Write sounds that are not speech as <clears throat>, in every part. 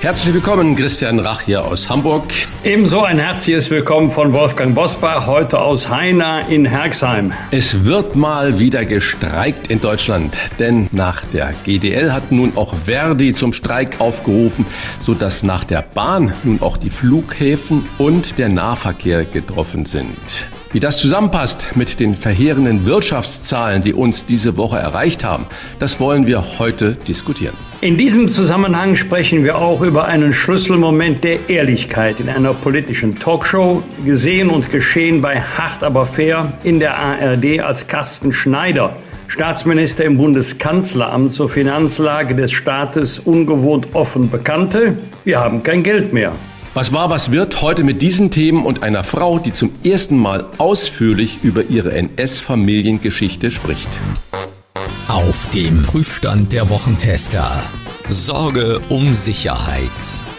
Herzlich willkommen, Christian Rach hier aus Hamburg. Ebenso ein herzliches Willkommen von Wolfgang Bosbach, heute aus Heina in Herxheim. Es wird mal wieder gestreikt in Deutschland, denn nach der GDL hat nun auch Verdi zum Streik aufgerufen, sodass nach der Bahn nun auch die Flughäfen und der Nahverkehr getroffen sind. Wie das zusammenpasst mit den verheerenden Wirtschaftszahlen, die uns diese Woche erreicht haben, das wollen wir heute diskutieren. In diesem Zusammenhang sprechen wir auch über einen Schlüsselmoment der Ehrlichkeit in einer politischen Talkshow, gesehen und geschehen bei Hart aber fair in der ARD als Carsten Schneider, Staatsminister im Bundeskanzleramt zur Finanzlage des Staates ungewohnt offen bekannte, wir haben kein Geld mehr. Was war, was wird heute mit diesen Themen und einer Frau, die zum ersten Mal ausführlich über ihre NS-Familiengeschichte spricht. Auf dem Prüfstand der Wochentester. Sorge um Sicherheit.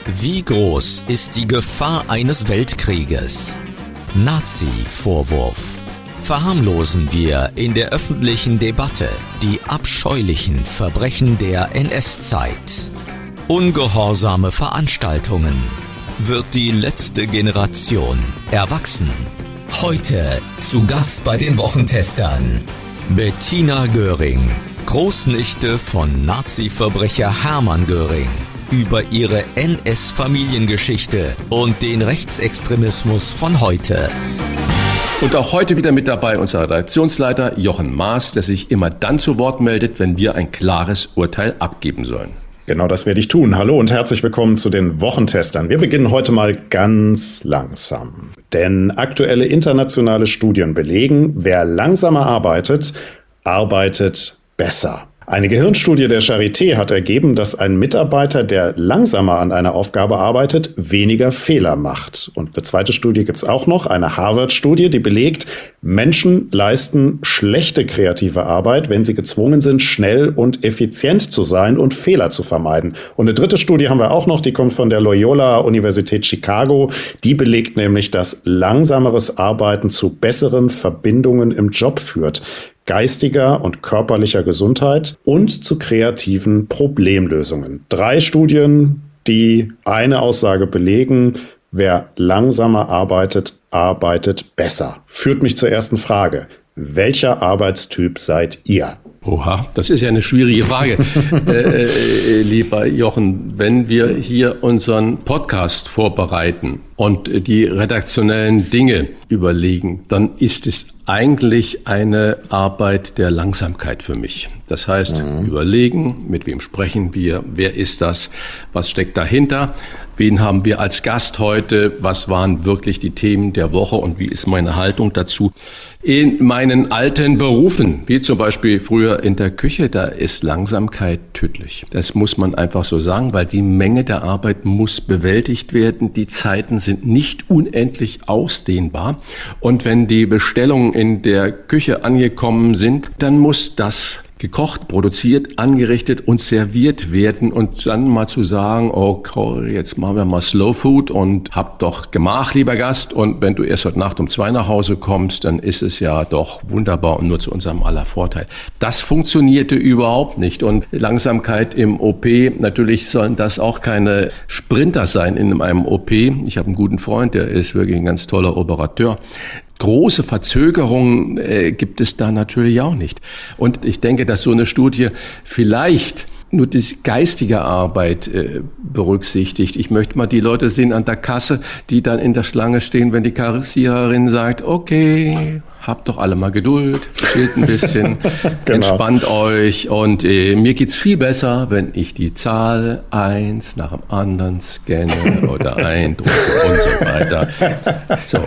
Wie groß ist die Gefahr eines Weltkrieges? Nazi-Vorwurf. Verharmlosen wir in der öffentlichen Debatte die abscheulichen Verbrechen der NS-Zeit. Ungehorsame Veranstaltungen wird die letzte Generation erwachsen. Heute zu Gast bei den Wochentestern Bettina Göring, Großnichte von Nazi-Verbrecher Hermann Göring, über ihre NS-Familiengeschichte und den Rechtsextremismus von heute. Und auch heute wieder mit dabei unser Redaktionsleiter Jochen Maas, der sich immer dann zu Wort meldet, wenn wir ein klares Urteil abgeben sollen. Genau das werde ich tun. Hallo und herzlich willkommen zu den Wochentestern. Wir beginnen heute mal ganz langsam. Denn aktuelle internationale Studien belegen, wer langsamer arbeitet, arbeitet besser. Eine Gehirnstudie der Charité hat ergeben, dass ein Mitarbeiter, der langsamer an einer Aufgabe arbeitet, weniger Fehler macht. Und eine zweite Studie gibt's auch noch, eine Harvard-Studie, die belegt, Menschen leisten schlechte kreative Arbeit, wenn sie gezwungen sind, schnell und effizient zu sein und Fehler zu vermeiden. Und eine dritte Studie haben wir auch noch, die kommt von der Loyola Universität Chicago. Die belegt nämlich, dass langsameres Arbeiten zu besseren Verbindungen im Job führt geistiger und körperlicher Gesundheit und zu kreativen Problemlösungen. Drei Studien, die eine Aussage belegen, wer langsamer arbeitet, arbeitet besser. Führt mich zur ersten Frage. Welcher Arbeitstyp seid ihr? Oha, das ist ja eine schwierige Frage, <laughs> äh, äh, lieber Jochen. Wenn wir hier unseren Podcast vorbereiten und die redaktionellen Dinge überlegen, dann ist es eigentlich eine Arbeit der Langsamkeit für mich. Das heißt, mhm. überlegen, mit wem sprechen wir, wer ist das, was steckt dahinter, wen haben wir als Gast heute, was waren wirklich die Themen der Woche und wie ist meine Haltung dazu. In meinen alten Berufen, wie zum Beispiel früher in der Küche, da ist Langsamkeit tödlich. Das muss man einfach so sagen, weil die Menge der Arbeit muss bewältigt werden. Die Zeiten sind nicht unendlich ausdehnbar. Und wenn die Bestellungen in der Küche angekommen sind, dann muss das gekocht, produziert, angerichtet und serviert werden und dann mal zu sagen, oh, jetzt machen wir mal Slow Food und hab doch Gemach, lieber Gast und wenn du erst heute Nacht um zwei nach Hause kommst, dann ist es ja doch wunderbar und nur zu unserem aller Vorteil. Das funktionierte überhaupt nicht und Langsamkeit im OP, natürlich sollen das auch keine Sprinter sein in einem OP. Ich habe einen guten Freund, der ist wirklich ein ganz toller Operateur große Verzögerungen äh, gibt es da natürlich auch nicht. Und ich denke, dass so eine Studie vielleicht nur die geistige Arbeit äh, berücksichtigt. Ich möchte mal die Leute sehen an der Kasse, die dann in der Schlange stehen, wenn die Kassiererin sagt, okay, habt doch alle mal Geduld, chillt ein bisschen, <laughs> genau. entspannt euch und äh, mir geht's viel besser, wenn ich die Zahl eins nach dem anderen scanne <laughs> oder eindrucke und so weiter. So.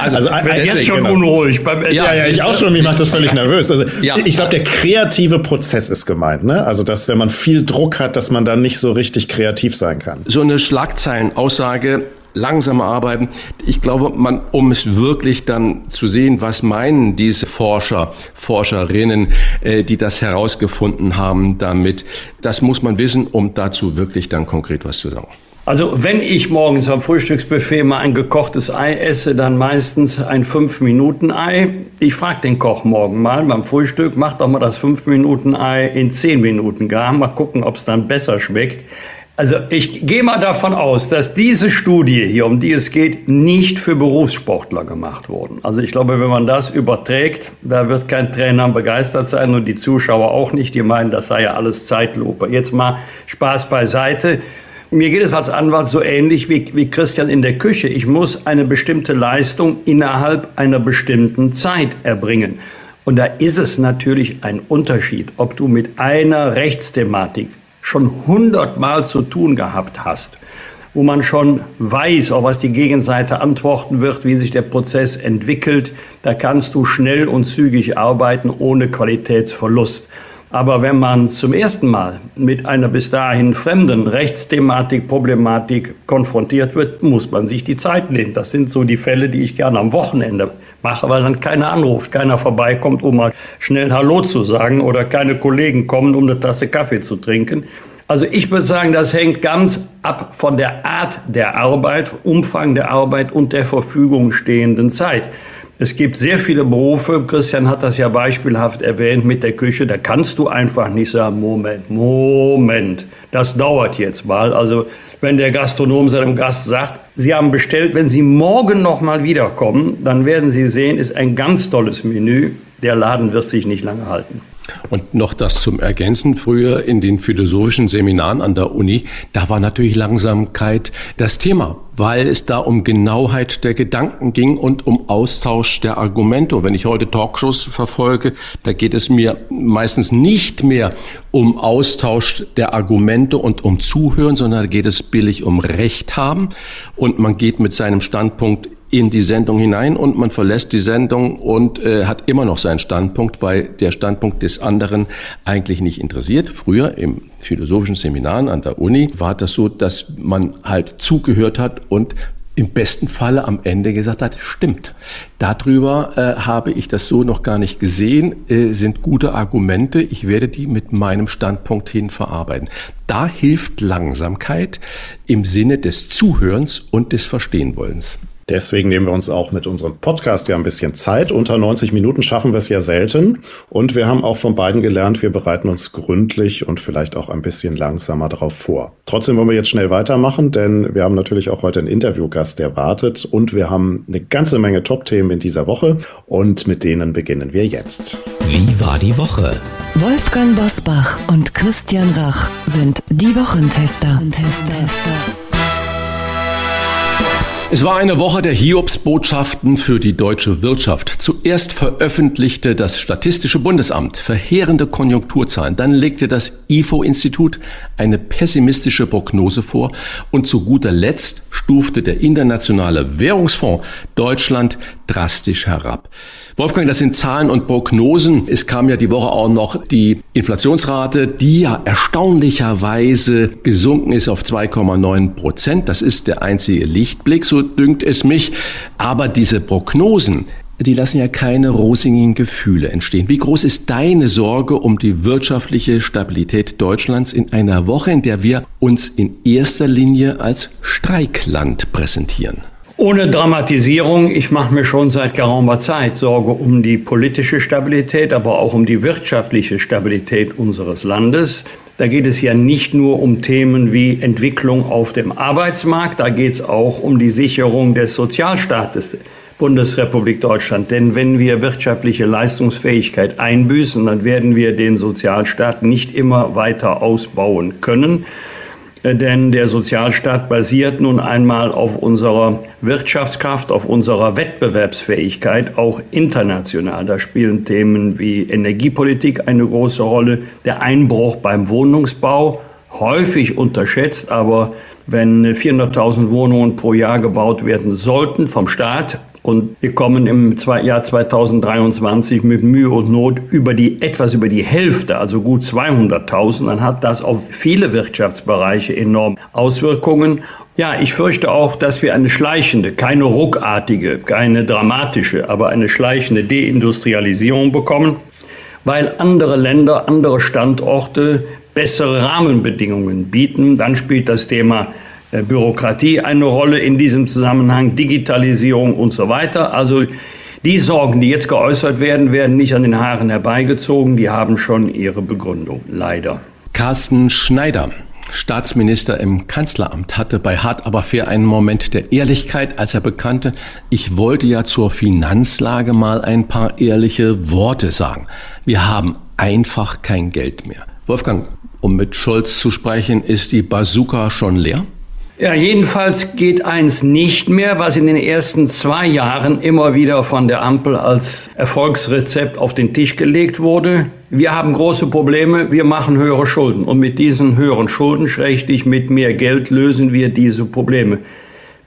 Also, also jetzt schon genau. unruhig. Beim, ja, ja, ja, ich auch schon, mich macht das völlig nervös. Also, ja. Ich glaube, der kreative Prozess ist gemeint. Ne? Also, dass wenn man viel Druck hat, dass man dann nicht so richtig kreativ sein kann. So eine Schlagzeilenaussage langsamer arbeiten. Ich glaube, man, um es wirklich dann zu sehen, was meinen diese Forscher, Forscherinnen, äh, die das herausgefunden haben damit, das muss man wissen, um dazu wirklich dann konkret was zu sagen. Also wenn ich morgens am Frühstücksbuffet mal ein gekochtes Ei esse, dann meistens ein 5-Minuten-Ei. Ich frage den Koch morgen mal beim Frühstück, mach doch mal das 5-Minuten-Ei in 10 Minuten gar, mal gucken, ob es dann besser schmeckt. Also ich gehe mal davon aus, dass diese Studie hier, um die es geht, nicht für Berufssportler gemacht wurden. Also ich glaube, wenn man das überträgt, da wird kein Trainer begeistert sein und die Zuschauer auch nicht. Die meinen, das sei ja alles Zeitlupe. Jetzt mal Spaß beiseite. Mir geht es als Anwalt so ähnlich wie, wie Christian in der Küche. Ich muss eine bestimmte Leistung innerhalb einer bestimmten Zeit erbringen. Und da ist es natürlich ein Unterschied, ob du mit einer Rechtsthematik schon hundertmal zu tun gehabt hast, wo man schon weiß, auf was die Gegenseite antworten wird, wie sich der Prozess entwickelt, da kannst du schnell und zügig arbeiten ohne Qualitätsverlust. Aber wenn man zum ersten Mal mit einer bis dahin fremden Rechtsthematik, Problematik konfrontiert wird, muss man sich die Zeit nehmen. Das sind so die Fälle, die ich gerne am Wochenende mache, weil dann keiner anruft, keiner vorbeikommt, um mal schnell Hallo zu sagen oder keine Kollegen kommen, um eine Tasse Kaffee zu trinken. Also ich würde sagen, das hängt ganz ab von der Art der Arbeit, Umfang der Arbeit und der Verfügung stehenden Zeit. Es gibt sehr viele Berufe, Christian hat das ja beispielhaft erwähnt mit der Küche, da kannst du einfach nicht sagen, Moment, Moment, das dauert jetzt mal. Also wenn der Gastronom seinem Gast sagt, Sie haben bestellt, wenn Sie morgen noch mal wiederkommen, dann werden Sie sehen, ist ein ganz tolles Menü. Der Laden wird sich nicht lange halten. Und noch das zum Ergänzen. Früher in den philosophischen Seminaren an der Uni, da war natürlich Langsamkeit das Thema, weil es da um Genauheit der Gedanken ging und um Austausch der Argumente. Und wenn ich heute Talkshows verfolge, da geht es mir meistens nicht mehr um Austausch der Argumente und um Zuhören, sondern da geht es billig um Recht haben. Und man geht mit seinem Standpunkt in die Sendung hinein und man verlässt die Sendung und äh, hat immer noch seinen Standpunkt, weil der Standpunkt des anderen eigentlich nicht interessiert. Früher im philosophischen Seminaren an der Uni war das so, dass man halt zugehört hat und im besten Falle am Ende gesagt hat, stimmt. Darüber äh, habe ich das so noch gar nicht gesehen, äh, sind gute Argumente. Ich werde die mit meinem Standpunkt hin verarbeiten. Da hilft Langsamkeit im Sinne des Zuhörens und des Verstehenwollens. Deswegen nehmen wir uns auch mit unserem Podcast ja ein bisschen Zeit. Unter 90 Minuten schaffen wir es ja selten. Und wir haben auch von beiden gelernt, wir bereiten uns gründlich und vielleicht auch ein bisschen langsamer darauf vor. Trotzdem wollen wir jetzt schnell weitermachen, denn wir haben natürlich auch heute einen Interviewgast, der wartet. Und wir haben eine ganze Menge Top-Themen in dieser Woche. Und mit denen beginnen wir jetzt. Wie war die Woche? Wolfgang Bosbach und Christian Rach sind die Wochentester. Wochentester. Es war eine Woche der Hiobsbotschaften für die deutsche Wirtschaft. Zuerst veröffentlichte das Statistische Bundesamt verheerende Konjunkturzahlen, dann legte das IFO-Institut eine pessimistische Prognose vor und zu guter Letzt stufte der Internationale Währungsfonds Deutschland drastisch herab. Wolfgang, das sind Zahlen und Prognosen. Es kam ja die Woche auch noch die Inflationsrate, die ja erstaunlicherweise gesunken ist auf 2,9 Prozent. Das ist der einzige Lichtblick, so dünkt es mich. Aber diese Prognosen, die lassen ja keine rosigen Gefühle entstehen. Wie groß ist deine Sorge um die wirtschaftliche Stabilität Deutschlands in einer Woche, in der wir uns in erster Linie als Streikland präsentieren? Ohne Dramatisierung, ich mache mir schon seit geraumer Zeit Sorge um die politische Stabilität, aber auch um die wirtschaftliche Stabilität unseres Landes. Da geht es ja nicht nur um Themen wie Entwicklung auf dem Arbeitsmarkt, da geht es auch um die Sicherung des Sozialstaates Bundesrepublik Deutschland. Denn wenn wir wirtschaftliche Leistungsfähigkeit einbüßen, dann werden wir den Sozialstaat nicht immer weiter ausbauen können. Äh, denn der Sozialstaat basiert nun einmal auf unserer Wirtschaftskraft, auf unserer Wettbewerbsfähigkeit, auch international. Da spielen Themen wie Energiepolitik eine große Rolle, der Einbruch beim Wohnungsbau, häufig unterschätzt, aber wenn 400.000 Wohnungen pro Jahr gebaut werden sollten vom Staat, und wir kommen im Jahr 2023 mit Mühe und Not über die, etwas über die Hälfte, also gut 200.000. Dann hat das auf viele Wirtschaftsbereiche enorm Auswirkungen. Ja, ich fürchte auch, dass wir eine schleichende, keine ruckartige, keine dramatische, aber eine schleichende Deindustrialisierung bekommen, weil andere Länder, andere Standorte bessere Rahmenbedingungen bieten. Dann spielt das Thema Bürokratie eine Rolle in diesem Zusammenhang, Digitalisierung und so weiter. Also die Sorgen, die jetzt geäußert werden, werden nicht an den Haaren herbeigezogen, die haben schon ihre Begründung, leider. Carsten Schneider, Staatsminister im Kanzleramt, hatte bei Hart aber fair einen Moment der Ehrlichkeit, als er bekannte, ich wollte ja zur Finanzlage mal ein paar ehrliche Worte sagen. Wir haben einfach kein Geld mehr. Wolfgang, um mit Scholz zu sprechen, ist die Bazooka schon leer? Ja, jedenfalls geht eins nicht mehr, was in den ersten zwei Jahren immer wieder von der Ampel als Erfolgsrezept auf den Tisch gelegt wurde. Wir haben große Probleme, wir machen höhere Schulden. Und mit diesen höheren Schulden, schrägstich mit mehr Geld, lösen wir diese Probleme.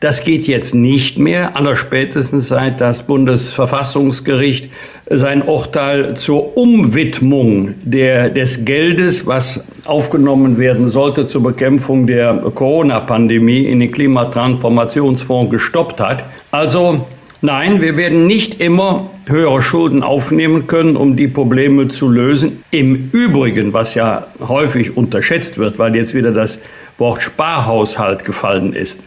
Das geht jetzt nicht mehr, allerspätestens seit das Bundesverfassungsgericht sein Urteil zur Umwidmung der, des Geldes, was aufgenommen werden sollte zur Bekämpfung der Corona-Pandemie in den Klimatransformationsfonds gestoppt hat. Also nein, wir werden nicht immer höhere Schulden aufnehmen können, um die Probleme zu lösen. Im Übrigen, was ja häufig unterschätzt wird, weil jetzt wieder das Wort Sparhaushalt gefallen ist.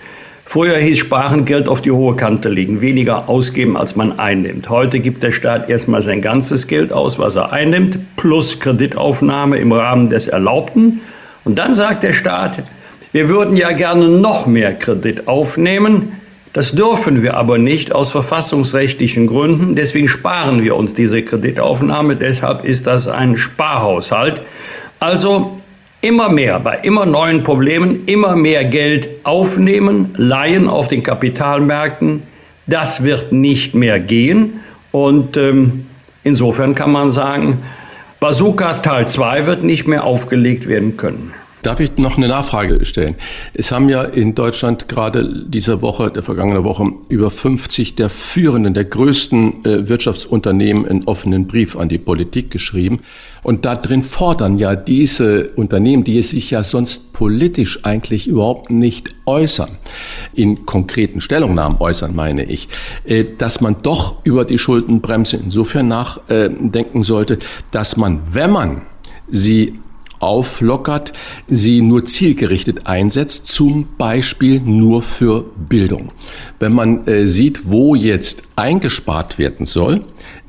Früher hieß Sparen Geld auf die hohe Kante legen, weniger ausgeben, als man einnimmt. Heute gibt der Staat erstmal sein ganzes Geld aus, was er einnimmt, plus Kreditaufnahme im Rahmen des Erlaubten. Und dann sagt der Staat, wir würden ja gerne noch mehr Kredit aufnehmen. Das dürfen wir aber nicht aus verfassungsrechtlichen Gründen. Deswegen sparen wir uns diese Kreditaufnahme. Deshalb ist das ein Sparhaushalt. Also immer mehr, bei immer neuen Problemen, immer mehr Geld aufnehmen, leihen auf den Kapitalmärkten. Das wird nicht mehr gehen. Und ähm, insofern kann man sagen, Bazooka Teil 2 wird nicht mehr aufgelegt werden können. Darf ich noch eine Nachfrage stellen? Es haben ja in Deutschland gerade diese Woche, der vergangene Woche, über 50 der führenden, der größten äh, Wirtschaftsunternehmen einen offenen Brief an die Politik geschrieben. Und da drin fordern ja diese Unternehmen, die es sich ja sonst politisch eigentlich überhaupt nicht äußern, in konkreten Stellungnahmen äußern, meine ich, äh, dass man doch über die Schuldenbremse insofern nachdenken sollte, dass man, wenn man sie auflockert, sie nur zielgerichtet einsetzt, zum Beispiel nur für Bildung. Wenn man äh, sieht, wo jetzt eingespart werden soll,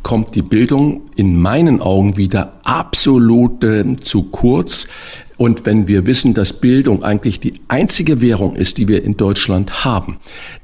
kommt die Bildung in meinen Augen wieder absolut äh, zu kurz. Und wenn wir wissen, dass Bildung eigentlich die einzige Währung ist, die wir in Deutschland haben,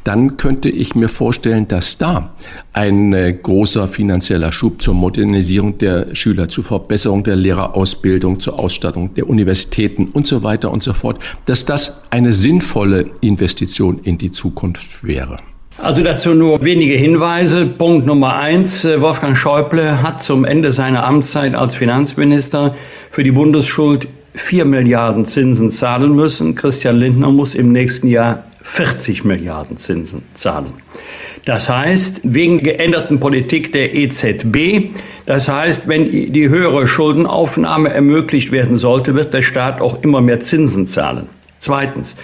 dann könnte ich mir vorstellen, dass da ein äh, großer finanzieller Schub zur Modernisierung der Schüler, zur Verbesserung der Lehrerausbildung, zur Ausstattung der Universitäten und so weiter und so fort, dass das eine sinnvolle Investition in die Zukunft wäre. Also dazu nur wenige Hinweise. Punkt Nummer eins. Äh, Wolfgang Schäuble hat zum Ende seiner Amtszeit als Finanzminister für die Bundesschuld 4 Milliarden Zinsen zahlen müssen. Christian Lindner muss im nächsten Jahr 40 Milliarden Zinsen zahlen. Das heißt, wegen geänderten Politik der EZB, das heißt, wenn die höhere Schuldenaufnahme ermöglicht werden sollte, wird der Staat auch immer mehr Zinsen zahlen. Zweitens,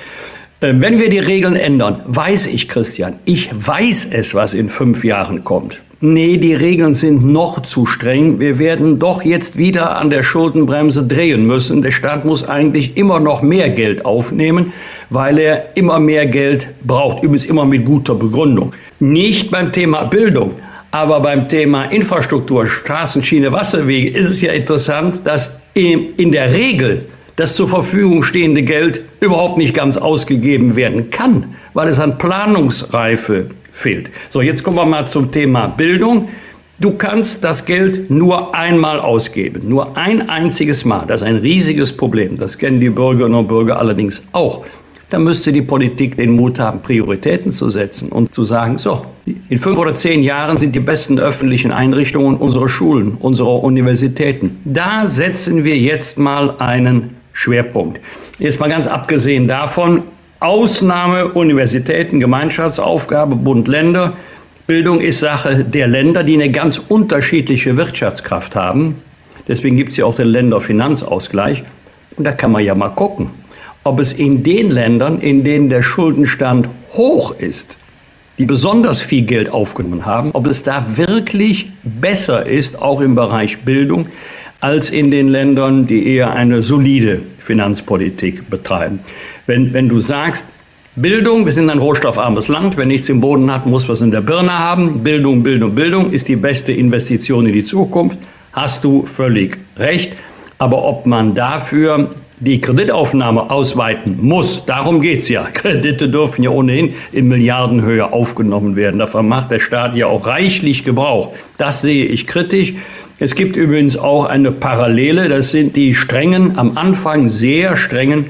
wenn wir die Regeln ändern, weiß ich, Christian, ich weiß es, was in fünf Jahren kommt. Nee, die Regeln sind noch zu streng. Wir werden doch jetzt wieder an der Schuldenbremse drehen müssen. Der Staat muss eigentlich immer noch mehr Geld aufnehmen, weil er immer mehr Geld braucht. Übrigens immer mit guter Begründung. Nicht beim Thema Bildung. Aber beim Thema Infrastruktur, Straßen, Schiene, Wasserwege ist es ja interessant, dass in der Regel das zur Verfügung stehende Geld überhaupt nicht ganz ausgegeben werden kann, weil es an Planungsreife fehlt. So, jetzt kommen wir mal zum Thema Bildung. Du kannst das Geld nur einmal ausgeben, nur ein einziges Mal. Das ist ein riesiges Problem. Das kennen die Bürgerinnen und Bürger allerdings auch. Da müsste die Politik den Mut haben, Prioritäten zu setzen und zu sagen, so, in fünf oder zehn Jahren sind die besten öffentlichen Einrichtungen unsere Schulen, unsere Universitäten. Da setzen wir jetzt mal einen Schwerpunkt. Jetzt mal ganz abgesehen davon, Ausnahme Universitäten, Gemeinschaftsaufgabe, Bund, Länder. Bildung ist Sache der Länder, die eine ganz unterschiedliche Wirtschaftskraft haben. Deswegen gibt es ja auch den Länderfinanzausgleich. Und da kann man ja mal gucken, ob es in den Ländern, in denen der Schuldenstand hoch ist, die besonders viel Geld aufgenommen haben, ob es da wirklich besser ist, auch im Bereich Bildung, als in den Ländern, die eher eine solide Finanzpolitik betreiben. Wenn, wenn du sagst, Bildung, wir sind ein rohstoffarmes Land, wer nichts im Boden hat, muss was in der Birne haben. Bildung, Bildung, Bildung ist die beste Investition in die Zukunft. Hast du völlig recht. Aber ob man dafür die Kreditaufnahme ausweiten muss, darum geht es ja. <laughs> Kredite dürfen ja ohnehin in Milliardenhöhe aufgenommen werden. Davon macht der Staat ja auch reichlich Gebrauch. Das sehe ich kritisch. Es gibt übrigens auch eine Parallele, das sind die strengen, am Anfang sehr strengen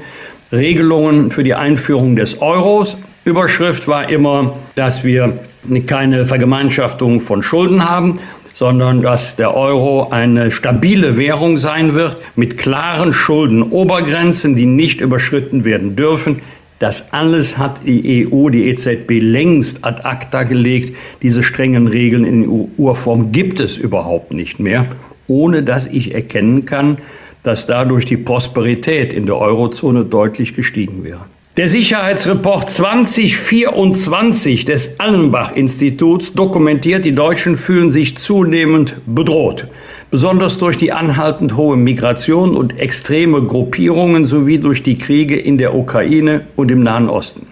Regelungen für die Einführung des Euros. Überschrift war immer, dass wir keine Vergemeinschaftung von Schulden haben, sondern dass der Euro eine stabile Währung sein wird mit klaren Schuldenobergrenzen, die nicht überschritten werden dürfen. Das alles hat die EU, die EZB längst ad acta gelegt. Diese strengen Regeln in Urform gibt es überhaupt nicht mehr, ohne dass ich erkennen kann, dass dadurch die Prosperität in der Eurozone deutlich gestiegen wäre. Der Sicherheitsreport 2024 des Allenbach-Instituts dokumentiert, die Deutschen fühlen sich zunehmend bedroht besonders durch die anhaltend hohe Migration und extreme Gruppierungen sowie durch die Kriege in der Ukraine und im Nahen Osten.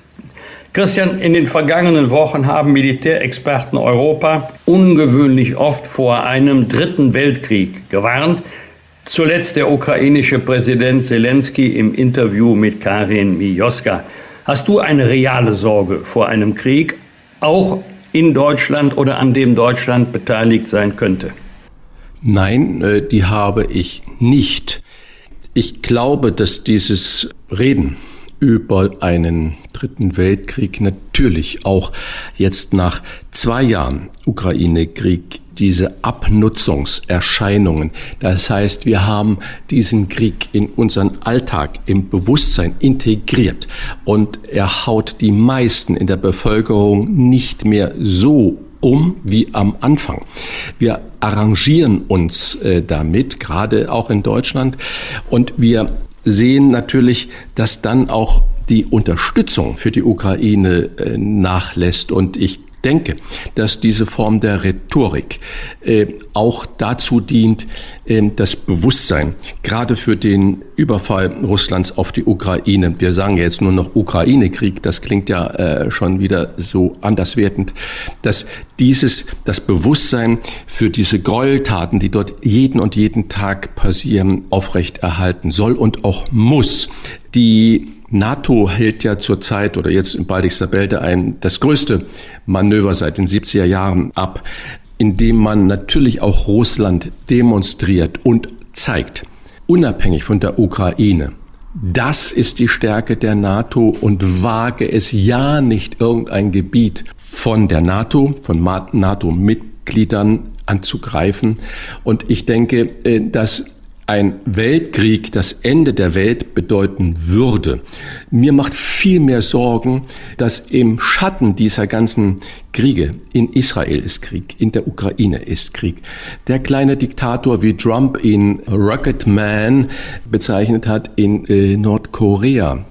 Christian, in den vergangenen Wochen haben Militärexperten Europa ungewöhnlich oft vor einem dritten Weltkrieg gewarnt. Zuletzt der ukrainische Präsident Zelensky im Interview mit Karin Mioska. Hast du eine reale Sorge vor einem Krieg, auch in Deutschland oder an dem Deutschland beteiligt sein könnte? Nein, äh, die habe ich nicht. Ich glaube, dass dieses Reden über einen dritten Weltkrieg natürlich auch jetzt nach zwei Jahren Ukraine-Krieg diese Abnutzungserscheinungen. Das heißt, wir haben diesen Krieg in unseren Alltag, im Bewusstsein integriert und er haut die meisten in der Bevölkerung nicht mehr so um wie am Anfang. Wir arrangieren uns äh, damit, gerade auch in Deutschland. Und wir sehen natürlich, dass dann auch die Unterstützung für die Ukraine äh, nachlässt. Und ich denke, dass diese Form der Rhetorik äh, auch dazu dient, äh, das Bewusstsein, gerade für den Überfall Russlands auf die Ukraine, wir sagen jetzt nur noch Ukraine-Krieg, das klingt ja äh, schon wieder so anderswertend, dass dieses, das Bewusstsein für diese Gräueltaten, die dort jeden und jeden Tag passieren, aufrechterhalten soll und auch muss. Die NATO hält ja zurzeit oder jetzt in Baltic-Sabelde ein das größte Manöver seit den 70er Jahren ab, indem man natürlich auch Russland demonstriert und zeigt, unabhängig von der Ukraine. Das ist die Stärke der NATO und wage es ja nicht irgendein Gebiet von der NATO, von NATO-Mitgliedern anzugreifen. Und ich denke, äh, dass ein Weltkrieg das Ende der Welt bedeuten würde. Mir macht viel mehr Sorgen, dass im Schatten dieser ganzen Kriege, in Israel ist Krieg, in der Ukraine ist Krieg, der kleine Diktator, wie Trump ihn Rocket Man bezeichnet hat, in äh, Nordkorea,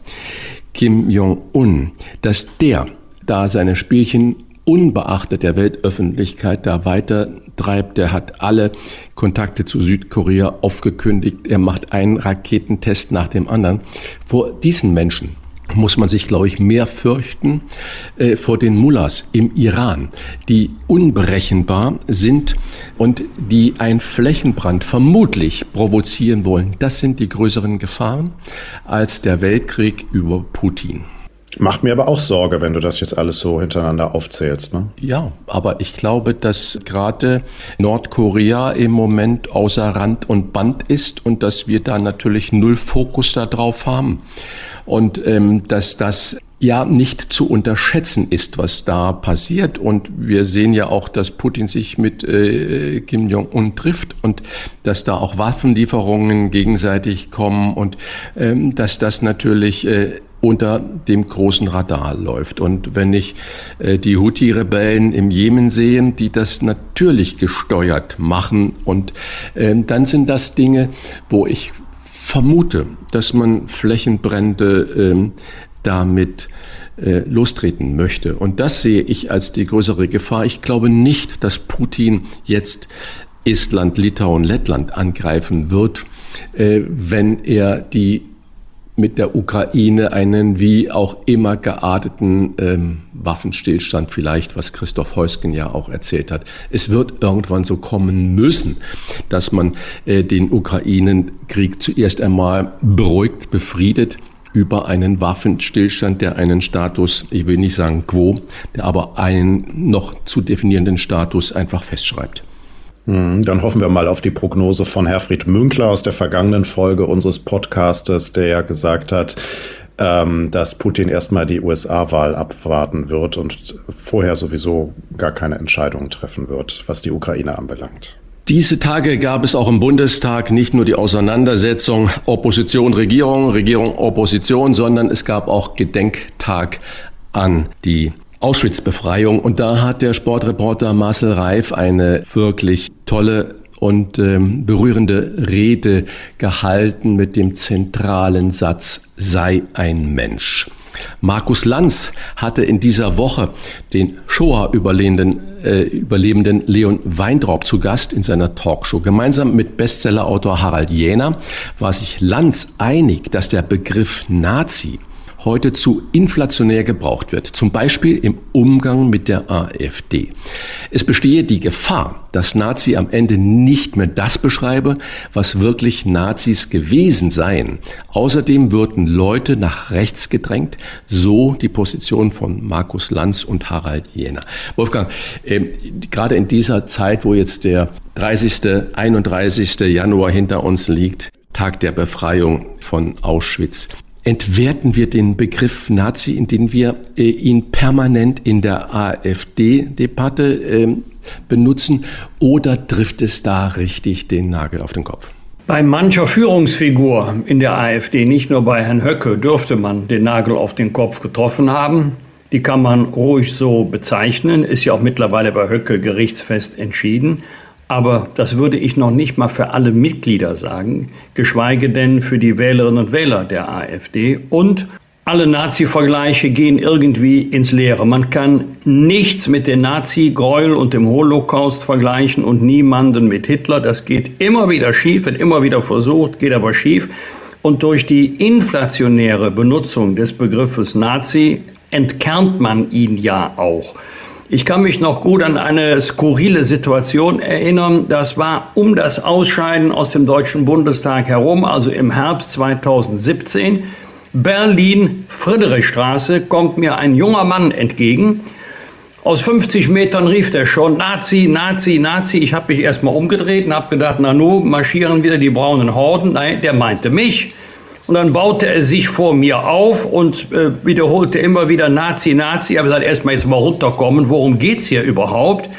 Kim Jong-un, dass der da seine Spielchen unbeachtet der Weltöffentlichkeit da weiter treibt. Er hat alle Kontakte zu Südkorea aufgekündigt. Er macht einen Raketentest nach dem anderen. Vor diesen Menschen muss man sich, glaube ich, mehr fürchten äh, vor den Mullahs im Iran, die unberechenbar sind und die einen Flächenbrand vermutlich provozieren wollen. Das sind die größeren Gefahren als der Weltkrieg über Putin. Macht mir aber auch Sorge, wenn du das jetzt alles so hintereinander aufzählst. Ne? Ja, aber ich glaube, dass gerade Nordkorea im Moment außer Rand und Band ist und dass wir da natürlich null Fokus darauf haben. Und ähm, dass das ja nicht zu unterschätzen ist, was da passiert. Und wir sehen ja auch, dass Putin sich mit äh, Kim Jong-un trifft und dass da auch Waffenlieferungen gegenseitig kommen und ähm, dass das natürlich äh, unter dem großen Radar läuft. Und wenn ich äh, die Houthi-Rebellen im Jemen sehe, die das natürlich gesteuert machen, und äh, dann sind das Dinge, wo ich vermute, dass man Flächenbrände äh, damit äh, lostreten möchte. Und das sehe ich als die größere Gefahr. Ich glaube nicht, dass Putin jetzt Estland, Litauen, Lettland angreifen wird, äh, wenn er die mit der Ukraine einen wie auch immer gearteten ähm, Waffenstillstand vielleicht, was Christoph Heusgen ja auch erzählt hat. Es wird irgendwann so kommen müssen, dass man äh, den Ukrainenkrieg zuerst einmal beruhigt, befriedet über einen Waffenstillstand, der einen Status, ich will nicht sagen quo, der aber einen noch zu definierenden Status einfach festschreibt. Hm, dann hoffen wir mal auf die Prognose von Herfried Münkler aus der vergangenen Folge unseres Podcastes, der ja gesagt hat, ähm, dass Putin erstmal die USA-Wahl abwarten wird und vorher sowieso gar keine Entscheidungen treffen wird, was die Ukraine anbelangt. Diese Tage gab es auch im Bundestag nicht nur die Auseinandersetzung Opposition, Regierung, Regierung, Opposition, sondern es gab auch Gedenktag an die Auschwitz-Befreiung. Und da hat der Sportreporter Marcel Reif eine wirklich tolle und ähm, berührende Rede gehalten mit dem zentralen Satz, sei ein Mensch. Markus Lanz hatte in dieser Woche den Shoah-Überlebenden äh, Leon Weintraub zu Gast in seiner Talkshow. Gemeinsam mit Bestsellerautor Harald Jäner war sich Lanz einig, dass der Begriff Nazi heute zu inflationär gebraucht wird, zum Beispiel im Umgang mit der AfD. Es bestehe die Gefahr, dass Nazi am Ende nicht mehr das beschreibe, was wirklich Nazis gewesen seien. Außerdem würden Leute nach rechts gedrängt, so die Position von Markus Lanz und Harald Jäner. Wolfgang, äh, gerade in dieser Zeit, wo jetzt der 30., 31. Januar hinter uns liegt, Tag der Befreiung von Auschwitz entwerten wir den Begriff Nazi, indem wir äh, ihn permanent in der AfD-Debatte äh, benutzen, oder trifft es da richtig den Nagel auf den Kopf? Bei mancher Führungsfigur in der AfD, nicht nur bei Herrn Höcke, dürfte man den Nagel auf den Kopf getroffen haben. Die kann man ruhig so bezeichnen, ist ja auch mittlerweile bei Höcke gerichtsfest entschieden. Aber das würde ich noch nicht mal für alle Mitglieder sagen, geschweige denn für die Wählerinnen und Wähler der AfD. Und alle Nazi-Vergleiche gehen irgendwie ins Leere. Man kann nichts mit den Nazi-Gräuel und dem Holocaust vergleichen und niemanden mit Hitler. Das geht immer wieder schief, wird immer wieder versucht, geht aber schief. Und durch die inflationäre Benutzung des Begriffes Nazi entkernt man ihn ja auch. Ich kann mich noch gut an eine skurrile Situation erinnern. Das war um das Ausscheiden aus dem Deutschen Bundestag herum, also im Herbst 2017. Berlin, Friedrichstraße, kommt mir ein junger Mann entgegen. Aus 50 Metern rief er schon, Nazi, Nazi, Nazi. Ich habe mich erstmal umgedreht und habe gedacht, na nu, marschieren wieder die braunen Horden. Nein, der meinte mich. Und dann baute er sich vor mir auf und äh, wiederholte immer wieder Nazi, Nazi. Aber gesagt, erstmal jetzt mal runterkommen. Worum geht's hier überhaupt?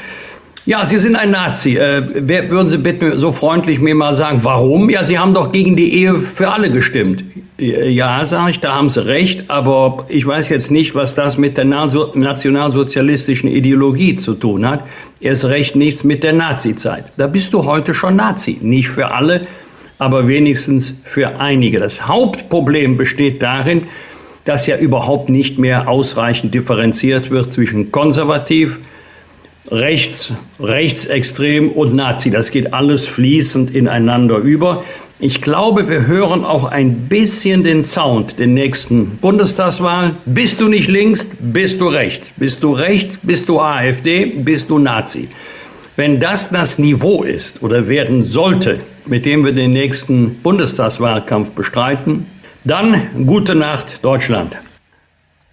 Ja, Sie sind ein Nazi. Äh, würden Sie bitte so freundlich mir mal sagen, warum? Ja, Sie haben doch gegen die Ehe für alle gestimmt. Ja, sage ich, da haben Sie recht, aber ich weiß jetzt nicht, was das mit der nationalsozialistischen Ideologie zu tun hat. Erst recht nichts mit der Nazizeit. Da bist du heute schon Nazi. Nicht für alle, aber wenigstens für einige. Das Hauptproblem besteht darin, dass ja überhaupt nicht mehr ausreichend differenziert wird zwischen konservativ, rechts, rechtsextrem und Nazi. Das geht alles fließend ineinander über. Ich glaube, wir hören auch ein bisschen den Sound der nächsten Bundestagswahl. Bist du nicht links, bist du rechts. Bist du rechts, bist du AfD, bist du Nazi. Wenn das das Niveau ist oder werden sollte, mit dem wir den nächsten Bundestagswahlkampf bestreiten, dann gute Nacht Deutschland.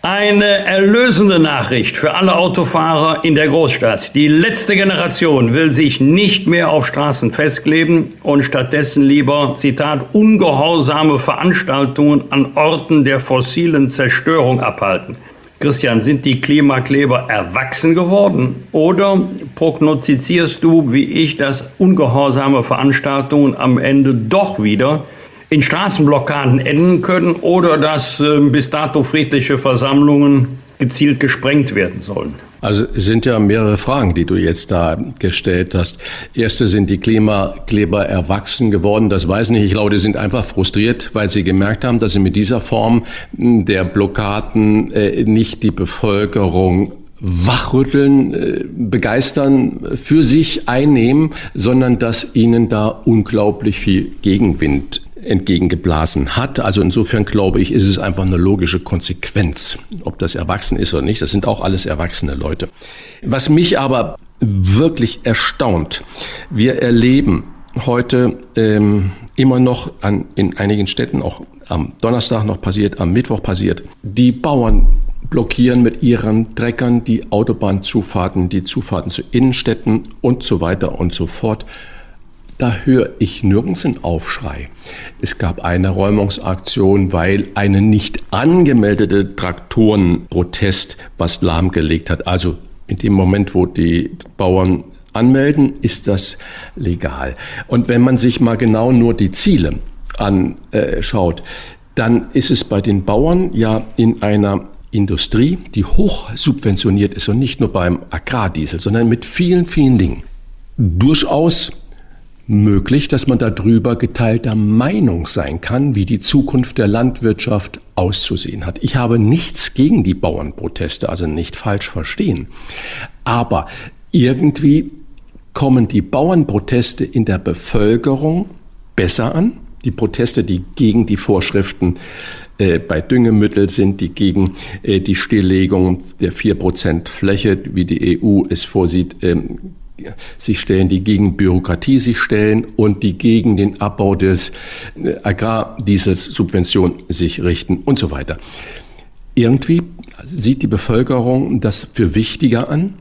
Eine erlösende Nachricht für alle Autofahrer in der Großstadt. Die letzte Generation will sich nicht mehr auf Straßen festkleben und stattdessen lieber, Zitat, ungehorsame Veranstaltungen an Orten der fossilen Zerstörung abhalten. Christian, sind die Klimakleber erwachsen geworden oder prognostizierst du, wie ich, dass ungehorsame Veranstaltungen am Ende doch wieder in Straßenblockaden enden können oder dass äh, bis dato friedliche Versammlungen gezielt gesprengt werden sollen. Also es sind ja mehrere Fragen, die du jetzt da gestellt hast. Erste sind die Klimakleber erwachsen geworden. Das weiß nicht. Ich glaube, die sind einfach frustriert, weil sie gemerkt haben, dass sie mit dieser Form der Blockaden äh, nicht die Bevölkerung wachrütteln, äh, begeistern, für sich einnehmen, sondern dass ihnen da unglaublich viel Gegenwind entgegengeblasen hat. Also insofern glaube ich, ist es einfach eine logische Konsequenz, ob das erwachsen ist oder nicht. Das sind auch alles erwachsene Leute. Was mich aber wirklich erstaunt, wir erleben heute ähm, immer noch an, in einigen Städten, auch am Donnerstag noch passiert, am Mittwoch passiert, die Bauern blockieren mit ihren Treckern die Autobahnzufahrten, die Zufahrten zu Innenstädten und so weiter und so fort. Da höre ich nirgends einen Aufschrei. Es gab eine Räumungsaktion, weil eine nicht angemeldete Traktorenprotest was lahmgelegt hat. Also in dem Moment, wo die Bauern anmelden, ist das legal. Und wenn man sich mal genau nur die Ziele anschaut, dann ist es bei den Bauern ja in einer Industrie, die hoch subventioniert ist und nicht nur beim Agrardiesel, sondern mit vielen, vielen Dingen, durchaus möglich, dass man darüber geteilter Meinung sein kann, wie die Zukunft der Landwirtschaft auszusehen hat. Ich habe nichts gegen die Bauernproteste, also nicht falsch verstehen. Aber irgendwie kommen die Bauernproteste in der Bevölkerung besser an. Die Proteste, die gegen die Vorschriften äh, bei Düngemittel sind, die gegen äh, die Stilllegung der 4% Fläche, wie die EU es vorsieht, ähm, sich stellen, die gegen Bürokratie sich stellen und die gegen den Abbau des äh, Agrardieselsubvention sich richten und so weiter. Irgendwie sieht die Bevölkerung das für wichtiger an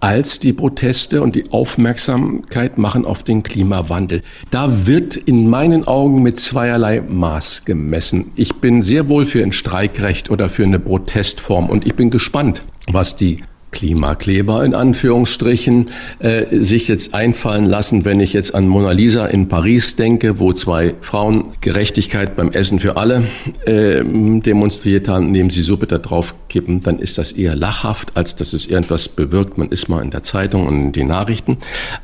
als die Proteste und die Aufmerksamkeit machen auf den Klimawandel. Da wird in meinen Augen mit zweierlei Maß gemessen. Ich bin sehr wohl für ein Streikrecht oder für eine Protestform und ich bin gespannt, was die Klimakleber in Anführungsstrichen äh, sich jetzt einfallen lassen, wenn ich jetzt an Mona Lisa in Paris denke, wo zwei Frauen Gerechtigkeit beim Essen für alle äh, demonstriert haben, indem sie Suppe da drauf kippen, dann ist das eher lachhaft, als dass es irgendwas bewirkt. Man ist mal in der Zeitung und in den Nachrichten,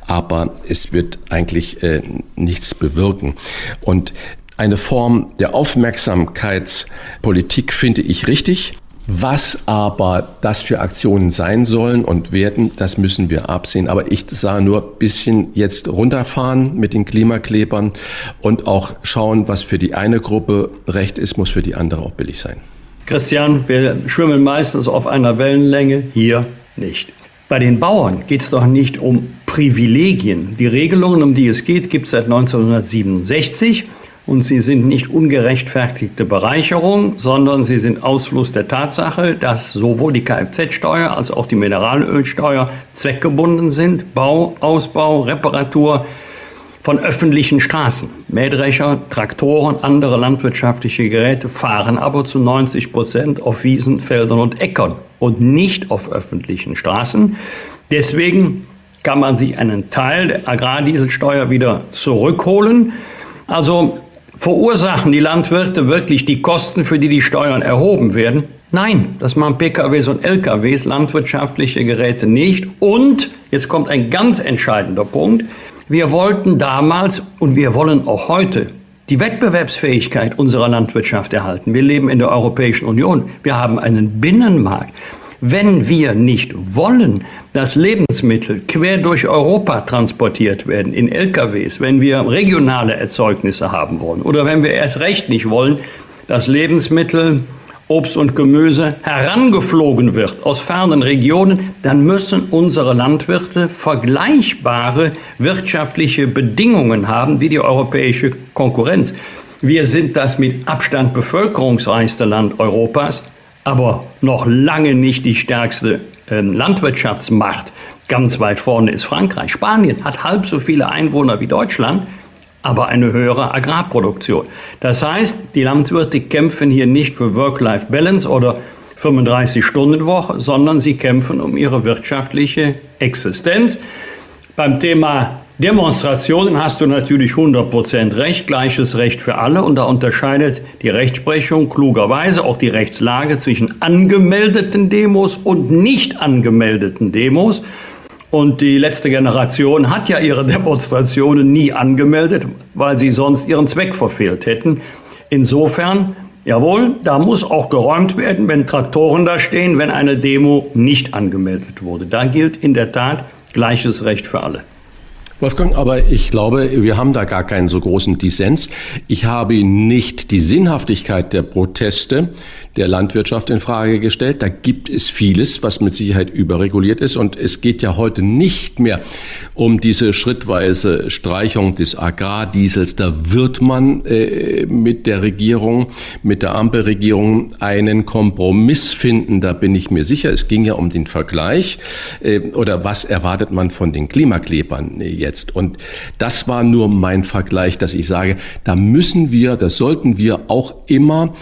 aber es wird eigentlich äh, nichts bewirken. Und eine Form der Aufmerksamkeitspolitik finde ich richtig. Was aber das für Aktionen sein sollen und werden, das müssen wir absehen. Aber ich sage nur ein bisschen jetzt runterfahren mit den Klimaklebern und auch schauen, was für die eine Gruppe recht ist, muss für die andere auch billig sein. Christian, wir schwimmen meistens auf einer Wellenlänge, hier nicht. Bei den Bauern geht es doch nicht um Privilegien. Die Regelungen, um die es geht, gibt es seit 1967 und sie sind nicht ungerechtfertigte Bereicherung, sondern sie sind Ausfluss der Tatsache, dass sowohl die Kfz-Steuer als auch die Mineralölsteuer zweckgebunden sind. Bau, Ausbau, Reparatur von öffentlichen Straßen. Mähdrescher, Traktoren, andere landwirtschaftliche Geräte fahren aber zu 90 Prozent auf Wiesen, Feldern und Äckern und nicht auf öffentlichen Straßen. Deswegen kann man sich einen Teil der Agrardieselsteuer wieder zurückholen. Also Verursachen die Landwirte wirklich die Kosten, für die die Steuern erhoben werden? Nein, das machen PKWs und LKWs, landwirtschaftliche Geräte nicht. Und, jetzt kommt ein ganz entscheidender Punkt, wir wollten damals und wir wollen auch heute die Wettbewerbsfähigkeit unserer Landwirtschaft erhalten. Wir leben in der Europäischen Union. Wir haben einen Binnenmarkt. Wenn wir nicht wollen, dass Lebensmittel quer durch Europa transportiert werden in LKWs, wenn wir regionale Erzeugnisse haben wollen oder wenn wir erst recht nicht wollen, dass Lebensmittel, Obst und Gemüse herangeflogen wird aus fernen Regionen, dann müssen unsere Landwirte vergleichbare wirtschaftliche Bedingungen haben wie die europäische Konkurrenz. Wir sind das mit Abstand bevölkerungsreichste Land Europas aber noch lange nicht die stärkste äh, Landwirtschaftsmacht. Ganz weit vorne ist Frankreich. Spanien hat halb so viele Einwohner wie Deutschland, aber eine höhere Agrarproduktion. Das heißt, die Landwirte kämpfen hier nicht für Work-Life-Balance oder 35-Stunden-Woche, sondern sie kämpfen um ihre wirtschaftliche Existenz. Beim Thema Demonstrationen hast du natürlich 100% recht, gleiches Recht für alle und da unterscheidet die Rechtsprechung klugerweise auch die Rechtslage zwischen angemeldeten Demos und nicht angemeldeten Demos. Und die letzte Generation hat ja ihre <laughs> Demonstrationen nie angemeldet, weil sie sonst ihren Zweck verfehlt hätten. Insofern, jawohl, da muss auch geräumt werden, wenn Traktoren da stehen, wenn eine Demo nicht angemeldet wurde. Da gilt in der Tat gleiches Recht für alle. Wolfgang, aber ich glaube, wir haben da gar keinen so großen Dissens. Ich habe nicht die Sinnhaftigkeit der Proteste der Landwirtschaft in Frage gestellt. Da gibt es vieles, was mit Sicherheit überreguliert ist. Und es geht ja heute nicht mehr um diese schrittweise Streichung des Agrardiesels. Da wird man äh, mit der Regierung, mit der Ampelregierung einen Kompromiss finden. Da bin ich mir sicher. Es ging ja um den Vergleich. Äh, oder was erwartet man von den Klimaklebern? Jetzt? Jetzt. Und das war nur mein Vergleich, dass ich sage, da müssen wir, das sollten wir auch immer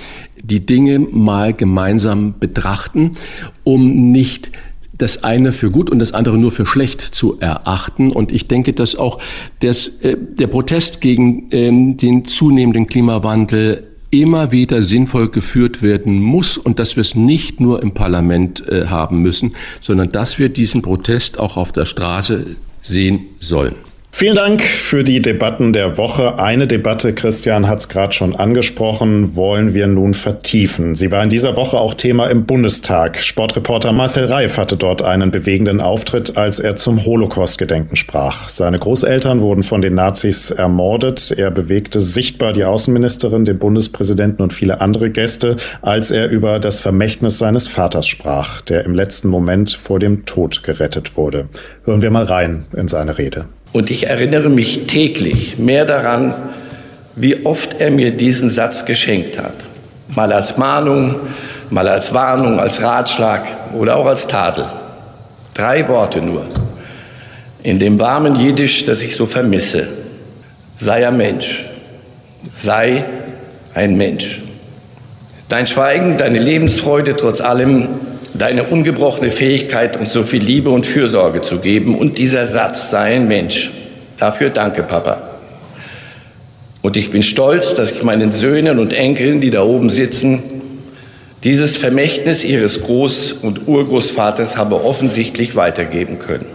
die Dinge mal gemeinsam betrachten, um nicht das eine für gut und das andere nur für schlecht zu erachten. Und ich denke, dass auch das, äh, der Protest gegen ähm, den zunehmenden Klimawandel immer wieder sinnvoll geführt werden muss und dass wir es nicht nur im Parlament äh, haben müssen, sondern dass wir diesen Protest auch auf der Straße sehen sollen. Vielen Dank für die Debatten der Woche. Eine Debatte, Christian hat es gerade schon angesprochen, wollen wir nun vertiefen. Sie war in dieser Woche auch Thema im Bundestag. Sportreporter Marcel Reif hatte dort einen bewegenden Auftritt, als er zum Holocaust-Gedenken sprach. Seine Großeltern wurden von den Nazis ermordet. Er bewegte sichtbar die Außenministerin, den Bundespräsidenten und viele andere Gäste, als er über das Vermächtnis seines Vaters sprach, der im letzten Moment vor dem Tod gerettet wurde. Hören wir mal rein in seine Rede. Und ich erinnere mich täglich mehr daran, wie oft er mir diesen Satz geschenkt hat. Mal als Mahnung, mal als Warnung, als Ratschlag oder auch als Tadel. Drei Worte nur. In dem warmen Jiddisch, das ich so vermisse. Sei ein Mensch. Sei ein Mensch. Dein Schweigen, deine Lebensfreude trotz allem deine ungebrochene Fähigkeit, uns so viel Liebe und Fürsorge zu geben. Und dieser Satz, sei ein Mensch. Dafür danke, Papa. Und ich bin stolz, dass ich meinen Söhnen und Enkeln, die da oben sitzen, dieses Vermächtnis ihres Groß- und Urgroßvaters habe offensichtlich weitergeben können.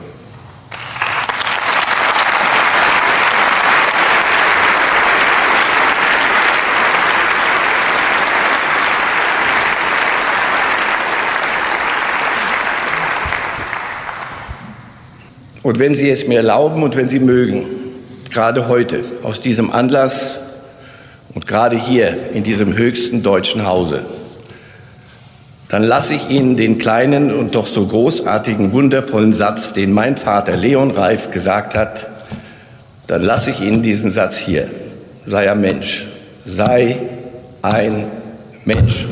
Und wenn Sie es mir erlauben und wenn Sie mögen, gerade heute aus diesem Anlass und gerade hier in diesem höchsten deutschen Hause, dann lasse ich Ihnen den kleinen und doch so großartigen, wundervollen Satz, den mein Vater Leon Reif gesagt hat, dann lasse ich Ihnen diesen Satz hier. Sei ein Mensch. Sei ein Mensch.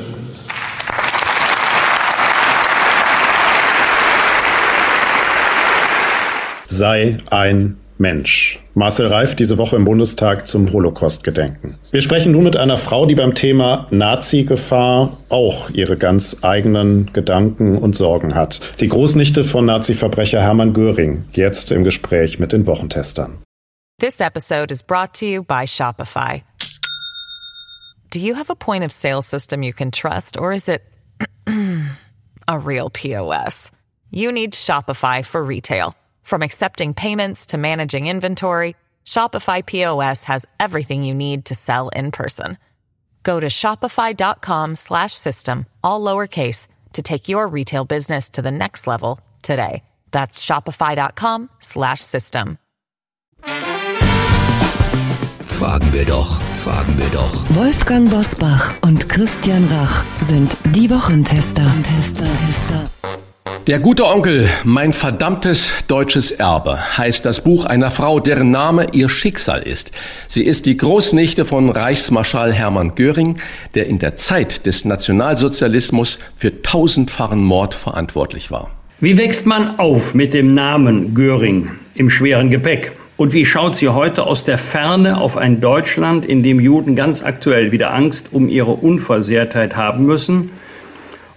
Sei ein Mensch. Marcel Reif diese Woche im Bundestag zum Holocaust-Gedenken. Wir sprechen nun mit einer Frau, die beim Thema Nazi-Gefahr auch ihre ganz eigenen Gedanken und Sorgen hat. Die Großnichte von Nazi-Verbrecher Hermann Göring, jetzt im Gespräch mit den Wochentestern. This episode is brought to you by Shopify. Do you have a point of sale system you can trust or is it <clears throat> a real POS? You need Shopify for retail. From accepting payments to managing inventory, Shopify POS has everything you need to sell in person. Go to shopify.com/system all lowercase to take your retail business to the next level today. That's shopify.com/system. Fragen wir doch, fragen wir doch. Wolfgang Bosbach und Christian Rach sind die Wochentester. Tester, Tester. Der gute Onkel, mein verdammtes deutsches Erbe, heißt das Buch einer Frau, deren Name ihr Schicksal ist. Sie ist die Großnichte von Reichsmarschall Hermann Göring, der in der Zeit des Nationalsozialismus für tausendfachen Mord verantwortlich war. Wie wächst man auf mit dem Namen Göring im schweren Gepäck? Und wie schaut sie heute aus der Ferne auf ein Deutschland, in dem Juden ganz aktuell wieder Angst um ihre Unversehrtheit haben müssen?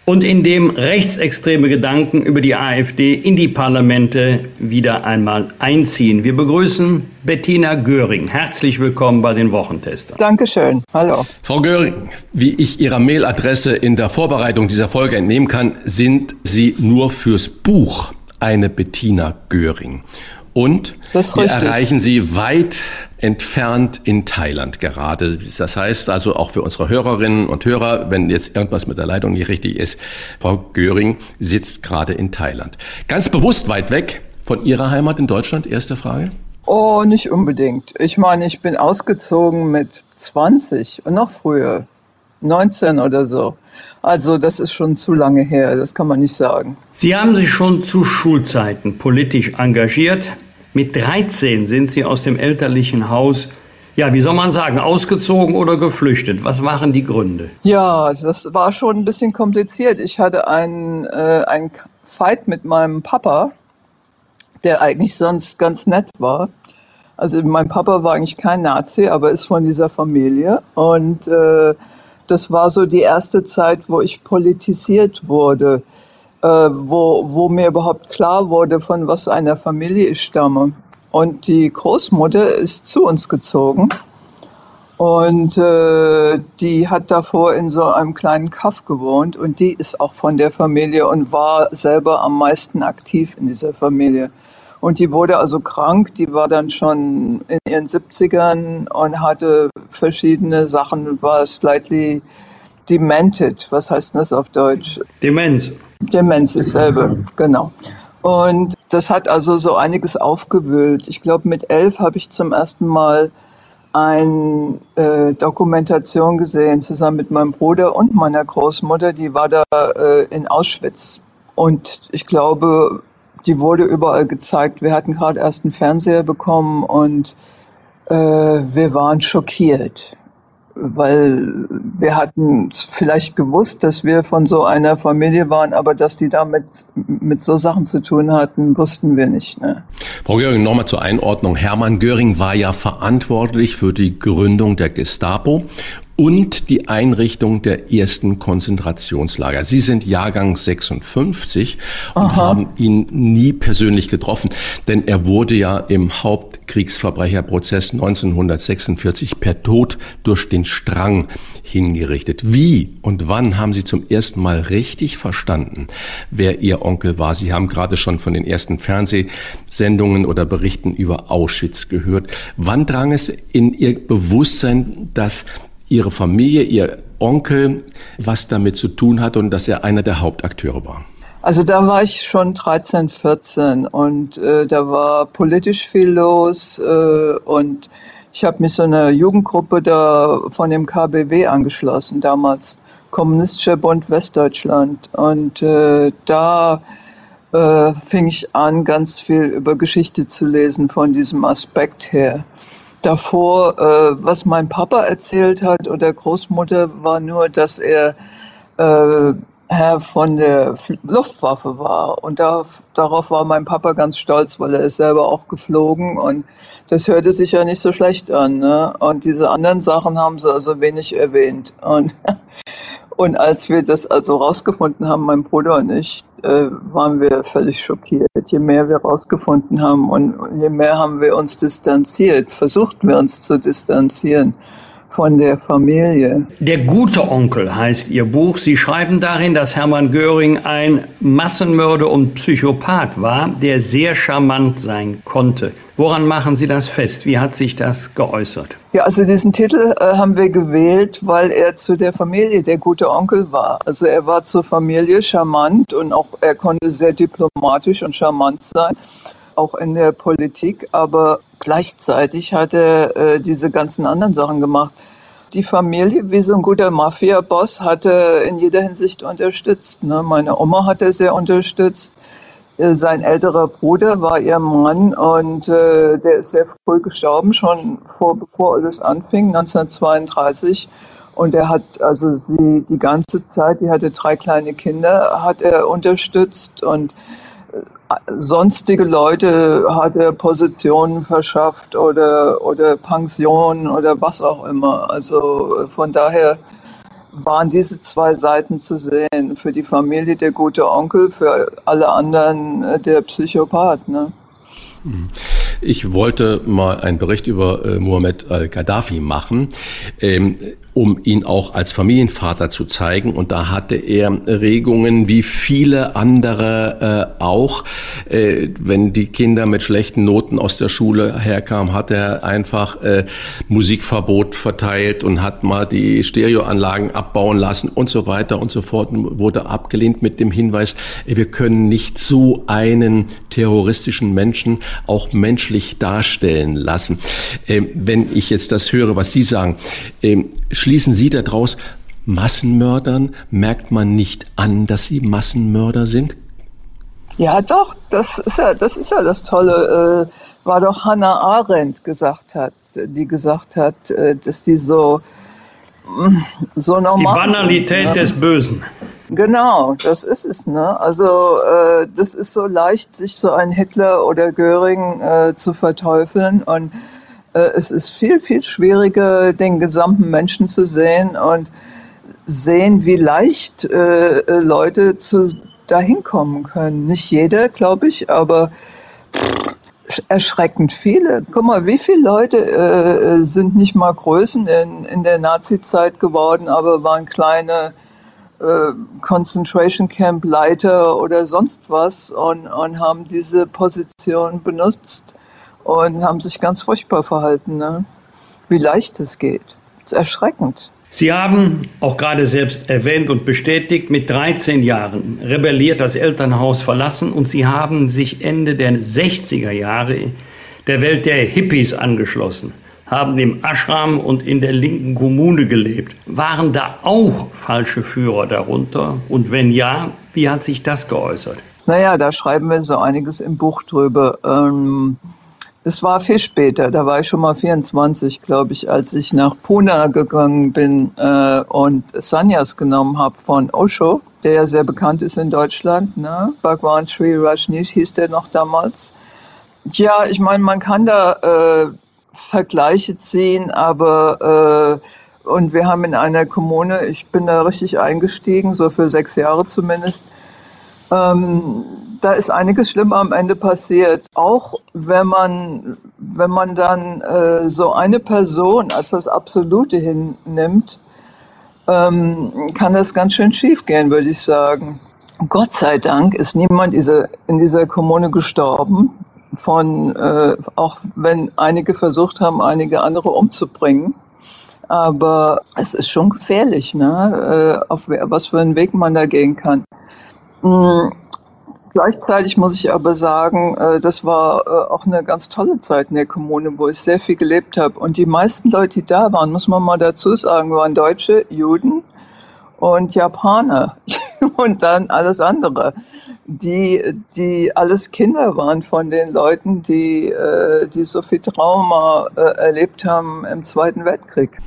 Und in dem rechtsextreme Gedanken über die AfD in die Parlamente wieder einmal einziehen. Wir begrüßen Bettina Göring. Herzlich willkommen bei den Wochentestern. Dankeschön. Hallo. Frau Göring, wie ich Ihrer Mailadresse in der Vorbereitung dieser Folge entnehmen kann, sind Sie nur fürs Buch eine Bettina Göring. Und wir erreichen Sie weit entfernt in Thailand gerade. Das heißt also auch für unsere Hörerinnen und Hörer, wenn jetzt irgendwas mit der Leitung nicht richtig ist, Frau Göring sitzt gerade in Thailand. Ganz bewusst weit weg von Ihrer Heimat in Deutschland, erste Frage. Oh, nicht unbedingt. Ich meine, ich bin ausgezogen mit 20 und noch früher, 19 oder so. Also das ist schon zu lange her, das kann man nicht sagen. Sie haben sich schon zu Schulzeiten politisch engagiert. Mit 13 sind Sie aus dem elterlichen Haus, ja, wie soll man sagen, ausgezogen oder geflüchtet? Was waren die Gründe? Ja, das war schon ein bisschen kompliziert. Ich hatte einen, äh, einen Fight mit meinem Papa, der eigentlich sonst ganz nett war. Also mein Papa war eigentlich kein Nazi, aber ist von dieser Familie. Und äh, das war so die erste Zeit, wo ich politisiert wurde äh, wo, wo mir überhaupt klar wurde, von was einer Familie ich stamme. Und die Großmutter ist zu uns gezogen. Und äh, die hat davor in so einem kleinen Kaff gewohnt und die ist auch von der Familie und war selber am meisten aktiv in dieser Familie. Und die wurde also krank, die war dann schon in ihren 70ern und hatte verschiedene Sachen, war slightly demented. Was heißt das auf Deutsch? Demenz. Demenz ist selber, genau. Und das hat also so einiges aufgewühlt. Ich glaube, mit elf habe ich zum ersten Mal eine äh, Dokumentation gesehen, zusammen mit meinem Bruder und meiner Großmutter. Die war da äh, in Auschwitz. Und ich glaube, die wurde überall gezeigt. Wir hatten gerade erst einen Fernseher bekommen und äh, wir waren schockiert weil wir hatten vielleicht gewusst, dass wir von so einer Familie waren, aber dass die damit mit so Sachen zu tun hatten, wussten wir nicht. Ne? Frau Göring, nochmal zur Einordnung. Hermann Göring war ja verantwortlich für die Gründung der Gestapo und die Einrichtung der ersten Konzentrationslager. Sie sind Jahrgang 56 und Aha. haben ihn nie persönlich getroffen, denn er wurde ja im Hauptkriegsverbrecherprozess 1946 per Tod durch den Strang hingerichtet. Wie und wann haben Sie zum ersten Mal richtig verstanden, wer Ihr Onkel war? Sie haben gerade schon von den ersten Fernsehsendungen oder Berichten über Auschwitz gehört. Wann drang es in Ihr Bewusstsein, dass Ihre Familie, Ihr Onkel, was damit zu tun hat und dass er einer der Hauptakteure war? Also da war ich schon 13, 14 und äh, da war politisch viel los äh, und ich habe mich so einer Jugendgruppe da von dem KBW angeschlossen, damals Kommunistischer Bund Westdeutschland. Und äh, da äh, fing ich an, ganz viel über Geschichte zu lesen von diesem Aspekt her davor, äh, was mein Papa erzählt hat oder Großmutter, war nur, dass er äh, Herr von der Luftwaffe war. Und da, darauf war mein Papa ganz stolz, weil er ist selber auch geflogen und das hörte sich ja nicht so schlecht an. Ne? Und diese anderen Sachen haben sie also wenig erwähnt. Und <laughs> Und als wir das also rausgefunden haben, mein Bruder und ich, äh, waren wir völlig schockiert. Je mehr wir rausgefunden haben und je mehr haben wir uns distanziert, versuchten wir uns zu distanzieren von der Familie. Der gute Onkel heißt Ihr Buch. Sie schreiben darin, dass Hermann Göring ein Massenmörder und Psychopath war, der sehr charmant sein konnte. Woran machen Sie das fest? Wie hat sich das geäußert? Ja, also diesen Titel äh, haben wir gewählt, weil er zu der Familie der gute Onkel war. Also er war zur Familie charmant und auch er konnte sehr diplomatisch und charmant sein auch in der Politik, aber gleichzeitig hat er äh, diese ganzen anderen Sachen gemacht. Die Familie, wie so ein guter Mafia-Boss, hat er in jeder Hinsicht unterstützt. Ne? Meine Oma hat er sehr unterstützt. Äh, sein älterer Bruder war ihr Mann und äh, der ist sehr früh gestorben, schon vor, bevor alles anfing, 1932. Und er hat also sie die ganze Zeit, die hatte drei kleine Kinder, hat er unterstützt und sonstige Leute hat er Positionen verschafft oder, oder Pensionen oder was auch immer. Also von daher waren diese zwei Seiten zu sehen. Für die Familie der gute Onkel, für alle anderen äh, der Psychopath. Ne? Ich wollte mal einen Bericht über äh, Muhammad al-Gaddafi machen. Ähm, um ihn auch als Familienvater zu zeigen. Und da hatte er Regungen wie viele andere äh, auch. Äh, wenn die Kinder mit schlechten Noten aus der Schule herkamen, hat er einfach äh, Musikverbot verteilt und hat mal die Stereoanlagen abbauen lassen und so weiter und so fort. Wurde abgelehnt mit dem Hinweis, wir können nicht so einen terroristischen Menschen auch menschlich darstellen lassen. Ähm, wenn ich jetzt das höre, was Sie sagen, ähm, schließen Sie daraus, Massenmördern merkt man nicht an, dass sie Massenmörder sind? Ja, doch, das ist ja das, ist ja das Tolle, äh, war doch Hannah Arendt gesagt hat, die gesagt hat, äh, dass die so, mm, so normal Die Banalität sind, ne? des Bösen. Genau, das ist es. Ne? Also äh, das ist so leicht, sich so ein Hitler oder Göring äh, zu verteufeln und äh, es ist viel, viel schwieriger, den gesamten Menschen zu sehen und sehen, wie leicht äh, äh Leute zu, dahin kommen können. Nicht jeder, glaube ich, aber erschreckend viele. Guck mal, wie viele Leute äh, sind nicht mal Größen in, in der Nazi-Zeit geworden, aber waren kleine äh, Concentration Camp Leiter oder sonst was und, und haben diese Position benutzt und haben sich ganz furchtbar verhalten. Ne? Wie leicht es geht. Das ist erschreckend. Sie haben auch gerade selbst erwähnt und bestätigt, mit 13 Jahren rebelliert das Elternhaus verlassen und Sie haben sich Ende der 60er Jahre der Welt der Hippies angeschlossen, haben im Ashram und in der linken Kommune gelebt. Waren da auch falsche Führer darunter? Und wenn ja, wie hat sich das geäußert? Naja, da schreiben wir so einiges im Buch drüber. Ähm es war viel später, da war ich schon mal 24, glaube ich, als ich nach Pune gegangen bin äh, und Sanyas genommen habe von Osho, der ja sehr bekannt ist in Deutschland. Ne? Bhagwan Sri Rajneesh hieß der noch damals. Ja, ich meine, man kann da äh, Vergleiche ziehen, aber äh, und wir haben in einer Kommune, ich bin da richtig eingestiegen, so für sechs Jahre zumindest. Ähm, da ist einiges Schlimmer am Ende passiert. Auch wenn man, wenn man dann äh, so eine Person als das Absolute hinnimmt, ähm, kann das ganz schön schief gehen, würde ich sagen. Gott sei Dank ist niemand in dieser Kommune gestorben, von, äh, auch wenn einige versucht haben, einige andere umzubringen. Aber es ist schon gefährlich, ne? äh, auf was für einen Weg man da gehen kann. Mhm Gleichzeitig muss ich aber sagen, äh, das war äh, auch eine ganz tolle Zeit in der Kommune, wo ich sehr viel gelebt habe. Und die meisten Leute, die da waren, muss man mal dazu sagen, waren Deutsche, Juden und Japaner <laughs> und dann alles andere, die, die alles Kinder waren von den Leuten, die, äh, die so viel Trauma erlebt haben im Zweiten Weltkrieg.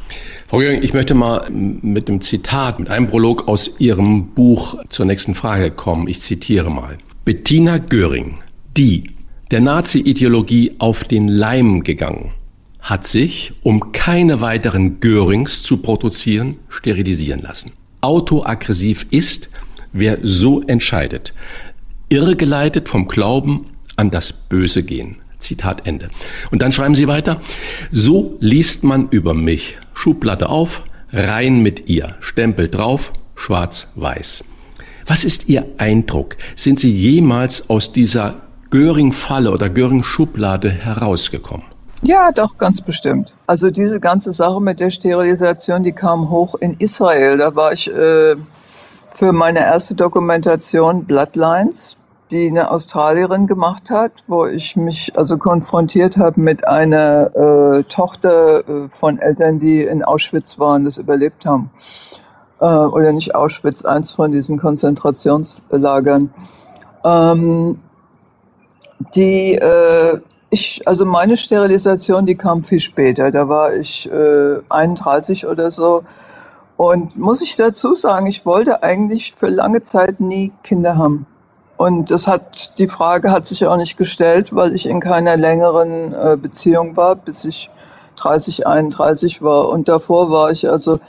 Frau Jürgen, ich möchte mal mit dem Zitat, mit einem Prolog aus Ihrem Buch zur nächsten Frage kommen. Ich zitiere mal. Bettina Göring, die der Nazi-Ideologie auf den Leim gegangen, hat sich, um keine weiteren Görings zu produzieren, sterilisieren lassen. Autoaggressiv ist, wer so entscheidet, irregeleitet vom Glauben an das Böse gehen. Zitat Ende. Und dann schreiben Sie weiter, so liest man über mich. Schublade auf, rein mit ihr, Stempel drauf, schwarz-weiß. Was ist Ihr Eindruck? Sind Sie jemals aus dieser Göring-Falle oder Göring-Schublade herausgekommen? Ja, doch, ganz bestimmt. Also diese ganze Sache mit der Sterilisation, die kam hoch in Israel. Da war ich äh, für meine erste Dokumentation Bloodlines, die eine Australierin gemacht hat, wo ich mich also konfrontiert habe mit einer äh, Tochter äh, von Eltern, die in Auschwitz waren, das überlebt haben äh, oder nicht Auschwitz, eins von diesen Konzentrationslagern. Ähm, Die, äh, ich, also meine Sterilisation, die kam viel später. Da war ich äh, 31 oder so. Und muss ich dazu sagen, ich wollte eigentlich für lange Zeit nie Kinder haben. Und das hat, die Frage hat sich auch nicht gestellt, weil ich in keiner längeren äh, Beziehung war, bis ich 30, 31 war. Und davor war ich also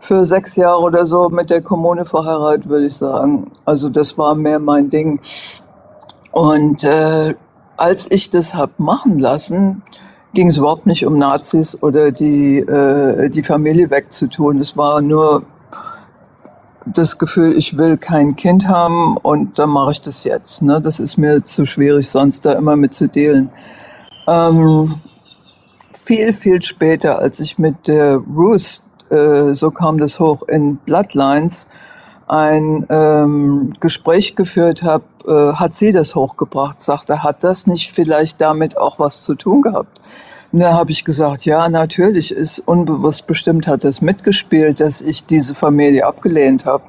für sechs Jahre oder so mit der Kommune verheiratet, würde ich sagen. Also das war mehr mein Ding. Und äh, als ich das hab machen lassen, ging es überhaupt nicht um Nazis oder die, äh, die Familie wegzutun. Es war nur das Gefühl, ich will kein Kind haben und dann mache ich das jetzt. Ne? Das ist mir zu schwierig, sonst da immer mit zu dealen. Ähm, viel, viel später, als ich mit der Ruth, äh, so kam das hoch, in Bloodlines ein ähm, Gespräch geführt habe, äh, hat sie das hochgebracht, sagte, hat das nicht vielleicht damit auch was zu tun gehabt? Und da habe ich gesagt, ja, natürlich ist unbewusst bestimmt hat das mitgespielt, dass ich diese Familie abgelehnt habe.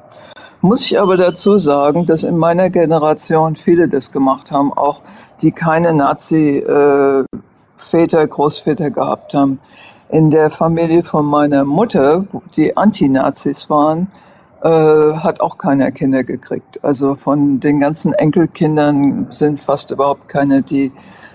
Muss ich aber dazu sagen, dass in meiner Generation viele das gemacht haben, auch die keine Nazi-Väter, äh, Großväter gehabt haben. In der Familie von meiner Mutter, die Anti-Nazis waren, äh, hat auch keiner Kinder gekriegt. Also von den ganzen Enkelkindern sind fast überhaupt keine, die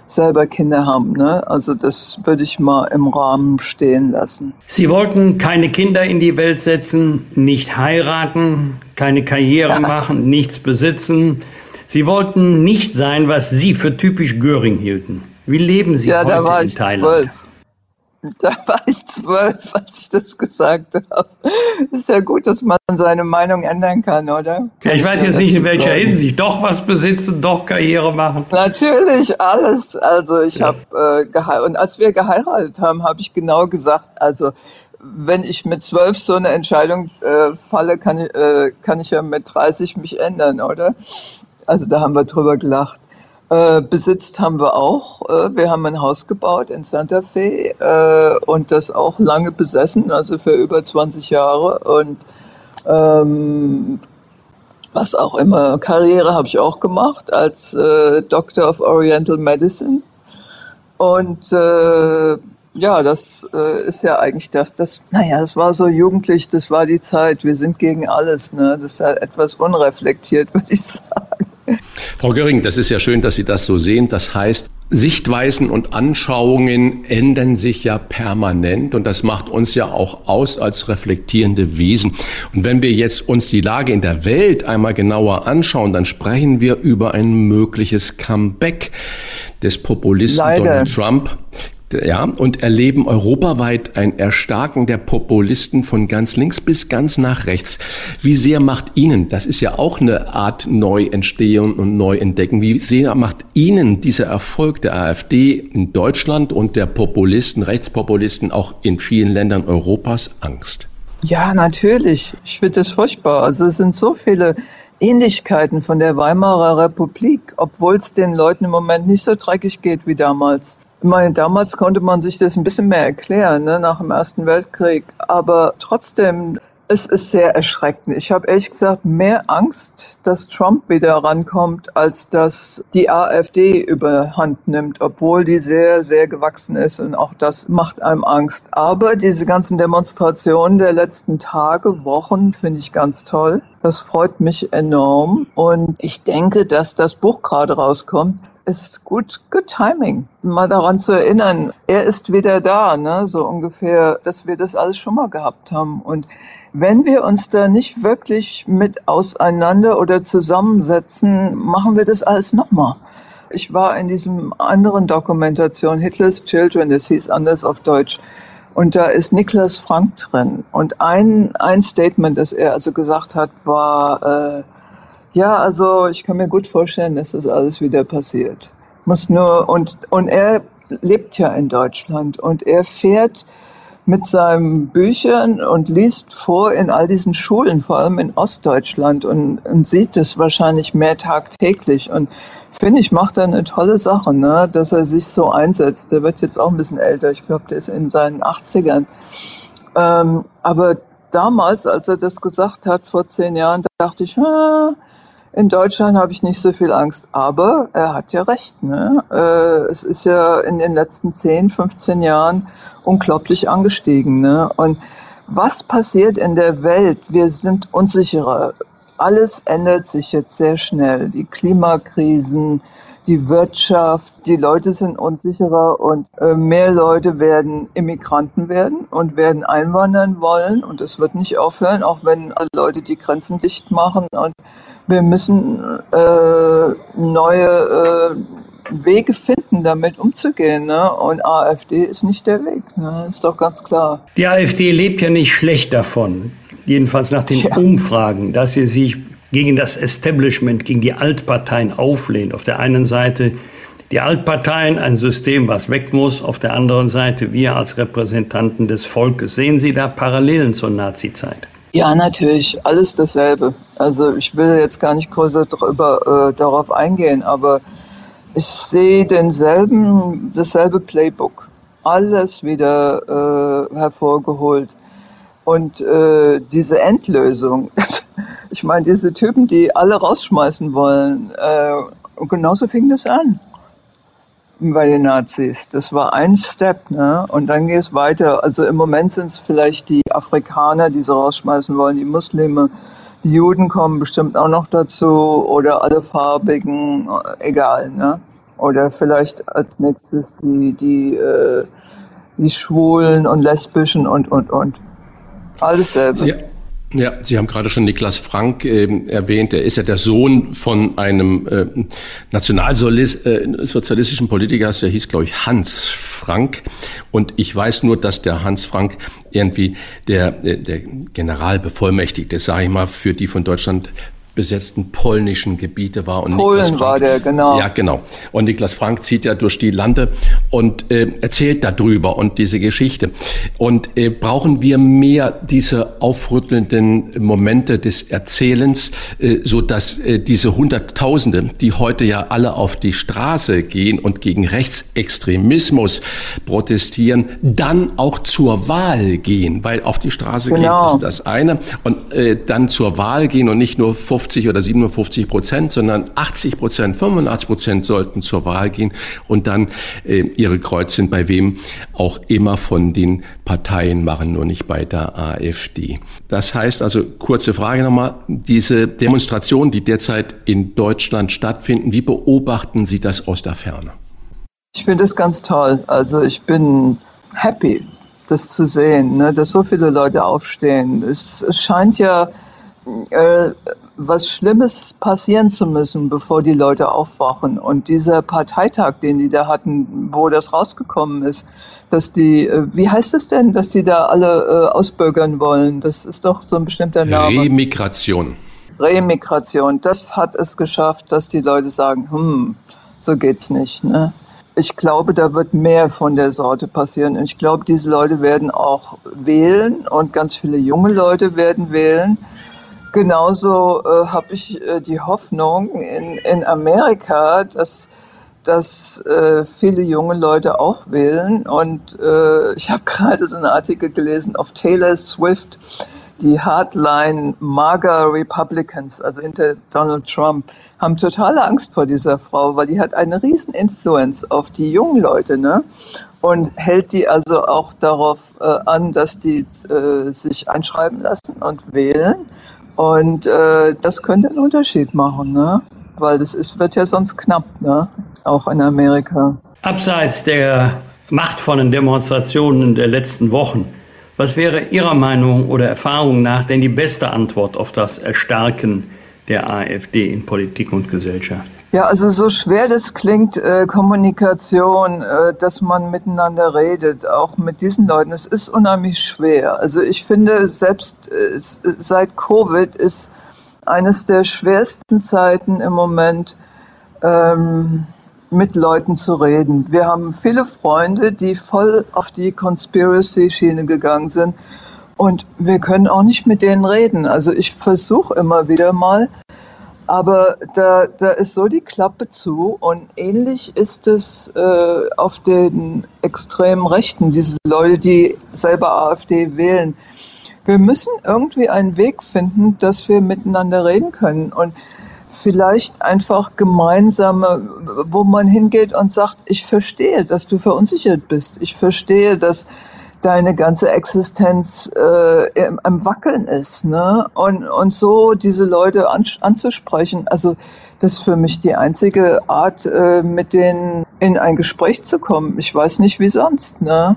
selber Kinder haben. Ne? Also das würde ich mal im Rahmen stehen lassen. Sie wollten keine Kinder in die Welt setzen, nicht heiraten, keine Karriere ja. <laughs> machen, nichts besitzen. Sie wollten nicht sein, was Sie für typisch Göring hielten. Wie leben Sie ja, heute da war in ich Thailand? Zwölf. Da war ich zwölf, als ich das gesagt habe. Ist ja gut, dass man seine Meinung ändern kann, oder? Ja, ich weiß jetzt nicht, in welcher Hinsicht. Doch was besitzen, doch Karriere machen. Natürlich, alles. Also ich ja. habe äh, geheiratet. Und als wir geheiratet haben, habe ich genau gesagt, also wenn ich mit zwölf so eine Entscheidung äh, falle, kann ich, äh, kann ich ja mit 30 mich ändern, oder? Also da haben wir drüber gelacht. Äh, besitzt haben wir auch. Äh, wir haben ein Haus gebaut in Santa Fe äh, und das auch lange besessen, also für über 20 Jahre. Und ähm, was auch immer, Karriere habe ich auch gemacht als äh, Doctor of Oriental Medicine. Und ja, das ist ja eigentlich das, das, naja, das war so jugendlich, das war die Zeit, wir sind gegen alles, ne? Das ist ja etwas unreflektiert, <laughs> würde ich sagen. <laughs> Frau Göring, das ist ja schön, dass Sie das so sehen. Das heißt, Sichtweisen und Anschauungen ändern sich ja permanent und das macht uns ja auch aus als reflektierende Wesen. Und wenn wir jetzt uns die Lage in der Welt einmal genauer anschauen, dann sprechen wir über ein mögliches Comeback des Populisten Leider. Donald Trump ja, und erleben europaweit ein Erstarken der Populisten von ganz links bis ganz nach rechts. Wie sehr macht Ihnen, das ist ja auch eine Art Neuentstehung und Neuentdecken, wie sehr macht Ihnen dieser Erfolg der AfD in Deutschland und der Populisten, Rechtspopulisten auch in vielen Ländern Europas Angst? Ja, natürlich. Ich finde das furchtbar. Also es sind so viele Ähnlichkeiten von der Weimarer Republik, obwohl es den Leuten im Moment nicht so dreckig geht wie damals. Ich meine, damals konnte man sich das ein bisschen mehr erklären, ne, nach dem Ersten Weltkrieg. Aber trotzdem, es ist sehr erschreckend. Ich habe ehrlich gesagt mehr Angst, dass Trump wieder rankommt, als dass die AfD überhand nimmt, obwohl die sehr, sehr gewachsen ist und auch das macht einem Angst. Aber diese ganzen Demonstrationen der letzten Tage, Wochen finde ich ganz toll. Das freut mich enorm und ich denke, dass das Buch gerade rauskommt ist gut, good timing, mal daran zu erinnern, er ist wieder da, ne, so ungefähr, dass wir das alles schon mal gehabt haben. Und wenn wir uns da nicht wirklich mit auseinander oder zusammensetzen, machen wir das alles nochmal. Ich war in diesem anderen Dokumentation, Hitler's Children, das hieß anders auf Deutsch, und da ist Niklas Frank drin. Und ein, ein Statement, das er also gesagt hat, war, äh, ja, also ich kann mir gut vorstellen, dass das alles wieder passiert. Muss nur und und er lebt ja in Deutschland und er fährt mit seinen Büchern und liest vor in all diesen Schulen, vor allem in Ostdeutschland und, und sieht es wahrscheinlich mehr tagtäglich. Und finde ich, macht er eine tolle Sache, ne? dass er sich so einsetzt. Der wird jetzt auch ein bisschen älter. Ich glaube, der ist in seinen 80ern. Ähm, aber damals, als er das gesagt hat, vor zehn Jahren, dachte ich, ah, In Deutschland habe ich nicht so viel Angst, aber er hat ja recht. Ne? Äh, es ist ja in den letzten 10, 15 Jahren unglaublich angestiegen. Ne? Und was passiert in der Welt? Wir sind unsicherer. Alles ändert sich jetzt sehr schnell. Die Klimakrisen, die Wirtschaft, die Leute sind unsicherer und äh, mehr Leute werden Immigranten werden und werden einwandern wollen und es wird nicht aufhören, auch wenn Leute die Grenzen dicht machen und wir müssen äh, neue äh, Wege finden, damit umzugehen. Ne? Und AfD ist nicht der Weg, ne? ist doch ganz klar. Die AfD lebt ja nicht schlecht davon, jedenfalls nach den ja. Umfragen, dass sie sich gegen das Establishment, gegen die Altparteien auflehnt. Auf der einen Seite die Altparteien, ein System, was weg muss. Auf der anderen Seite wir als Repräsentanten des Volkes. Sehen Sie da Parallelen zur Nazizeit? Ja, natürlich. Alles dasselbe. Also ich will jetzt gar nicht größer drüber, äh, darauf eingehen, aber ich sehe denselben, dasselbe Playbook. Alles wieder äh, hervorgeholt. Und äh, diese Endlösung, <laughs> ich meine, diese Typen, die alle rausschmeißen wollen, äh, genauso fing das an bei den Nazis. Das war ein Step, ne? Und dann geht es weiter. Also im Moment sind es vielleicht die Afrikaner, die sie rausschmeißen wollen, die Muslime, die Juden kommen bestimmt auch noch dazu oder alle Farbigen, egal, ne? Oder vielleicht als nächstes die, die, äh, die Schwulen und Lesbischen und, und, und. Alles selber. Ja. Ja, Sie haben gerade schon Niklas Frank äh, erwähnt. Er ist ja der Sohn von einem äh, nationalsozialistischen äh, Politiker, der hieß, glaube ich, Hans Frank. Und ich weiß nur, dass der Hans Frank irgendwie der, äh, der Generalbevollmächtigte, sage ich mal, für die von Deutschland besetzten polnischen Gebiete war. Und Polen Frank, war der, genau. Ja, genau. Und Niklas Frank zieht ja durch die Lande und äh, erzählt darüber und diese Geschichte. Und äh, brauchen wir mehr diese aufrüttelnden Momente des Erzählens, äh, so dass äh, diese Hunderttausende, die heute ja alle auf die Straße gehen und gegen Rechtsextremismus protestieren, dann auch zur Wahl gehen, weil auf die Straße genau. gehen ist das eine und äh, dann zur Wahl gehen und nicht nur 50 50 oder 57 Prozent, sondern 80 Prozent, 85 Prozent sollten zur Wahl gehen und dann äh, ihre Kreuzchen bei wem auch immer von den Parteien machen, nur nicht bei der AfD. Das heißt also, kurze Frage nochmal, diese Demonstrationen, die derzeit in Deutschland stattfinden, wie beobachten Sie das aus der Ferne? Ich finde es ganz toll. Also ich bin happy, das zu sehen, ne, dass so viele Leute aufstehen. Es, es scheint ja äh, was Schlimmes passieren zu müssen, bevor die Leute aufwachen. Und dieser Parteitag, den die da hatten, wo das rausgekommen ist, dass die, äh, wie heißt es denn, dass die da alle äh, ausbürgern wollen? Das ist doch so ein bestimmter Name. Remigration. Remigration. Das hat es geschafft, dass die Leute sagen, hm, so geht's nicht. Ne? Ich glaube, da wird mehr von der Sorte passieren. Und ich glaube, diese Leute werden auch wählen und ganz viele junge Leute werden wählen. Genauso äh, habe ich äh, die Hoffnung in, in Amerika, dass, dass äh, viele junge Leute auch wählen. Und äh, ich habe <laughs> gerade so einen Artikel gelesen auf Taylor Swift, die Hardline MAGA Republicans, also hinter Donald Trump, haben totale Angst vor dieser Frau, weil die hat eine riesen Influence auf die jungen Leute, ne? Und hält die also auch darauf äh, an, dass die äh, sich einschreiben lassen und wählen. Und äh, das könnte einen Unterschied machen, ne? weil das ist, wird ja sonst knapp, ne? auch in Amerika. Abseits der machtvollen Demonstrationen der letzten Wochen, was wäre Ihrer Meinung oder Erfahrung nach denn die beste Antwort auf das Erstarken der AfD in Politik und Gesellschaft? Ja, also so schwer das klingt, äh, Kommunikation, äh, dass man miteinander redet, auch mit diesen Leuten, es ist unheimlich schwer. Also ich finde, selbst äh, seit Covid ist eines der schwersten Zeiten im Moment, ähm, mit Leuten zu reden. Wir haben viele Freunde, die voll auf die Conspiracy-Schiene gegangen sind und wir können auch nicht mit denen reden. Also ich versuche immer wieder mal, aber da, da ist so die Klappe zu und ähnlich ist es äh, auf den extremen Rechten, diese Leute, die selber AfD wählen. Wir müssen irgendwie einen Weg finden, dass wir miteinander reden können. Und vielleicht einfach gemeinsame, wo man hingeht und sagt, ich verstehe, dass du verunsichert bist. Ich verstehe, dass deine ganze Existenz äh, im, im Wackeln ist. Ne? Und, und so diese Leute an, anzusprechen, also das ist für mich die einzige Art, äh, mit denen in ein Gespräch zu kommen. Ich weiß nicht, wie sonst. Ne?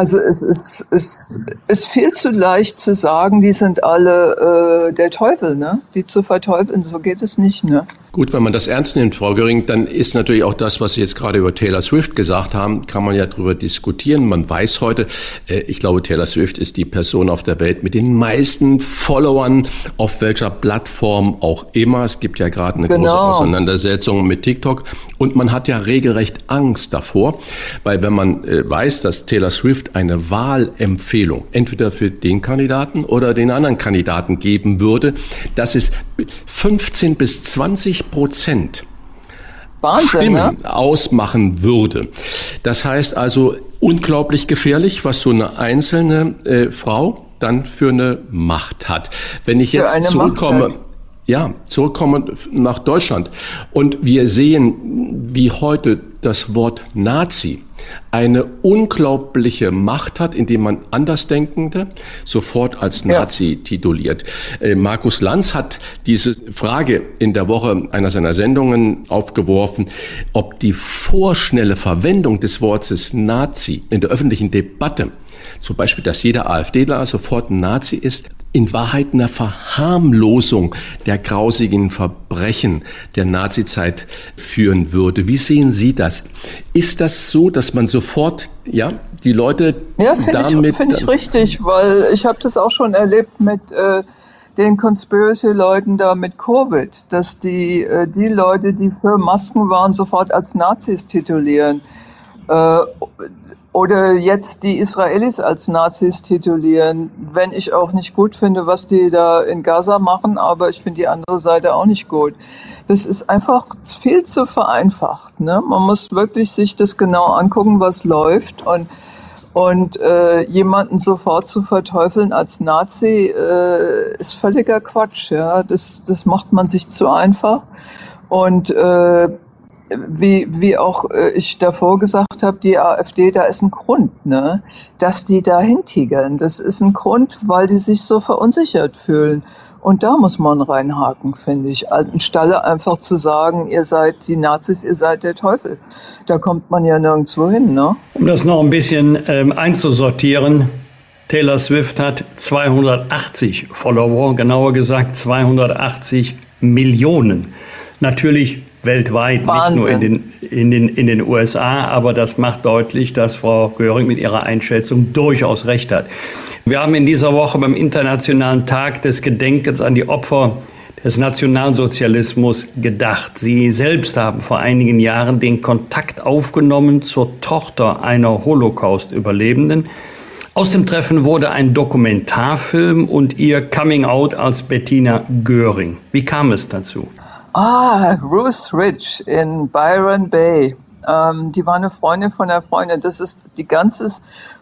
Also es ist, es ist viel zu leicht zu sagen, die sind alle äh, der Teufel, ne? Die zu verteufeln, so geht es nicht, ne? Gut, wenn man das ernst nimmt, Frau Göring, dann ist natürlich auch das, was Sie jetzt gerade über Taylor Swift gesagt haben, kann man ja darüber diskutieren. Man weiß heute, äh, ich glaube, Taylor Swift ist die Person auf der Welt mit den meisten Followern, auf welcher Plattform auch immer. Es gibt ja gerade eine genau. große Auseinandersetzung mit TikTok und man hat ja regelrecht Angst davor, weil wenn man äh, weiß, dass Taylor Swift eine Wahlempfehlung entweder für den Kandidaten oder den anderen Kandidaten geben würde, dass es 15 bis 20 50 Prozent Wahnsinn, Stimmen ne? ausmachen würde. Das heißt also unglaublich gefährlich, was so eine einzelne äh, Frau dann für eine Macht hat. Wenn ich jetzt zurückkomme, ja, zurückkomme nach Deutschland und wir sehen, wie heute das Wort Nazi eine unglaubliche Macht hat, indem man Andersdenkende sofort als Nazi ja. tituliert. Äh, Markus Lanz hat diese Frage in der Woche einer seiner Sendungen aufgeworfen, ob die vorschnelle Verwendung des Wortes Nazi in der öffentlichen Debatte zum Beispiel, dass jeder AfDler sofort ein Nazi ist, in Wahrheit eine Verharmlosung der grausigen Verbrechen der Nazizeit führen würde. Wie sehen Sie das? Ist das so, dass man sofort, ja, die Leute ja, damit... Ja, finde ich richtig, weil ich habe das auch schon erlebt mit... Äh, den Conspiracy-Leuten da mit Covid, dass die, äh, die Leute, die für Masken waren, sofort als Nazis titulieren. Äh, oder jetzt die Israelis als Nazis titulieren, wenn ich auch nicht gut finde, was die da in Gaza machen, aber ich finde die andere Seite auch nicht gut. Das ist einfach viel zu vereinfacht. Ne? Man muss wirklich sich das genau angucken, was läuft und und äh, jemanden sofort zu verteufeln als Nazi äh, ist völliger Quatsch. Ja, das das macht man sich zu einfach und äh, wie, wie auch äh, ich davor gesagt habe, die AfD, da ist ein Grund, ne, dass die da hintigern. Das ist ein Grund, weil die sich so verunsichert fühlen. Und da muss man reinhaken, finde ich. Anstelle einfach zu sagen, ihr seid die Nazis, ihr seid der Teufel. Da kommt man ja nirgendwo hin, ne? Um das noch ein bisschen ähm, einzusortieren. Taylor Swift hat 280 Follower, genauer gesagt 280 Millionen. Natürlich weltweit, Wahnsinn. nicht nur in den, in, den, in den USA, aber das macht deutlich, dass Frau Göring mit ihrer Einschätzung durchaus recht hat. Wir haben in dieser Woche beim Internationalen Tag des Gedenkens an die Opfer des Nationalsozialismus gedacht. Sie selbst haben vor einigen Jahren den Kontakt aufgenommen zur Tochter einer Holocaust-Überlebenden. Aus dem Treffen wurde ein Dokumentarfilm und ihr Coming Out als Bettina Göring. Wie kam es dazu? Ah, Ruth Rich in Byron Bay. Ähm, die war eine Freundin von der Freundin. Das ist die ganze,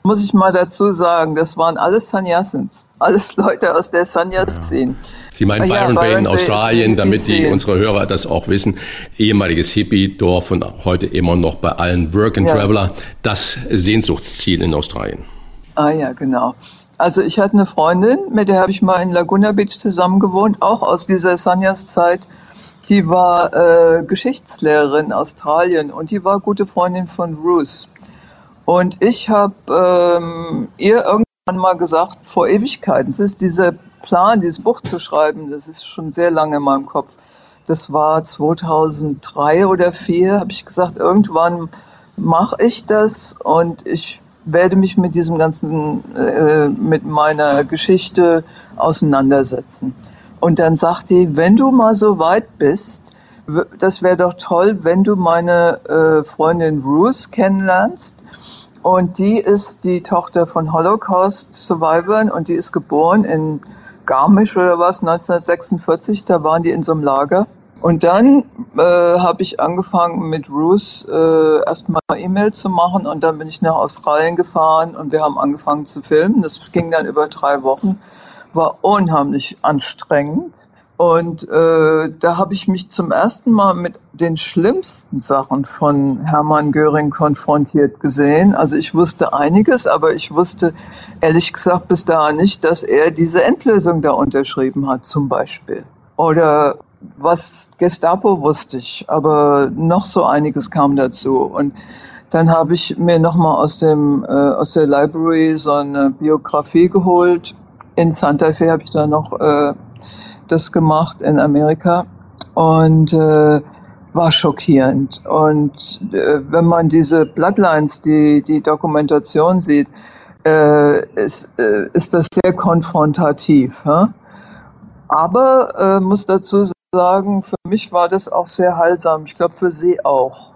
muss ich mal dazu sagen, das waren alles Sannyasins. Alles Leute aus der Sanyas-Szene. Sie meinen Byron, ja, Bay in Australien, damit die unsere Hörer das auch wissen. Ehemaliges Hippie-Dorf und heute immer noch bei allen Work and ja. Traveler. Das Sehnsuchtsziel in Australien. Ah ja, genau. Also ich hatte eine Freundin, mit der habe ich mal in Laguna Beach zusammen gewohnt, auch aus dieser Sanyas-Zeit. Die war äh, Geschichtslehrerin in Australien und die war gute Freundin von Ruth. Und ich habe ähm, ihr irgendwann mal gesagt, vor Ewigkeiten, es ist dieser Plan, dieses Buch zu schreiben, das ist schon sehr lange in meinem Kopf. Das war 2003 oder 2004, habe ich gesagt, irgendwann mache ich das und ich werde mich mit diesem ganzen, äh, mit meiner Geschichte auseinandersetzen. Und dann sagt die, wenn du mal so weit bist, das wäre doch toll, wenn du meine äh, Freundin Ruth kennenlernst. Und die ist die Tochter von Holocaust-Survivors und die ist geboren in Garmisch oder was, 1946. Da waren die in so einem Lager. Und dann äh, habe ich angefangen mit Ruth äh, erstmal E-Mail zu machen und dann bin ich nach Australien gefahren und wir haben angefangen zu filmen. Das ging dann über drei Wochen war unheimlich anstrengend, Und äh, da habe ich mich zum ersten Mal mit den schlimmsten Sachen von Hermann Göring konfrontiert gesehen. Also ich wusste einiges, aber ich wusste ehrlich gesagt bis dahin nicht, dass er diese Endlösung da unterschrieben hat, zum Beispiel. Oder was Gestapo wusste ich, aber noch so einiges kam dazu. Und dann habe ich mir nochmal aus, äh, aus der Library so eine Biografie geholt. In Santa Fe habe ich da noch äh, das gemacht in Amerika und äh, war schockierend. Und äh, wenn man diese Bloodlines, die, die Dokumentation sieht, äh, ist, äh, ist das sehr konfrontativ. Hä? Aber äh, muss dazu sagen, für mich war das auch sehr heilsam. Ich glaube für Sie auch,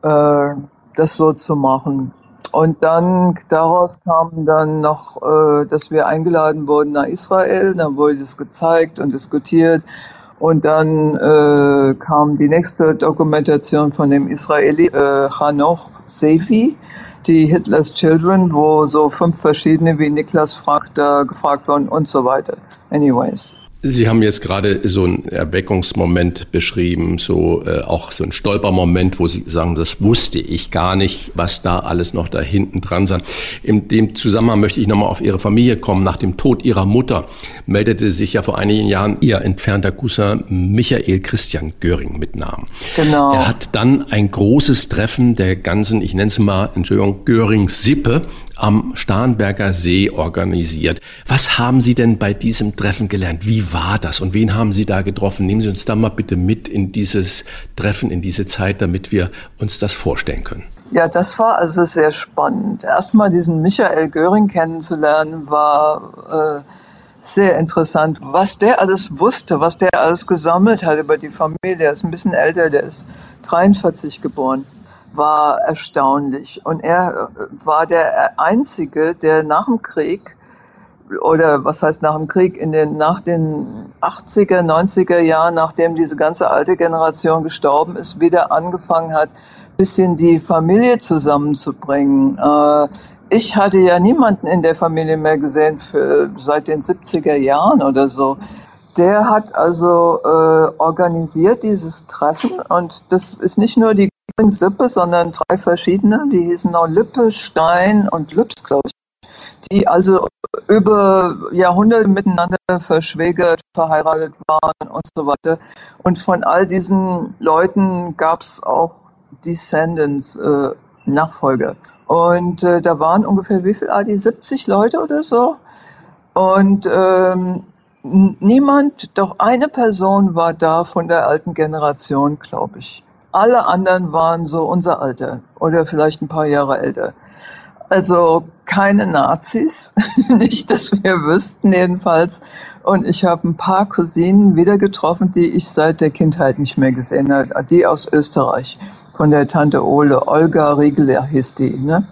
äh, das so zu machen. Und dann daraus kam dann noch, äh, dass wir eingeladen wurden nach Israel. Dann wurde das gezeigt und diskutiert. Und dann äh, kam die nächste Dokumentation von dem Israeli äh, Hanoch Sefi, die Hitlers Children, wo so fünf verschiedene, wie Niklas fragt, äh, gefragt wurden und so weiter. Anyways. Sie haben jetzt gerade so einen Erweckungsmoment beschrieben, so äh, auch so ein Stolpermoment, wo Sie sagen, das wusste ich gar nicht, was da alles noch da hinten dran sei. In dem Zusammenhang möchte ich nochmal auf Ihre Familie kommen. Nach dem Tod Ihrer Mutter meldete sich ja vor einigen Jahren Ihr entfernter Cousin Michael Christian Göring mit Namen. Genau. Er hat dann ein großes Treffen der ganzen, ich nenne es mal, Entschuldigung, Göring-Sippe am Starnberger See organisiert. Was haben Sie denn bei diesem Treffen gelernt? Wie war das und wen haben Sie da getroffen? Nehmen Sie uns da mal bitte mit in dieses Treffen, in diese Zeit, damit wir uns das vorstellen können. Ja, das war also sehr spannend. Erstmal diesen Michael Göring kennenzulernen, war äh, sehr interessant. Was der alles wusste, was der alles gesammelt hat über die Familie. Er ist ein bisschen älter, der ist 43 geboren war erstaunlich. Und er äh, war der Einzige, der nach dem Krieg, oder was heißt nach dem Krieg, in den, nach den 80er, 90er Jahren, nachdem diese ganze alte Generation gestorben ist, wieder angefangen hat, bisschen die Familie zusammenzubringen. Äh, ich hatte ja niemanden in der Familie mehr gesehen für, seit den 70er Jahren oder so. Der hat also äh, organisiert dieses Treffen und das ist nicht nur die Sippe, sondern drei verschiedene, die hießen auch Lippe, Stein und Lübs, glaube ich, die also über Jahrhunderte miteinander verschwägert, verheiratet waren und so weiter. Und von all diesen Leuten gab es auch Descendants, äh, Nachfolger. Und äh, da waren ungefähr wie viel? Ah, die 70 Leute oder so. Und ähm, niemand, doch eine Person war da von der alten Generation, glaube ich. Alle anderen waren so unser Alter oder vielleicht ein paar Jahre älter. Also keine Nazis, <laughs> nicht, dass wir wüssten jedenfalls. Und ich habe ein paar Cousinen wieder getroffen, die ich seit der Kindheit nicht mehr gesehen habe. Die aus Österreich, von der Tante Ole, Olga Riegler hieß die, ne?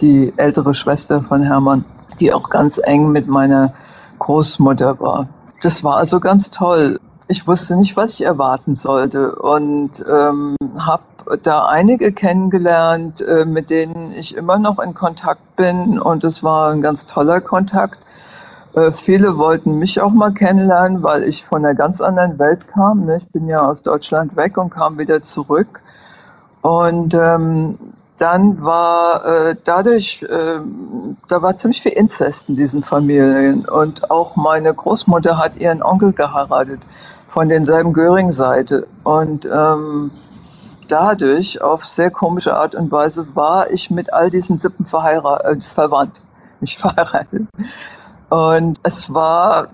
die ältere Schwester von Hermann, die auch ganz eng mit meiner Großmutter war. Das war also ganz toll ich wusste nicht, was ich erwarten sollte und ähm, habe da einige kennengelernt, äh, mit denen ich immer noch in Kontakt bin und es war ein ganz toller Kontakt. Äh, viele wollten mich auch mal kennenlernen, weil ich von einer ganz anderen Welt kam. Ne? Ich bin ja aus Deutschland weg und kam wieder zurück. Und ähm, dann war äh, dadurch, äh, da war ziemlich viel Inzest in diesen Familien. Und auch meine Großmutter hat ihren Onkel geheiratet von denselben Göring-Seite. Und ähm, dadurch, auf sehr komische Art und Weise, war ich mit all diesen Sippen verheiratet, äh, verwandt, <laughs> nicht verheiratet. Und es war,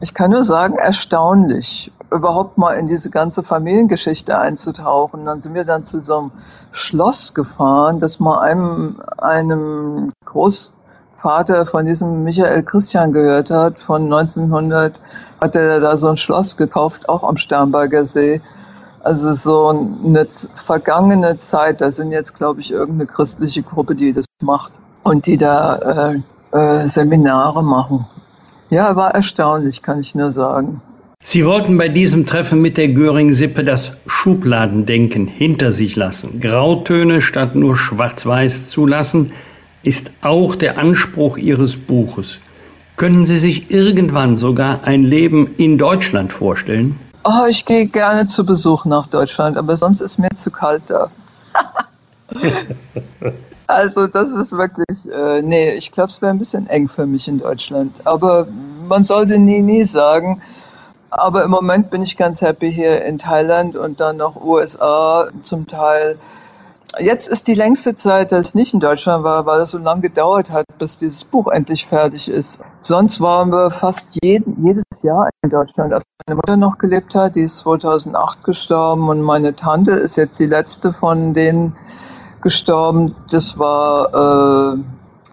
ich kann nur sagen, erstaunlich, überhaupt mal in diese ganze Familiengeschichte einzutauchen. Dann sind wir dann zu so einem Schloss gefahren, das mal einem, einem Großvater von diesem Michael Christian gehört hat, von 1900 hat er da so ein Schloss gekauft, auch am Sternberger See. Also so eine vergangene Zeit, da sind jetzt, glaube ich, irgendeine christliche Gruppe, die das macht und die da äh, äh, Seminare machen. Ja, war erstaunlich, kann ich nur sagen. Sie wollten bei diesem Treffen mit der Göring-Sippe das Schubladendenken hinter sich lassen. Grautöne statt nur schwarz-weiß zulassen, ist auch der Anspruch Ihres Buches. Können Sie sich irgendwann sogar ein Leben in Deutschland vorstellen? Oh, ich gehe gerne zu Besuch nach Deutschland, aber sonst ist mir zu kalt da. <laughs> also das ist wirklich, äh, nee, ich glaube, es wäre ein bisschen eng für mich in Deutschland. Aber man sollte nie, nie sagen. Aber im Moment bin ich ganz happy hier in Thailand und dann noch USA zum Teil. Jetzt ist die längste Zeit, dass ich nicht in Deutschland war, weil es so lange gedauert hat, bis dieses Buch endlich fertig ist. Sonst waren wir fast jeden, jedes Jahr in Deutschland. Als meine Mutter noch gelebt hat, die ist 2008 gestorben und meine Tante ist jetzt die letzte von denen gestorben. Das war äh,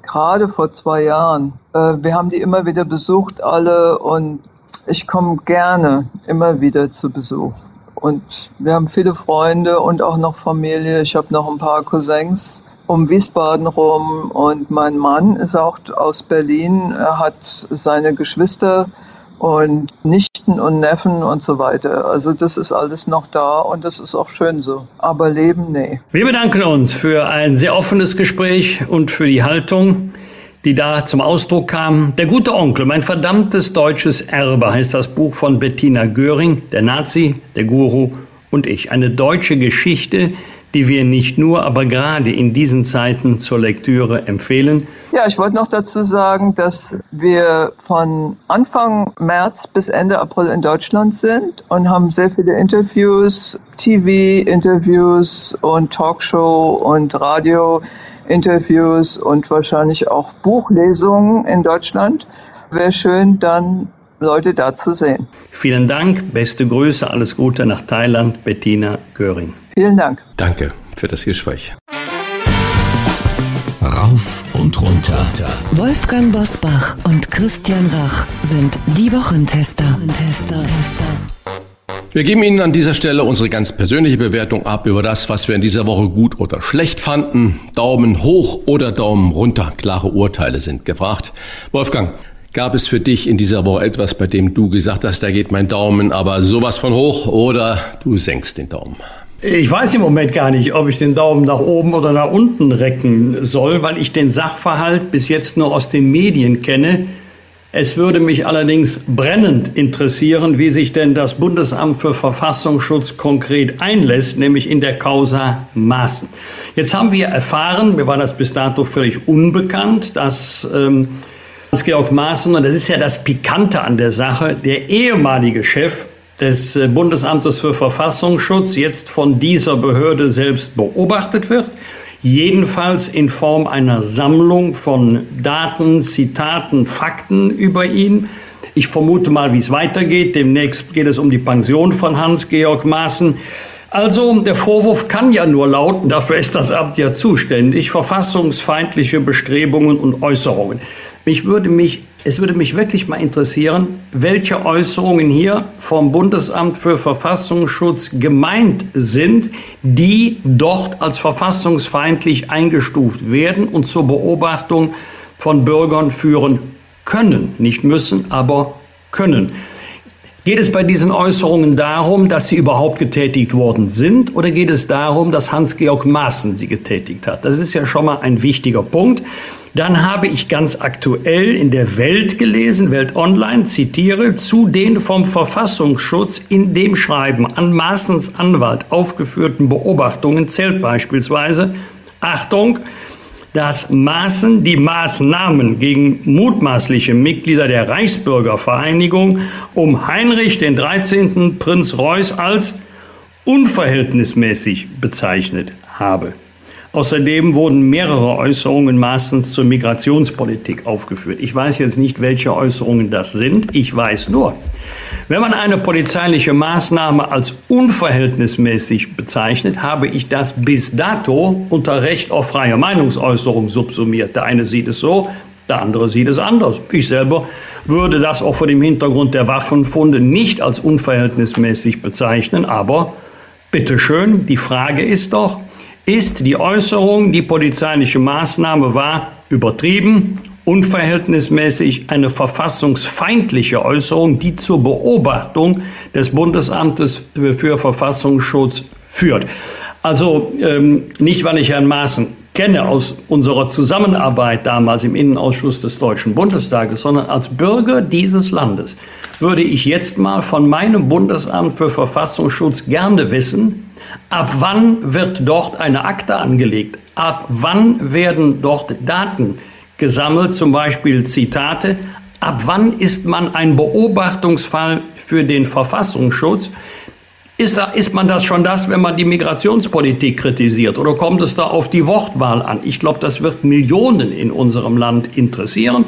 gerade vor zwei Jahren. Äh, wir haben die immer wieder besucht, alle, und ich komme gerne immer wieder zu Besuch. Und wir haben viele Freunde und auch noch Familie. Ich habe noch ein paar Cousins um Wiesbaden rum und mein Mann ist auch aus Berlin. Er hat seine Geschwister und Nichten und Neffen und so weiter. Also das ist alles noch da und das ist auch schön so. Aber Leben, nee. Wir bedanken uns für ein sehr offenes Gespräch und für die Haltung die da zum Ausdruck kam. Der gute Onkel, mein verdammtes deutsches Erbe heißt das Buch von Bettina Göring, der Nazi, der Guru und ich. Eine deutsche Geschichte, die wir nicht nur, aber gerade in diesen Zeiten zur Lektüre empfehlen. Ja, ich wollte noch dazu sagen, dass wir von Anfang März bis Ende April in Deutschland sind und haben sehr viele Interviews, TV-Interviews und Talkshow und Radio. Interviews und wahrscheinlich auch Buchlesungen in Deutschland. Wäre schön, dann Leute da zu sehen. Vielen Dank, beste Grüße, alles Gute nach Thailand, Bettina Göring. Vielen Dank. Danke für das Gespräch. Rauf und runter. Wolfgang Bosbach und Christian Rach sind die Wochentester. Wochentester. Wir geben Ihnen an dieser Stelle unsere ganz persönliche Bewertung ab über das, was wir in dieser Woche gut oder schlecht fanden. Daumen hoch oder Daumen runter. Klare Urteile sind gefragt. Wolfgang, gab es für dich in dieser Woche etwas, bei dem du gesagt hast, da geht mein Daumen aber sowas von hoch oder du senkst den Daumen? Ich weiß im Moment gar nicht, ob ich den Daumen nach oben oder nach unten recken soll, weil ich den Sachverhalt bis jetzt nur aus den Medien kenne. Es würde mich allerdings brennend interessieren, wie sich denn das Bundesamt für Verfassungsschutz konkret einlässt, nämlich in der Causa Maaßen. Jetzt haben wir erfahren, mir war das bis dato völlig unbekannt, dass ähm, Hans-Georg Maaßen, und das ist ja das Pikante an der Sache, der ehemalige Chef des äh, Bundesamtes für Verfassungsschutz jetzt von dieser Behörde selbst beobachtet wird jedenfalls in Form einer Sammlung von Daten, Zitaten, Fakten über ihn. Ich vermute mal, wie es weitergeht. Demnächst geht es um die Pension von Hans-Georg Maaßen. Also der Vorwurf kann ja nur lauten, dafür ist das Amt ja zuständig, verfassungsfeindliche Bestrebungen und Äußerungen. Mich würde mich es würde mich wirklich mal interessieren, welche Äußerungen hier vom Bundesamt für Verfassungsschutz gemeint sind, die dort als verfassungsfeindlich eingestuft werden und zur Beobachtung von Bürgern führen können. Nicht müssen, aber können. Geht es bei diesen Äußerungen darum, dass sie überhaupt getätigt worden sind oder geht es darum, dass Hans-Georg Maaßen sie getätigt hat? Das ist ja schon mal ein wichtiger Punkt. Dann habe ich ganz aktuell in der Welt gelesen, Welt Online, zitiere, zu den vom Verfassungsschutz in dem Schreiben an Maaßens Anwalt aufgeführten Beobachtungen zählt beispielsweise, Achtung, dass Maaßen die Maßnahmen gegen mutmaßliche Mitglieder der Reichsbürgervereinigung um Heinrich den 13. Prinz Reuß als unverhältnismäßig bezeichnet habe. Außerdem wurden mehrere Äußerungen maßens zur Migrationspolitik aufgeführt. Ich weiß jetzt nicht, welche Äußerungen das sind. Ich weiß nur, wenn man eine polizeiliche Maßnahme als unverhältnismäßig bezeichnet, habe ich das bis dato unter Recht auf freie Meinungsäußerung subsumiert. Der eine sieht es so, der andere sieht es anders. Ich selber würde das auch vor dem Hintergrund der Waffenfunde nicht als unverhältnismäßig bezeichnen, aber bitteschön, die Frage ist doch, ist die Äußerung, die polizeiliche Maßnahme war, übertrieben, unverhältnismäßig eine verfassungsfeindliche Äußerung, die zur Beobachtung des Bundesamtes für Verfassungsschutz führt. Also ähm, nicht, weil ich Herrn Maaßen kenne aus unserer Zusammenarbeit damals im Innenausschuss des Deutschen Bundestages, sondern als Bürger dieses Landes würde ich jetzt mal von meinem Bundesamt für Verfassungsschutz gerne wissen, ab wann wird dort eine Akte angelegt, ab wann werden dort Daten gesammelt, zum Beispiel Zitate, ab wann ist man ein Beobachtungsfall für den Verfassungsschutz, ist, da, ist man das schon das, wenn man die Migrationspolitik kritisiert? Oder kommt es da auf die Wortwahl an? Ich glaube, das wird Millionen in unserem Land interessieren.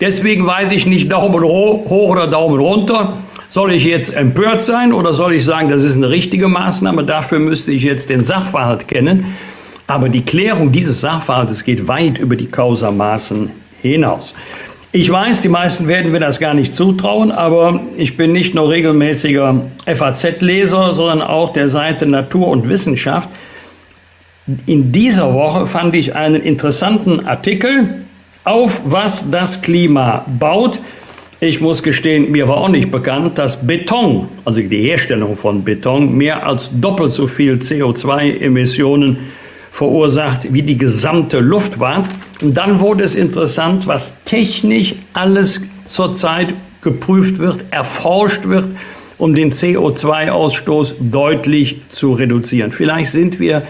Deswegen weiß ich nicht Daumen hoch oder Daumen runter. Soll ich jetzt empört sein oder soll ich sagen, das ist eine richtige Maßnahme? Dafür müsste ich jetzt den Sachverhalt kennen. Aber die Klärung dieses Sachverhaltes geht weit über die Causa-Maßen hinaus. Ich weiß, die meisten werden mir das gar nicht zutrauen, aber ich bin nicht nur regelmäßiger FAZ-Leser, sondern auch der Seite Natur und Wissenschaft. In dieser Woche fand ich einen interessanten Artikel, auf was das Klima baut. Ich muss gestehen, mir war auch nicht bekannt, dass Beton, also die Herstellung von Beton, mehr als doppelt so viel CO2-Emissionen verursacht wie die gesamte Luftfahrt. Und dann wurde es interessant, was technisch alles zurzeit geprüft wird, erforscht wird, um den CO2-Ausstoß deutlich zu reduzieren. Vielleicht sind wir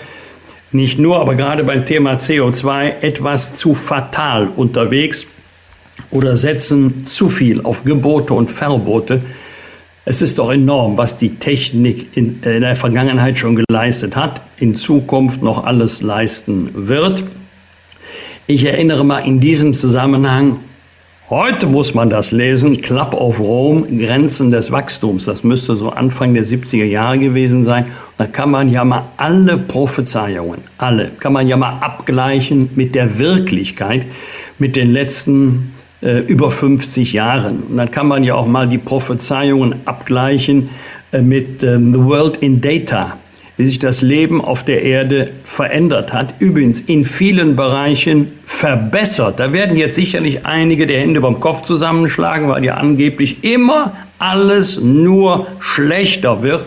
nicht nur, aber gerade beim Thema CO2 etwas zu fatal unterwegs oder setzen zu viel auf Gebote und Verbote. Es ist doch enorm, was die Technik in, in der Vergangenheit schon geleistet hat, in Zukunft noch alles leisten wird. Ich erinnere mal in diesem Zusammenhang, heute muss man das lesen, Club of Rome, Grenzen des Wachstums. Das müsste so Anfang der 70er Jahre gewesen sein. Da kann man ja mal alle Prophezeiungen, alle, kann man ja mal abgleichen mit der Wirklichkeit, mit den letzten äh, über 50 Jahren. Und dann kann man ja auch mal die Prophezeiungen abgleichen äh, mit ähm, The World in Data wie sich das Leben auf der Erde verändert hat. Übrigens in vielen Bereichen verbessert. Da werden jetzt sicherlich einige die Hände beim Kopf zusammenschlagen, weil ja angeblich immer alles nur schlechter wird.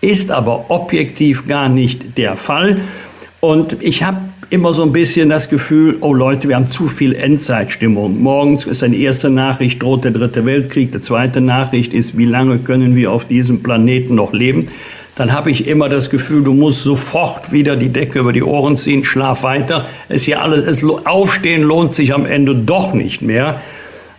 Ist aber objektiv gar nicht der Fall. Und ich habe immer so ein bisschen das Gefühl, oh Leute, wir haben zu viel Endzeitstimmung. Morgens ist eine erste Nachricht, droht der dritte Weltkrieg. Die zweite Nachricht ist, wie lange können wir auf diesem Planeten noch leben? dann habe ich immer das Gefühl, du musst sofort wieder die Decke über die Ohren ziehen, schlaf weiter. Es ja alles, es, aufstehen lohnt sich am Ende doch nicht mehr.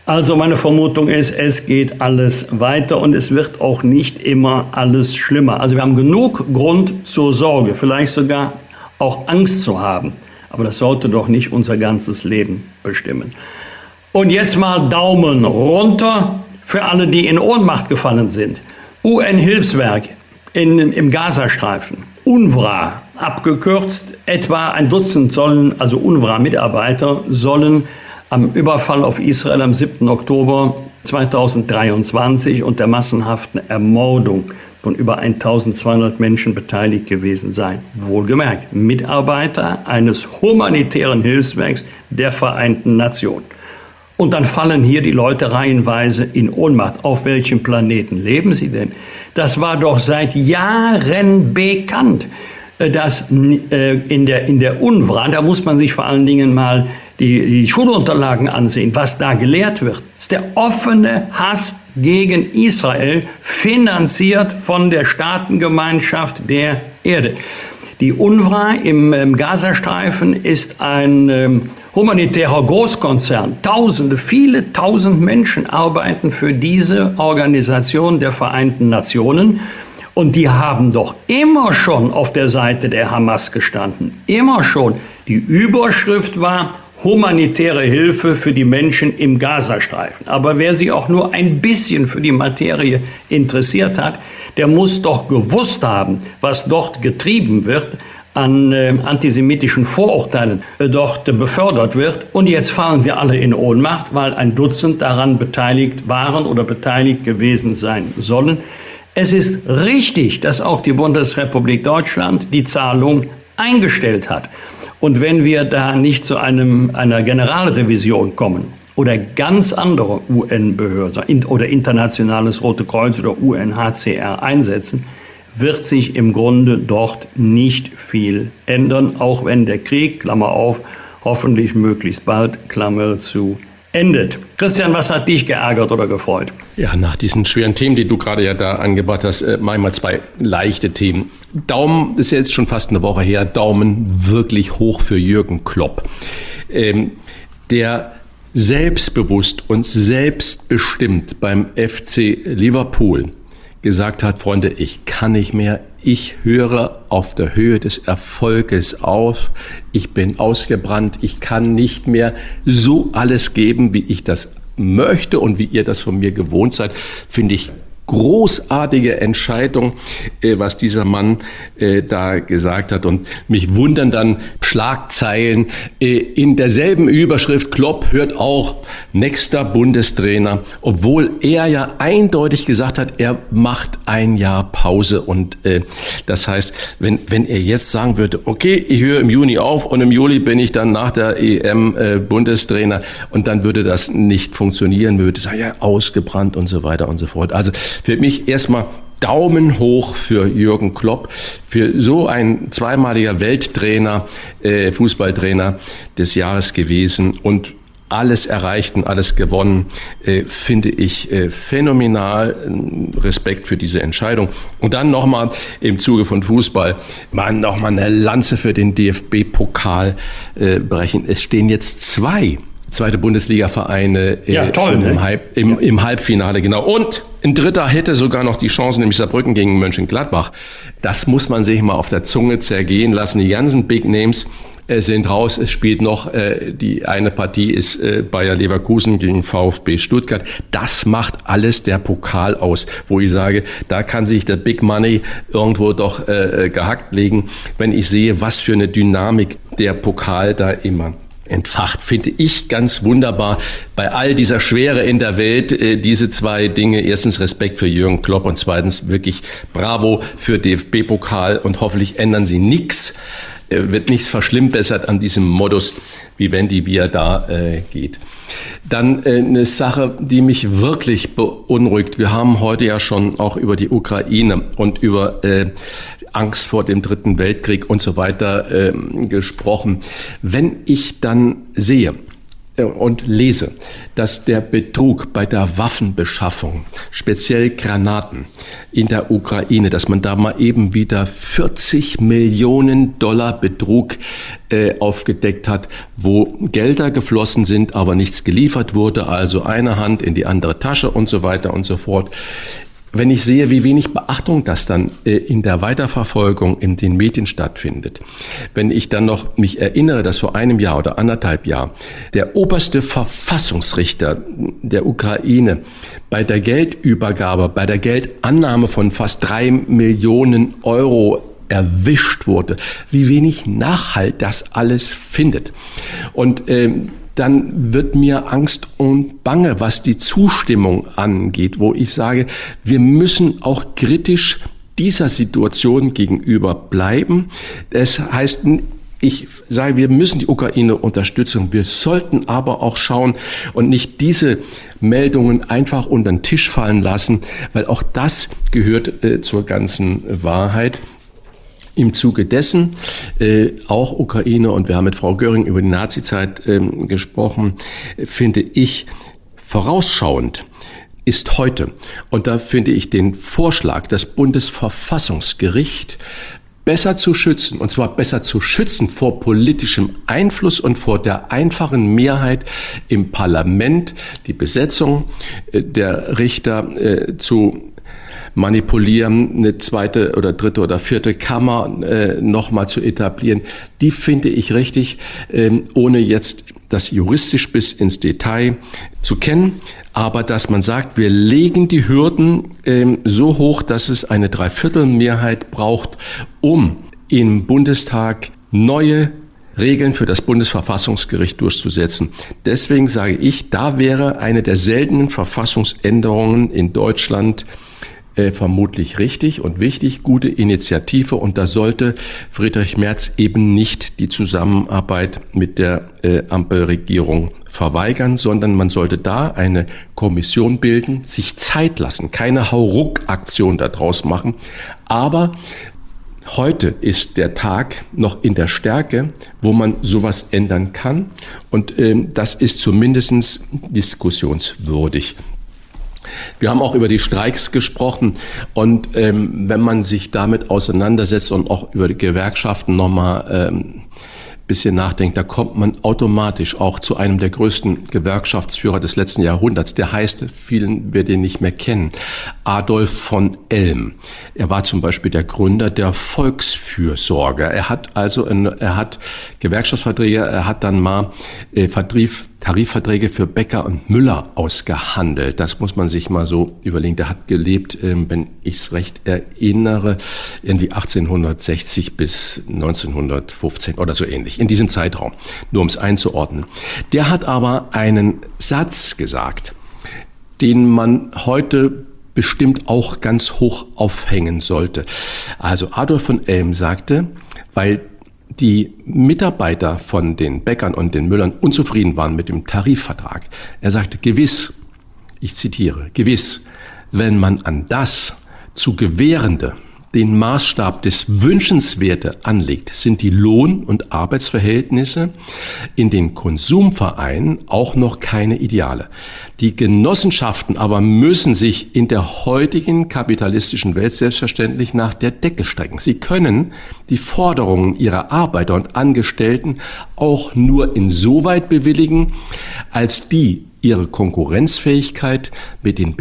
Also meine Vermutung ist, es geht alles weiter und es wird auch nicht immer alles schlimmer. Also wir haben genug Grund zur Sorge, vielleicht sogar auch Angst zu haben. Aber das sollte doch nicht unser ganzes Leben bestimmen. Und jetzt mal Daumen runter für alle, die in Ohnmacht gefallen sind. UN-Hilfswerk im Gazastreifen. UNWRA abgekürzt, etwa ein Dutzend sollen, also UNWRA-Mitarbeiter, sollen am Überfall auf Israel am 7. Oktober 2023 und der massenhaften Ermordung von über 1200 Menschen beteiligt gewesen sein. Wohlgemerkt, Mitarbeiter eines humanitären Hilfswerks der Vereinten Nationen. Und dann fallen hier die Leute reihenweise in Ohnmacht. Auf welchem Planeten leben sie denn? Das war doch seit Jahren bekannt, äh, dass äh, in der, in der UNRWA, da muss man sich vor allen Dingen mal die, die Schulunterlagen ansehen, was da gelehrt wird. Das ist der offene Hass gegen Israel, finanziert von der Staatengemeinschaft der Erde. Die UNRWA im, im Gazastreifen ist ein ähm, humanitärer Großkonzern. Tausende, viele tausend Menschen arbeiten für diese Organisation der Vereinten Nationen. Und die haben doch immer schon auf der Seite der Hamas gestanden. Immer schon. Die Überschrift war humanitäre Hilfe für die Menschen im Gazastreifen. Aber wer sich auch nur ein bisschen für die Materie interessiert hat, der muss doch gewusst haben, was dort getrieben wird an äh, antisemitischen Vorurteilen äh, dort äh, befördert wird. Und jetzt fallen wir alle in Ohnmacht, weil ein Dutzend daran beteiligt waren oder beteiligt gewesen sein sollen. Es ist richtig, dass auch die Bundesrepublik Deutschland die Zahlung eingestellt hat. Und wenn wir da nicht zu einem, einer Generalrevision kommen oder ganz andere UN-Behörden oder internationales Rote Kreuz oder UNHCR einsetzen, wird sich im Grunde dort nicht viel ändern, auch wenn der Krieg, Klammer auf, hoffentlich möglichst bald, Klammer zu, endet. Christian, was hat dich geärgert oder gefreut? Ja, nach diesen schweren Themen, die du gerade ja da angebracht hast, äh, mal zwei leichte Themen. Daumen, ist jetzt schon fast eine Woche her, Daumen wirklich hoch für Jürgen Klopp. Ähm, der selbstbewusst und selbstbestimmt beim FC Liverpool gesagt hat, Freunde, ich kann nicht mehr, ich höre auf der Höhe des Erfolges auf, ich bin ausgebrannt, ich kann nicht mehr so alles geben, wie ich das möchte und wie ihr das von mir gewohnt seid, finde ich großartige Entscheidung, äh, was dieser Mann äh, da gesagt hat. Und mich wundern dann Schlagzeilen äh, in derselben Überschrift. Klopp hört auch nächster Bundestrainer, obwohl er ja eindeutig gesagt hat, er macht ein Jahr Pause. Und das heißt, wenn, wenn er jetzt sagen würde, okay, ich höre im Juni auf und im Juli bin ich dann nach der EM Bundestrainer und dann würde das nicht funktionieren, würde sagen, ja, ausgebrannt und so weiter und so fort. Also für mich erstmal Daumen hoch für Jürgen Klopp, für so ein zweimaliger Welttrainer, äh, Fußballtrainer des Jahres gewesen und alles erreicht und alles gewonnen, äh, finde ich äh, phänomenal. Respekt für diese Entscheidung. Und dann nochmal im Zuge von Fußball, mal nochmal eine Lanze für den DFB-Pokal äh, brechen. Es stehen jetzt zwei zweite Bundesliga-Vereine ja, äh, schon im, ne? Halb, im, im, Halbfinale, genau. Und ein Dritter hätte sogar noch die Chance, nämlich Saarbrücken gegen Mönchengladbach. Das muss man sich mal auf der Zunge zergehen lassen. Die ganzen Big Names äh, sind raus. Es spielt noch äh, die eine Partie ist äh, Bayer Leverkusen gegen VfB Stuttgart. Das macht alles der Pokal aus, wo ich sage, da kann sich der Big Money irgendwo doch äh, gehackt legen, wenn ich sehe, was für eine Dynamik der Pokal da immer entfacht, finde ich ganz wunderbar. Bei all dieser Schwere in der Welt, äh, diese zwei Dinge. Erstens Respekt für Jürgen Klopp und zweitens wirklich Bravo für DFB-Pokal und hoffentlich ändern sie nichts, äh, wird nichts verschlimmbessert an diesem Modus, wie wenn die wie er da äh, geht. Dann äh, eine Sache, die mich wirklich beunruhigt. Wir haben heute ja schon auch über die Ukraine und über Angst vor dem Dritten Weltkrieg und so weiter äh, gesprochen. Wenn ich dann sehe, äh, und lese, dass der Betrug bei der Waffenbeschaffung, speziell Granaten in der Ukraine, dass man da mal eben wieder 40 Millionen Dollar Betrug äh, aufgedeckt hat, wo Gelder geflossen sind, aber nichts geliefert wurde, also eine Hand in die andere Tasche und so weiter und so fort wenn ich sehe, wie wenig Beachtung das dann äh, in der Weiterverfolgung in den Medien stattfindet, wenn ich dann noch mich erinnere, dass vor einem Jahr oder anderthalb Jahr der oberste Verfassungsrichter der Ukraine bei der Geldübergabe, bei der Geldannahme von fast drei Millionen Euro erwischt wurde, wie wenig Nachhalt das alles findet. Und ähm, dann wird mir Angst und Bange, was die Zustimmung angeht, wo ich sage, wir müssen auch kritisch dieser Situation gegenüber bleiben. Es heißt, ich sage, wir müssen die Ukraine unterstützen. Wir sollten aber auch schauen und nicht diese Meldungen einfach unter den Tisch fallen lassen, weil auch das gehört äh, zur ganzen Wahrheit. Im Zuge dessen äh, auch Ukraine und wir haben mit Frau Göring über die Nazizeit ähm, gesprochen, finde ich vorausschauend ist heute, und da finde ich den Vorschlag, das Bundesverfassungsgericht besser zu schützen, und zwar besser zu schützen vor politischem Einfluss und vor der einfachen Mehrheit im Parlament, die Besetzung äh, der Richter äh, zu manipulieren, eine zweite oder dritte oder vierte Kammer äh, nochmal zu etablieren, die finde ich richtig, ähm, ohne jetzt das juristisch bis ins Detail zu kennen, aber dass man sagt, wir legen die Hürden ähm, so hoch, dass es eine Dreiviertelmehrheit braucht, um im Bundestag neue Regeln für das Bundesverfassungsgericht durchzusetzen. Deswegen sage ich, da wäre eine der seltenen Verfassungsänderungen in Deutschland äh, vermutlich richtig und wichtig, gute Initiative und da sollte Friedrich Merz eben nicht die Zusammenarbeit mit der äh, Ampelregierung verweigern, sondern man sollte da eine Kommission bilden, sich Zeit lassen, keine Hauruck-Aktion daraus machen, aber Heute ist der Tag noch in der Stärke, wo man sowas ändern kann. Und ähm, das ist zumindest diskussionswürdig. Wir haben auch über die Streiks gesprochen und ähm, wenn man sich damit auseinandersetzt und auch über die Gewerkschaften nochmal ähm, bisschen nachdenkt, da kommt man automatisch auch zu einem der größten Gewerkschaftsführer des letzten Jahrhunderts. Der heißt, vielen wir den nicht mehr kennen, Adolf von Elm. Er war zum Beispiel der Gründer der Volksfürsorge. Er hat also, er hat Gewerkschaftsverträge, er hat dann mal äh, Vertrieb Tarifverträge für Bäcker und Müller ausgehandelt. Das muss man sich mal so überlegen. Der hat gelebt, ähm, wenn ich es recht erinnere, irgendwie 1860 bis 1915 oder so ähnlich, in diesem Zeitraum, nur um es einzuordnen. Der hat aber einen Satz gesagt, den man heute bestimmt auch ganz hoch aufhängen sollte. Also Adolf von Elm sagte, weil die Mitarbeiter von den Bäckern und den Müllern unzufrieden waren mit dem Tarifvertrag. Er sagte, gewiss, ich zitiere, gewiss, wenn man an das zu gewährende den Maßstab des Wünschenswerte anlegt, sind die Lohn- und Arbeitsverhältnisse in den Konsumvereinen auch noch keine Ideale. Die Genossenschaften aber müssen sich in der heutigen kapitalistischen Welt selbstverständlich nach der Decke strecken. Sie können die Forderungen ihrer Arbeiter und Angestellten auch nur insoweit bewilligen, als die ihre Konkurrenzfähigkeit mit den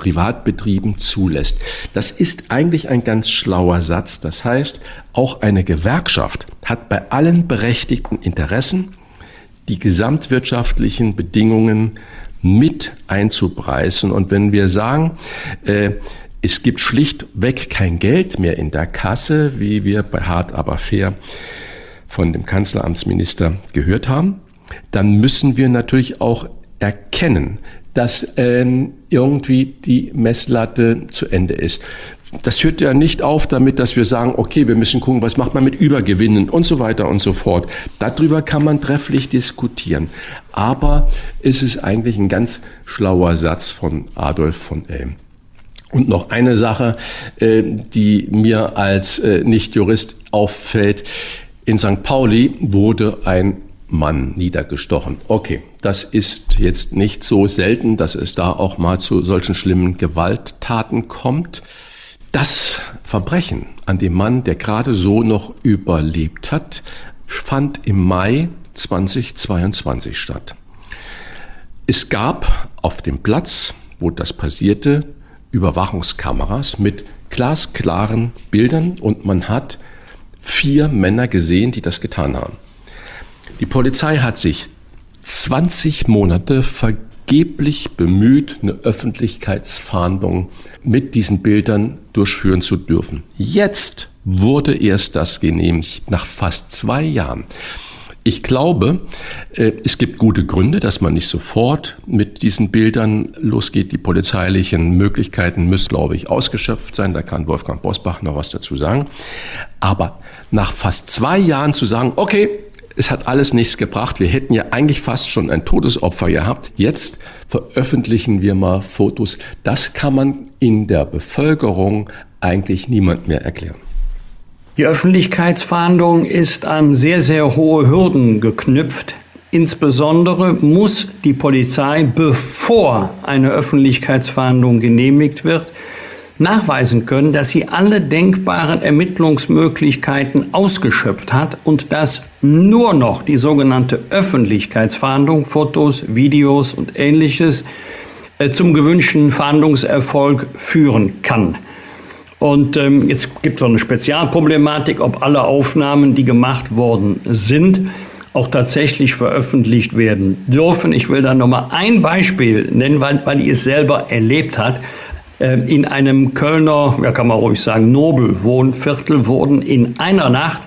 Privatbetrieben zulässt. Das ist eigentlich ein ganz schlauer Satz. Das heißt, auch eine Gewerkschaft hat bei allen berechtigten Interessen die gesamtwirtschaftlichen Bedingungen mit einzupreisen. Und wenn wir sagen, äh, es gibt schlichtweg kein Geld mehr in der Kasse, wie wir bei Hart aber fair von dem Kanzleramtsminister gehört haben, dann müssen wir natürlich auch erkennen, dass ähm, irgendwie die Messlatte zu Ende ist. Das hört ja nicht auf damit, dass wir sagen, okay, wir müssen gucken, was macht man mit Übergewinnen und so weiter und so fort. Darüber kann man trefflich diskutieren. Aber es ist eigentlich ein ganz schlauer Satz von Adolf von Elm. Und noch eine Sache, äh, die mir als äh, Nicht-Jurist auffällt. In St. Pauli wurde ein Mann niedergestochen. Okay, das ist jetzt nicht so selten, dass es da auch mal zu solchen schlimmen Gewalttaten kommt. Das Verbrechen an dem Mann, der gerade so noch überlebt hat, fand im Mai 2022 statt. Es gab auf dem Platz, wo das passierte, Überwachungskameras mit glasklaren Bildern und man hat vier Männer gesehen, die das getan haben. Die Polizei hat sich 20 Monate vergeblich bemüht, eine Öffentlichkeitsfahndung mit diesen Bildern durchführen zu dürfen. Jetzt wurde erst das genehmigt, nach fast zwei Jahren. Ich glaube, äh, es gibt gute Gründe, dass man nicht sofort mit diesen Bildern losgeht. Die polizeilichen Möglichkeiten müssen, glaube ich, ausgeschöpft sein. Da kann Wolfgang Bosbach noch was dazu sagen. Aber nach fast zwei Jahren zu sagen, okay, es hat alles nichts gebracht. Wir hätten ja eigentlich fast schon ein Todesopfer gehabt. Jetzt veröffentlichen wir mal Fotos. Das kann man in der Bevölkerung eigentlich niemand mehr erklären. Die Öffentlichkeitsfahndung ist an sehr, sehr hohe Hürden geknüpft. Insbesondere muss die Polizei, bevor eine Öffentlichkeitsfahndung genehmigt wird, nachweisen können, dass sie alle denkbaren Ermittlungsmöglichkeiten ausgeschöpft hat und dass nur noch die sogenannte Öffentlichkeitsfahndung, Fotos, Videos und ähnliches äh, zum gewünschten Fahndungserfolg führen kann. Und ähm, jetzt gibt es so eine Spezialproblematik, ob alle Aufnahmen, die gemacht worden sind, auch tatsächlich veröffentlicht werden dürfen. Ich will da nochmal ein Beispiel nennen, weil, weil die es selber erlebt hat. Ähm, in einem Kölner, ja kann man ruhig sagen, Nobelwohnviertel wurden in einer Nacht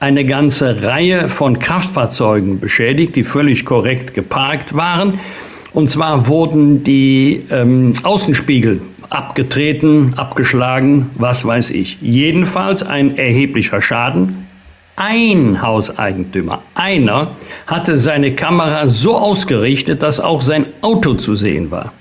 eine ganze Reihe von Kraftfahrzeugen beschädigt, die völlig korrekt geparkt waren. Und zwar wurden die ähm, Außenspiegel abgetreten, abgeschlagen, was weiß ich. Jedenfalls ein erheblicher Schaden. Ein Hauseigentümer, einer, hatte seine Kamera so ausgerichtet, dass auch sein Auto zu sehen war.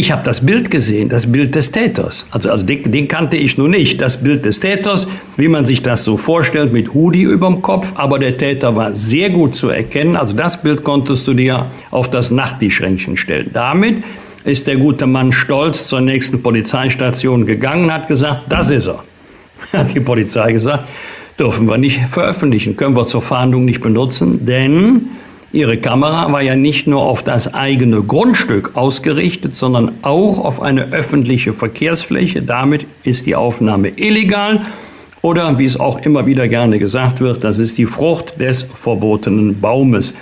Ich habe das Bild gesehen, das Bild des Täters. Also, also den, den, kannte ich nur nicht. Das Bild des Täters, wie man sich das so vorstellt, mit Hoodie überm Kopf. Aber der Täter war sehr gut zu erkennen. Also das Bild konntest du dir auf das Nachttischschränkchen stellen. Damit ist der gute Mann stolz zur nächsten Polizeistation gegangen, hat gesagt, das ist er. <laughs> Hat die Polizei gesagt, dürfen wir nicht veröffentlichen, können wir zur Fahndung nicht benutzen, denn Ihre Kamera war ja nicht nur auf das eigene Grundstück ausgerichtet, sondern auch auf eine öffentliche Verkehrsfläche. Damit ist die Aufnahme illegal. Oder wie es auch immer wieder gerne gesagt wird, das ist die Frucht des verbotenen Baumes.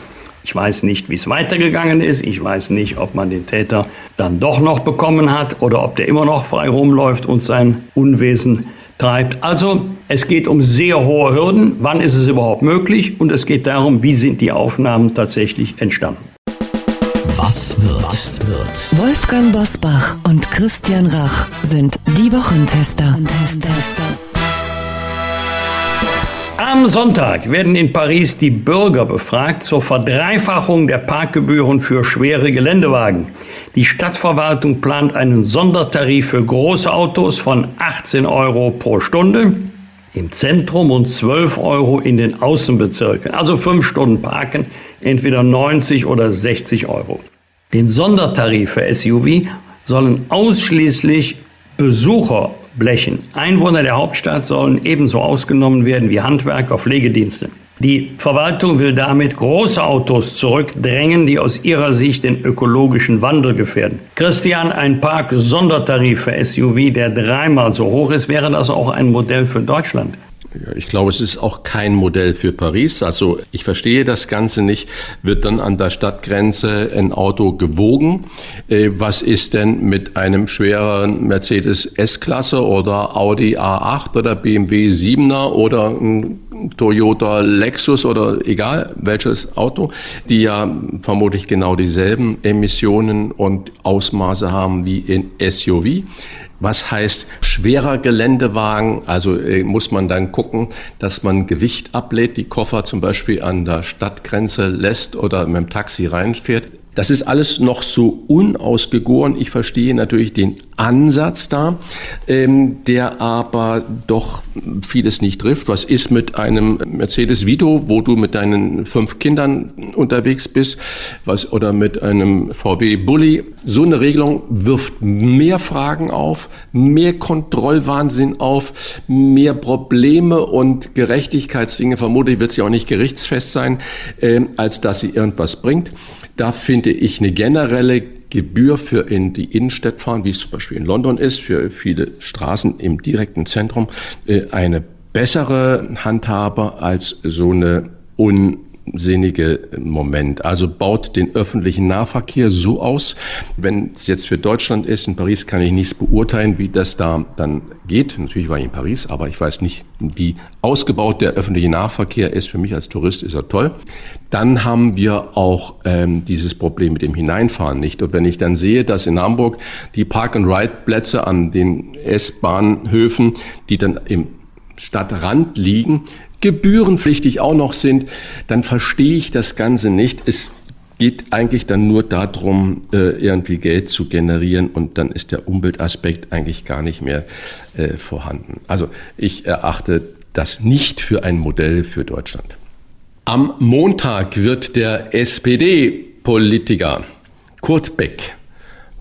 Ich weiß nicht, wie es weitergegangen ist. Ich weiß nicht, ob man den Täter dann doch noch bekommen hat oder ob der immer noch frei rumläuft und sein Unwesen treibt. Also es geht um sehr hohe Hürden. Wann ist es überhaupt möglich? Und es geht darum, wie sind die Aufnahmen tatsächlich entstanden. Was wird? Was wird? Wolfgang Bosbach und Christian Rach sind die Wochentester. Am Sonntag werden in Paris die Bürger befragt zur Verdreifachung der Parkgebühren für schwere Geländewagen. Die Stadtverwaltung plant einen Sondertarif für große Autos von 18 Euro pro Stunde im Zentrum und 12 Euro in den Außenbezirken. Also fünf Stunden parken, entweder 90 oder 60 Euro. Den Sondertarif für SUV sollen ausschließlich Besucher blechen. Einwohner der Hauptstadt sollen ebenso ausgenommen werden wie Handwerker, Pflegedienste. Die Verwaltung will damit große Autos zurückdrängen, die aus ihrer Sicht den ökologischen Wandel gefährden. Christian, ein Park-Sondertarif für SUV, der dreimal so hoch ist, wäre das auch ein Modell für Deutschland? Ich glaube, es ist auch kein Modell für Paris. Also ich verstehe das Ganze nicht. Wird dann an der Stadtgrenze ein Auto gewogen? Äh, was ist denn mit einem schwereren Mercedes S-Klasse oder Audi A8 oder BMW 7er oder ein Toyota Lexus oder egal welches Auto, die ja vermutlich genau dieselben Emissionen und Ausmaße haben wie in SUV. Was heißt schwerer Geländewagen? Also äh, muss man dann gucken, dass man Gewicht ablädt, die Koffer zum Beispiel an der Stadtgrenze lässt oder mit dem Taxi reinfährt. Das ist alles noch so unausgegoren. Ich verstehe natürlich den Ansatz da, ähm, der aber doch vieles nicht trifft. Was ist mit einem Mercedes Vito, wo du mit deinen fünf Kindern unterwegs bist, was oder mit einem VW Bulli? So eine Regelung wirft mehr Fragen auf, mehr Kontrollwahnsinn auf, mehr Probleme und Gerechtigkeitsdinge. Vermutlich wird sie auch nicht gerichtsfest sein, äh, als dass sie irgendwas bringt. Da finde ich eine generelle Gebühr für in die Innenstadt fahren, wie es zum Beispiel in London ist, für viele Straßen im direkten Zentrum, äh, eine bessere Handhabe als so eine un sinnige Moment. Also baut den öffentlichen Nahverkehr so aus, wenn es jetzt für Deutschland ist, in Paris kann ich nichts beurteilen, wie das da dann geht. Natürlich war ich in Paris, aber ich weiß nicht, wie ausgebaut der öffentliche Nahverkehr ist. Für mich als Tourist ist er toll. Dann haben wir auch ähm, dieses Problem mit dem Hineinfahren nicht. Und wenn ich dann sehe, dass in Hamburg die Park-and-Ride-Plätze an den S-Bahnhöfen, die dann im Stadtrand liegen, gebührenpflichtig auch noch sind, dann verstehe ich das Ganze nicht. Es geht eigentlich dann nur darum, äh, irgendwie Geld zu generieren und dann ist der Umweltaspekt eigentlich gar nicht mehr äh, vorhanden. Also ich erachte das nicht für ein Modell für Deutschland. Am Montag wird der SPD-Politiker Kurt Beck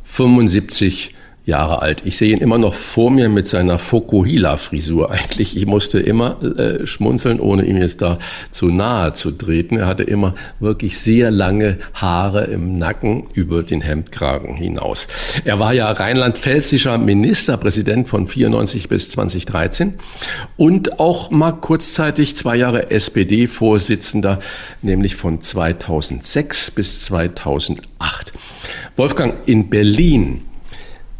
75 Jahre alt. Ich sehe ihn immer noch vor mir mit seiner Fokuhila-Frisur. <laughs> Eigentlich, ich musste immer äh, schmunzeln, ohne ihm jetzt da zu nahe zu treten. Er hatte immer wirklich sehr lange Haare im Nacken über den Hemdkragen hinaus. Er war ja rheinland-pfälzischer Ministerpräsident von 94 bis 2013 und auch mal kurzzeitig zwei Jahre SPD-Vorsitzender, nämlich von 2006 bis 2008. Wolfgang, in Berlin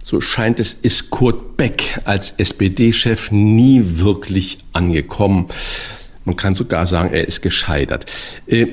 so scheint es, ist Kurt Beck als SPD-Chef nie wirklich angekommen. Man kann sogar sagen, er ist gescheitert. Äh,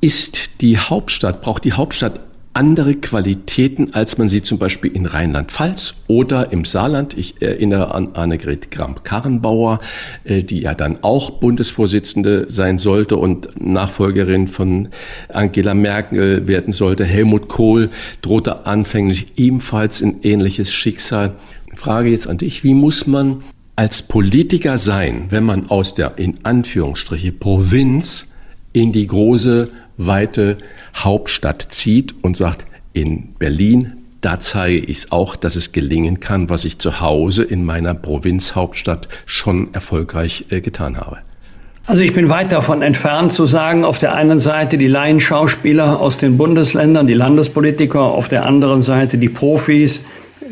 ist die Hauptstadt, braucht die Hauptstadt andere Qualitäten, als man sie zum Beispiel in Rheinland-Pfalz oder im Saarland. Ich erinnere an Annegret Kramp-Karrenbauer, äh, die ja dann auch Bundesvorsitzende sein sollte und Nachfolgerin von Angela Merkel werden sollte. Helmut Kohl drohte anfänglich ebenfalls ein ähnliches Schicksal. Frage jetzt an dich, wie muss man als Politiker sein, wenn man aus der in Anführungsstriche Provinz in die große weite Hauptstadt zieht und sagt, in Berlin, da zeige ich es auch, dass es gelingen kann, was ich zu Hause in meiner Provinzhauptstadt schon erfolgreich äh, getan habe. Also ich bin weit davon entfernt zu sagen, auf der einen Seite die Laienschauspieler aus den Bundesländern, die Landespolitiker, auf der anderen Seite die Profis,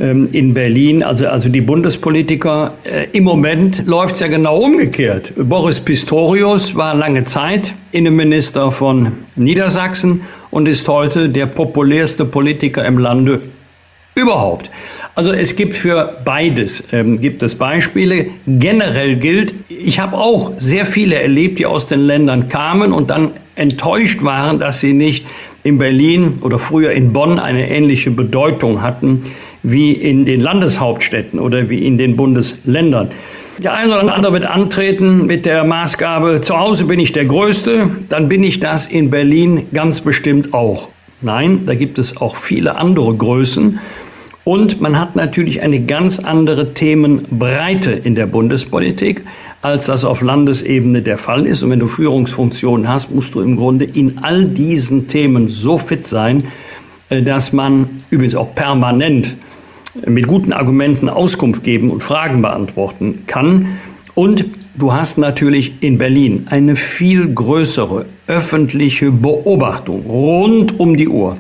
in Berlin, also, also die Bundespolitiker. Äh, Im Moment läuft es ja genau umgekehrt. Boris Pistorius war lange Zeit Innenminister von Niedersachsen und ist heute der populärste Politiker im Lande überhaupt. Also es gibt für beides ähm, gibt es Beispiele. Generell gilt, ich habe auch sehr viele erlebt, die aus den Ländern kamen und dann enttäuscht waren, dass sie nicht in Berlin oder früher in Bonn eine ähnliche Bedeutung hatten wie in den Landeshauptstädten oder wie in den Bundesländern. Der eine oder andere wird antreten mit der Maßgabe, zu Hause bin ich der Größte, dann bin ich das in Berlin ganz bestimmt auch. Nein, da gibt es auch viele andere Größen. Und man hat natürlich eine ganz andere Themenbreite in der Bundespolitik, als das auf Landesebene der Fall ist. Und wenn du Führungsfunktionen hast, musst du im Grunde in all diesen Themen so fit sein, äh, dass man übrigens auch permanent mit guten Argumenten Auskunft geben und Fragen beantworten kann. Und du hast natürlich in Berlin eine viel größere öffentliche Beobachtung rund um die Uhr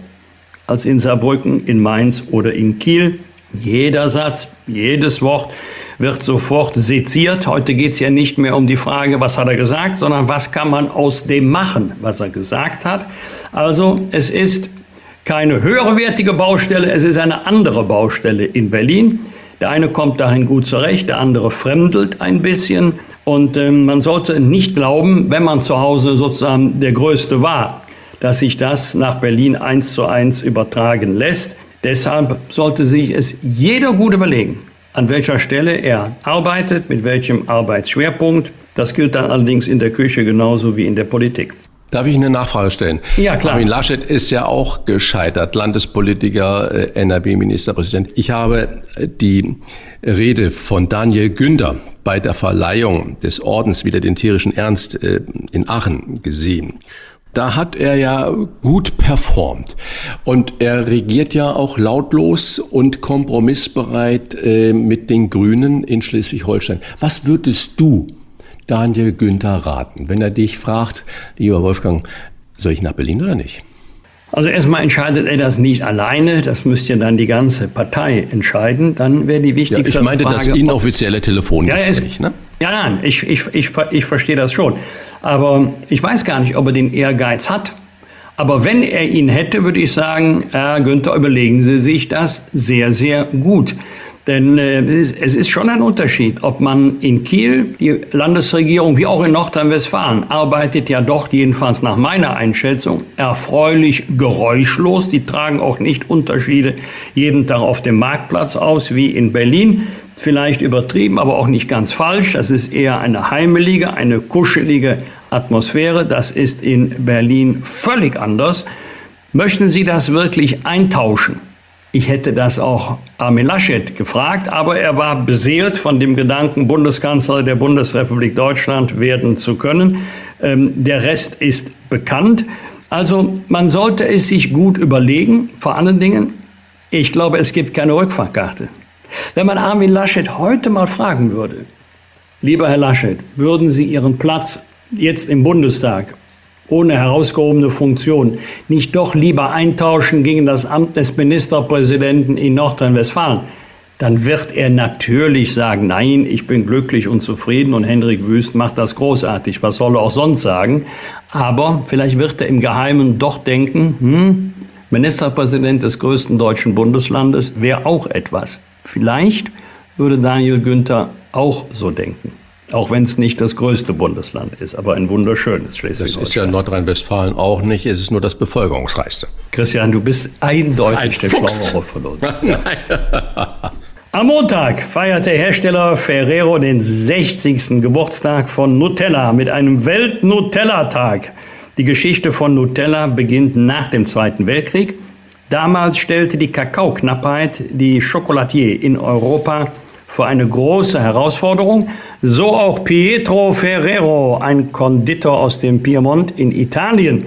als in Saarbrücken, in Mainz oder in Kiel. Jeder Satz, jedes Wort wird sofort seziert. Heute geht es ja nicht mehr um die Frage, was hat er gesagt, sondern was kann man aus dem machen, was er gesagt hat. Also es ist keine höherwertige Baustelle, es ist eine andere Baustelle in Berlin. Der eine kommt dahin gut zurecht, der andere fremdelt ein bisschen. Und äh, man sollte nicht glauben, wenn man zu Hause sozusagen der Größte war, dass sich das nach Berlin eins zu eins übertragen lässt. Deshalb sollte sich es jeder gut überlegen, an welcher Stelle er arbeitet, mit welchem Arbeitsschwerpunkt. Das gilt dann allerdings in der Küche genauso wie in der Politik. Darf ich eine Nachfrage stellen? Ja, klar. Armin Laschet ist ja auch gescheitert, Landespolitiker, äh, NRW-Ministerpräsident. Ich habe äh, die Rede von Daniel Günder bei der Verleihung des Ordens wieder den tierischen Ernst äh, in Aachen gesehen. Da hat er ja gut performt. Und er regiert ja auch lautlos und kompromissbereit mit den Grünen in Schleswig-Holstein. Was würdest du Daniel Günther raten, wenn er dich fragt, lieber Wolfgang, soll ich nach Berlin oder nicht? Also erstmal entscheidet er das nicht alleine, das müsste ja dann die ganze Partei entscheiden. Dann wäre die wichtigste ja, ich meinte Frage, das inoffizielle Telefongespräch. Ja, ne? ja nein, ich, ich, ich, ich verstehe das schon. Aber ich weiß gar nicht, ob er den Ehrgeiz hat. Aber wenn er ihn hätte, würde ich sagen, Herr Günther, überlegen Sie sich das sehr, sehr gut. Denn äh, es ist schon ein Unterschied, ob man in Kiel, die Landesregierung wie auch in Nordrhein-Westfalen, arbeitet ja doch jedenfalls nach meiner Einschätzung erfreulich geräuschlos. Die tragen auch nicht Unterschiede jeden Tag auf dem Marktplatz aus wie in Berlin. Vielleicht übertrieben, aber auch nicht ganz falsch. Das ist eher eine heimelige, eine kuschelige Atmosphäre. Das ist in Berlin völlig anders. Möchten Sie das wirklich eintauschen? Ich hätte das auch Armin Laschet gefragt, aber er war beseelt von dem Gedanken, Bundeskanzler der Bundesrepublik Deutschland werden zu können. Ähm, der Rest ist bekannt. Also man sollte es sich gut überlegen. Vor allen Dingen, ich glaube, es gibt keine Rückfahrkarte. Wenn man Armin Laschet heute mal fragen würde, lieber Herr Laschet, würden Sie Ihren Platz jetzt im Bundestag ohne herausgehobene Funktion nicht doch lieber eintauschen gegen das Amt des Ministerpräsidenten in Nordrhein-Westfalen, dann wird er natürlich sagen, nein, ich bin glücklich und zufrieden und Hendrik Wüst macht das großartig. Was soll er auch sonst sagen? Aber vielleicht wird er im Geheimen doch denken, hm, Ministerpräsident des größten deutschen Bundeslandes wäre auch etwas. Vielleicht würde Daniel Günther auch so denken. Auch wenn es nicht das größte Bundesland ist, aber ein wunderschönes Schleswig-Holstein. Das ist ja Nordrhein-Westfalen auch nicht, es ist nur das bevölkerungsreichste. Christian, du bist eindeutig ein der Schlauere von uns. <laughs> Ja. Am Montag feiert der Hersteller Ferrero den 60. Geburtstag von Nutella mit einem Welt-Nutella-Tag. Die Geschichte von Nutella beginnt nach dem Zweiten Weltkrieg. Damals stellte die Kakaoknappheit die Chocolatier in Europa vor eine große Herausforderung. So auch Pietro Ferrero, ein Konditor aus dem Piemont in Italien.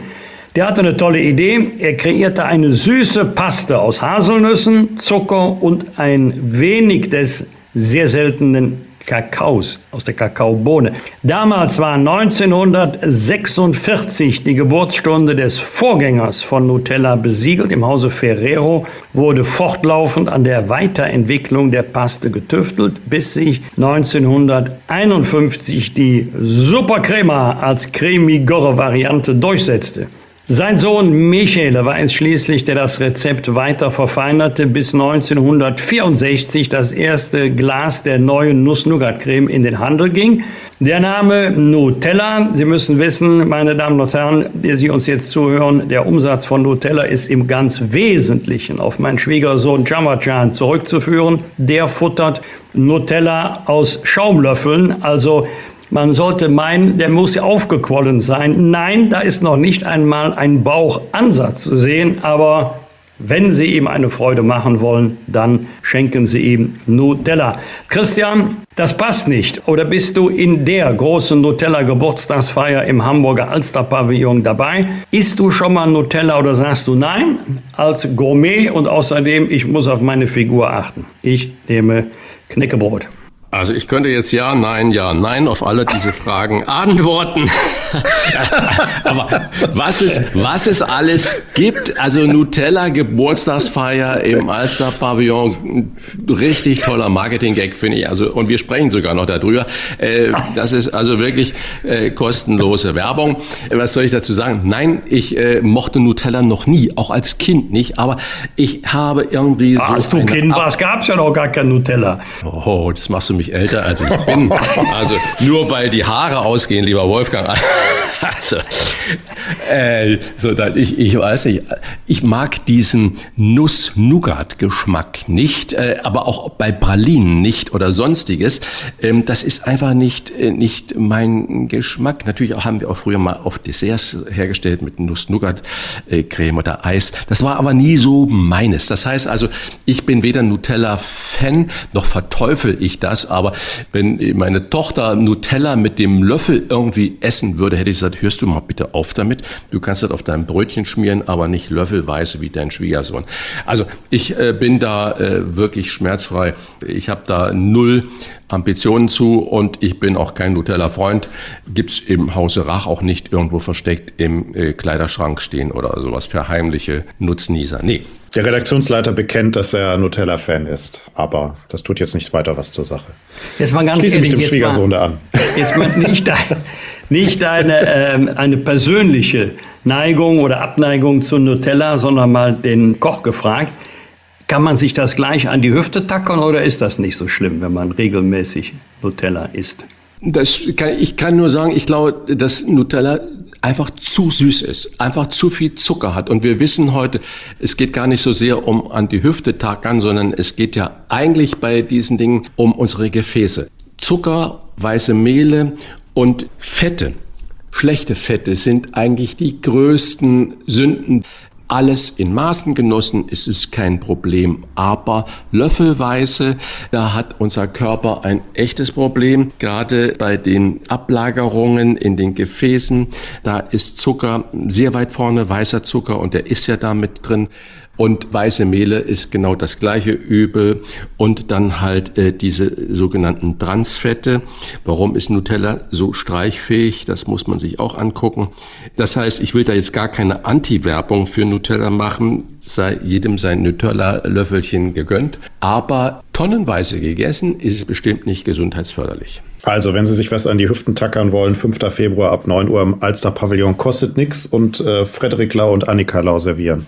Der hatte eine tolle Idee. Er kreierte eine süße Paste aus Haselnüssen, Zucker und ein wenig des sehr seltenen Kakaos, aus der Kakaobohne. Damals war 1946 die Geburtsstunde des Vorgängers von Nutella besiegelt. Im Hause Ferrero wurde fortlaufend an der Weiterentwicklung der Paste getüftelt, bis sich 1951 die Supercrema als cremigere Variante durchsetzte. Sein Sohn Michele war es schließlich, der das Rezept weiter verfeinerte, bis 1964 das erste Glas der neuen Nuss-Nougat-Creme in den Handel ging. Der Name Nutella, Sie müssen wissen, meine Damen und Herren, die Sie uns jetzt zuhören, der Umsatz von Nutella ist im ganz Wesentlichen auf meinen Schwiegersohn Jamajan zurückzuführen. Der futtert Nutella aus Schaumlöffeln, also man sollte meinen, der muss aufgequollen sein. Nein, da ist noch nicht einmal ein Bauchansatz zu sehen, aber wenn Sie ihm eine Freude machen wollen, dann schenken Sie ihm Nutella. Christian, das passt nicht. Oder bist du in der großen Nutella-Geburtstagsfeier im Hamburger Alster-Pavillon dabei? Isst du schon mal Nutella oder sagst du nein? Als Gourmet und außerdem, ich muss auf meine Figur achten. Ich nehme Knäckebrot. Also ich könnte jetzt ja, nein, ja, nein auf alle diese <laughs> Fragen antworten. <laughs> Aber was es, was es alles gibt, also Nutella Geburtstagsfeier im Alster Pavillon, richtig toller Marketing-Gag finde ich. Also und wir sprechen sogar noch darüber. Äh, das ist also wirklich äh, kostenlose Werbung. Was soll ich dazu sagen? Nein, ich äh, mochte Nutella noch nie, auch als Kind nicht. Aber ich habe irgendwie. Als so du Kind warst, gab es ja noch gar kein Nutella. Oh, das machst du mich mich älter als ich bin. <laughs> Also nur weil die Haare ausgehen, lieber Wolfgang. <laughs> Also, äh, so, ich, ich weiß nicht, ich mag diesen Nuss-Nougat-Geschmack nicht, äh, aber auch bei Pralinen nicht oder sonstiges. Ähm, das ist einfach nicht, äh, nicht mein Geschmack. Natürlich haben wir auch früher mal oft Desserts hergestellt mit Nuss-Nougat-Creme oder Eis. Das war aber nie so meines. Das heißt also, ich bin weder Nutella-Fan, noch verteufel ich das, aber wenn meine Tochter Nutella mit dem Löffel irgendwie essen würde, hätte ich gesagt, hörst du mal bitte auf damit. Du kannst das auf deinem Brötchen schmieren, aber nicht löffelweise wie dein Schwiegersohn. Also ich äh, bin da äh, wirklich schmerzfrei. Ich habe da null Ambitionen zu und ich bin auch kein Nutella-Freund. Gibt's im Hause Rach auch nicht irgendwo versteckt im äh, Kleiderschrank stehen oder sowas für heimliche Nutznießer. Nee. Der Redaktionsleiter bekennt, dass er Nutella-Fan ist, aber das tut jetzt nicht weiter was zur Sache. Jetzt mal ganz Schließe mich dem Schwiegersohn da an. <laughs> Jetzt mal nicht, dein, nicht eine, ähm, eine persönliche Neigung oder Abneigung zu Nutella, sondern mal den Koch gefragt. Kann man sich das gleich an die Hüfte tackern oder ist das nicht so schlimm, wenn man regelmäßig Nutella isst? Das kann, ich kann nur sagen, ich glaube, dass Nutella einfach zu süß ist, einfach zu viel Zucker hat. Und wir wissen heute, es geht gar nicht so sehr um an die Hüfte tackern, sondern es geht ja eigentlich bei diesen Dingen um unsere Gefäße. Zucker, weiße Mehle und Fette. Schlechte Fette sind eigentlich die größten Sünden alles in Maßen genossen ist es kein Problem. Aber löffelweise, da hat unser Körper ein echtes Problem. Gerade bei den Ablagerungen in den Gefäßen, da ist Zucker sehr weit vorne, weißer Zucker und der ist ja da mit drin. Und weiße Mehle ist genau das gleiche Übel. Und dann halt äh, diese sogenannten Transfette. Warum ist Nutella so streichfähig? Das muss man sich auch angucken. Das heißt, ich will da jetzt gar keine Anti-Werbung für Nutella machen. Sei jedem sein Nutella-Löffelchen gegönnt. Aber tonnenweise gegessen ist es bestimmt nicht gesundheitsförderlich. Also, wenn Sie sich was an die Hüften tackern wollen, 5. Februar ab 9 Uhr im Alster Pavillon kostet nix und äh, Frederik Lau und Annika Lau servieren.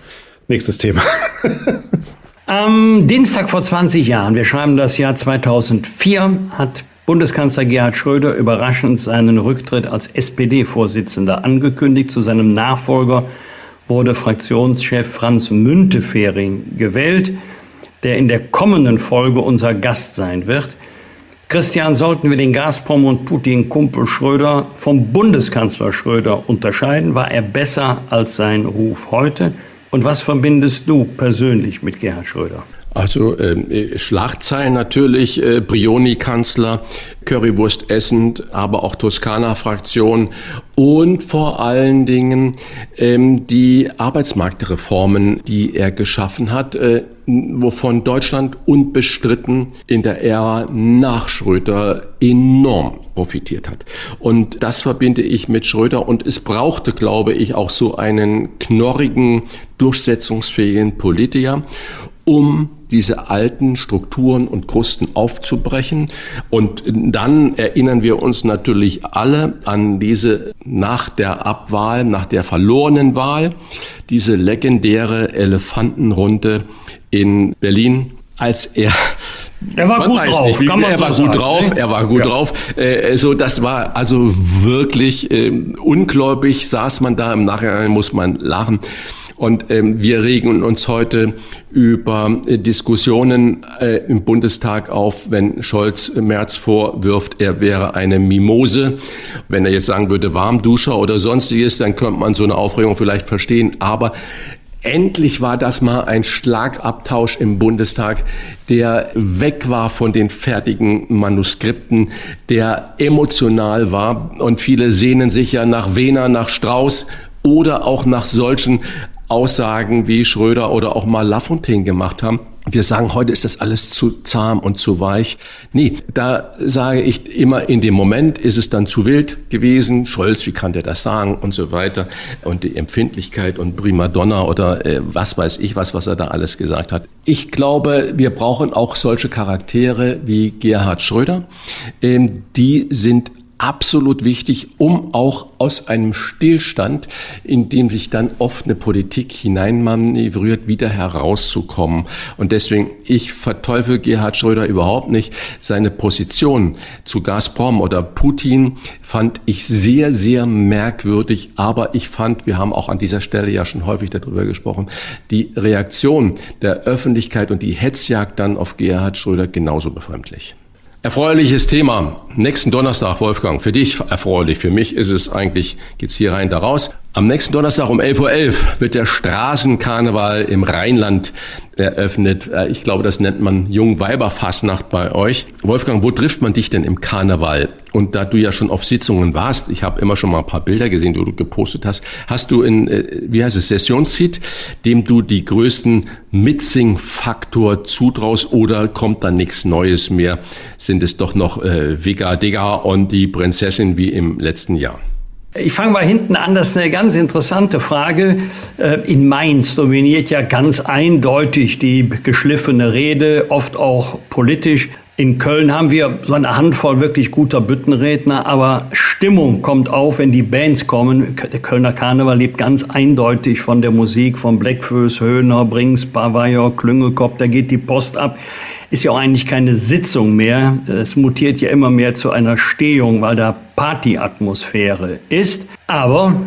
Nächstes Thema. <laughs> Am Dienstag vor 20 Jahren, wir schreiben das Jahr 2004, hat Bundeskanzler Gerhard Schröder überraschend seinen Rücktritt als SPD-Vorsitzender angekündigt. Zu seinem Nachfolger wurde Fraktionschef Franz Müntefering gewählt, der in der kommenden Folge unser Gast sein wird. Christian, sollten wir den Gazprom und Putin-Kumpel Schröder vom Bundeskanzler Schröder unterscheiden? War er besser als sein Ruf heute? Und was verbindest du persönlich mit Gerhard Schröder? Also äh, Schlagzeilen natürlich, äh, Brioni-Kanzler, Currywurst essend, aber auch Toskana-Fraktion und vor allen Dingen ähm, die Arbeitsmarktreformen, die er geschaffen hat, äh, wovon Deutschland unbestritten in der Ära nach Schröder enorm profitiert hat. Und das verbinde ich mit Schröder und es brauchte, glaube ich, auch so einen knorrigen, durchsetzungsfähigen Politiker, um diese alten Strukturen und Krusten aufzubrechen. Und dann erinnern wir uns natürlich alle an diese nach der Abwahl, nach der verlorenen Wahl, diese legendäre Elefantenrunde in Berlin, als er er war gut drauf, nicht, kann man er so war sagen, gut drauf, ne? er war gut ja. drauf. Äh, so das war also wirklich äh, ungläubig saß man da im Nachhinein muss man lachen. Und ähm, wir regen uns heute über äh, Diskussionen äh, im Bundestag auf, wenn Scholz Merz vorwirft, er wäre eine Mimose. Wenn er jetzt sagen würde, Warmduscher oder sonstiges, dann könnte man so eine Aufregung vielleicht verstehen. Aber Endlich war das mal ein Schlagabtausch im Bundestag, der weg war von den fertigen Manuskripten, der emotional war. Und viele sehnen sich ja nach Wehner, nach Strauß oder auch nach solchen Aussagen wie Schröder oder auch mal Lafontaine gemacht haben. Wir sagen, heute ist das alles zu zahm und zu weich. Nee, da sage ich immer, in dem Moment ist es dann zu wild gewesen. Scholz, wie kann der das sagen und so weiter. Und die Empfindlichkeit und Primadonna oder äh, was weiß ich was, was er da alles gesagt hat. Ich glaube, wir brauchen auch solche Charaktere wie Gerhard Schröder. Ähm, die sind absolut wichtig, um auch aus einem Stillstand, in dem sich dann oft eine Politik hineinmanövriert, wieder herauszukommen. Und deswegen, ich verteufel Gerhard Schröder überhaupt nicht. Seine Position zu Gazprom oder Putin fand ich sehr, sehr merkwürdig. Aber ich fand, wir haben auch an dieser Stelle ja schon häufig darüber gesprochen, die Reaktion der Öffentlichkeit und die Hetzjagd dann auf Gerhard Schröder genauso befremdlich. Erfreuliches Thema. Nächsten Donnerstag, Wolfgang. Für dich erfreulich. Für mich ist es eigentlich, geht's hier rein, da raus. Am nächsten Donnerstag um 11.11 Uhr .11 wird der Straßenkarneval im Rheinland eröffnet. Äh, ich glaube, das nennt man Jungweiberfassnacht bei euch. Wolfgang, wo trifft man dich denn im Karneval? Und da du ja schon auf Sitzungen warst, ich habe immer schon mal ein paar Bilder gesehen, die du gepostet hast, hast du in, äh, wie heißt es, Sessionshit, dem du die größten Mitsing-Faktor zutraust oder kommt da nichts Neues mehr? Sind es doch noch äh, Vega Digga und die Prinzessin wie im letzten Jahr? Ich fange mal hinten an, das ist eine ganz interessante Frage. Äh, in Mainz dominiert ja ganz eindeutig die geschliffene Rede, oft auch politisch. In Köln haben wir so eine Handvoll wirklich guter Büttenredner, aber Stimmung kommt auf, wenn die Bands kommen. Der Kölner Karneval lebt ganz eindeutig von der Musik von Blackfoes, Höhner, Brings, Bavayor, Klüngelkopf, da geht die Post ab ist ja auch eigentlich keine Sitzung mehr. Es mutiert ja immer mehr zu einer Stehung, weil da Partyatmosphäre ist. Aber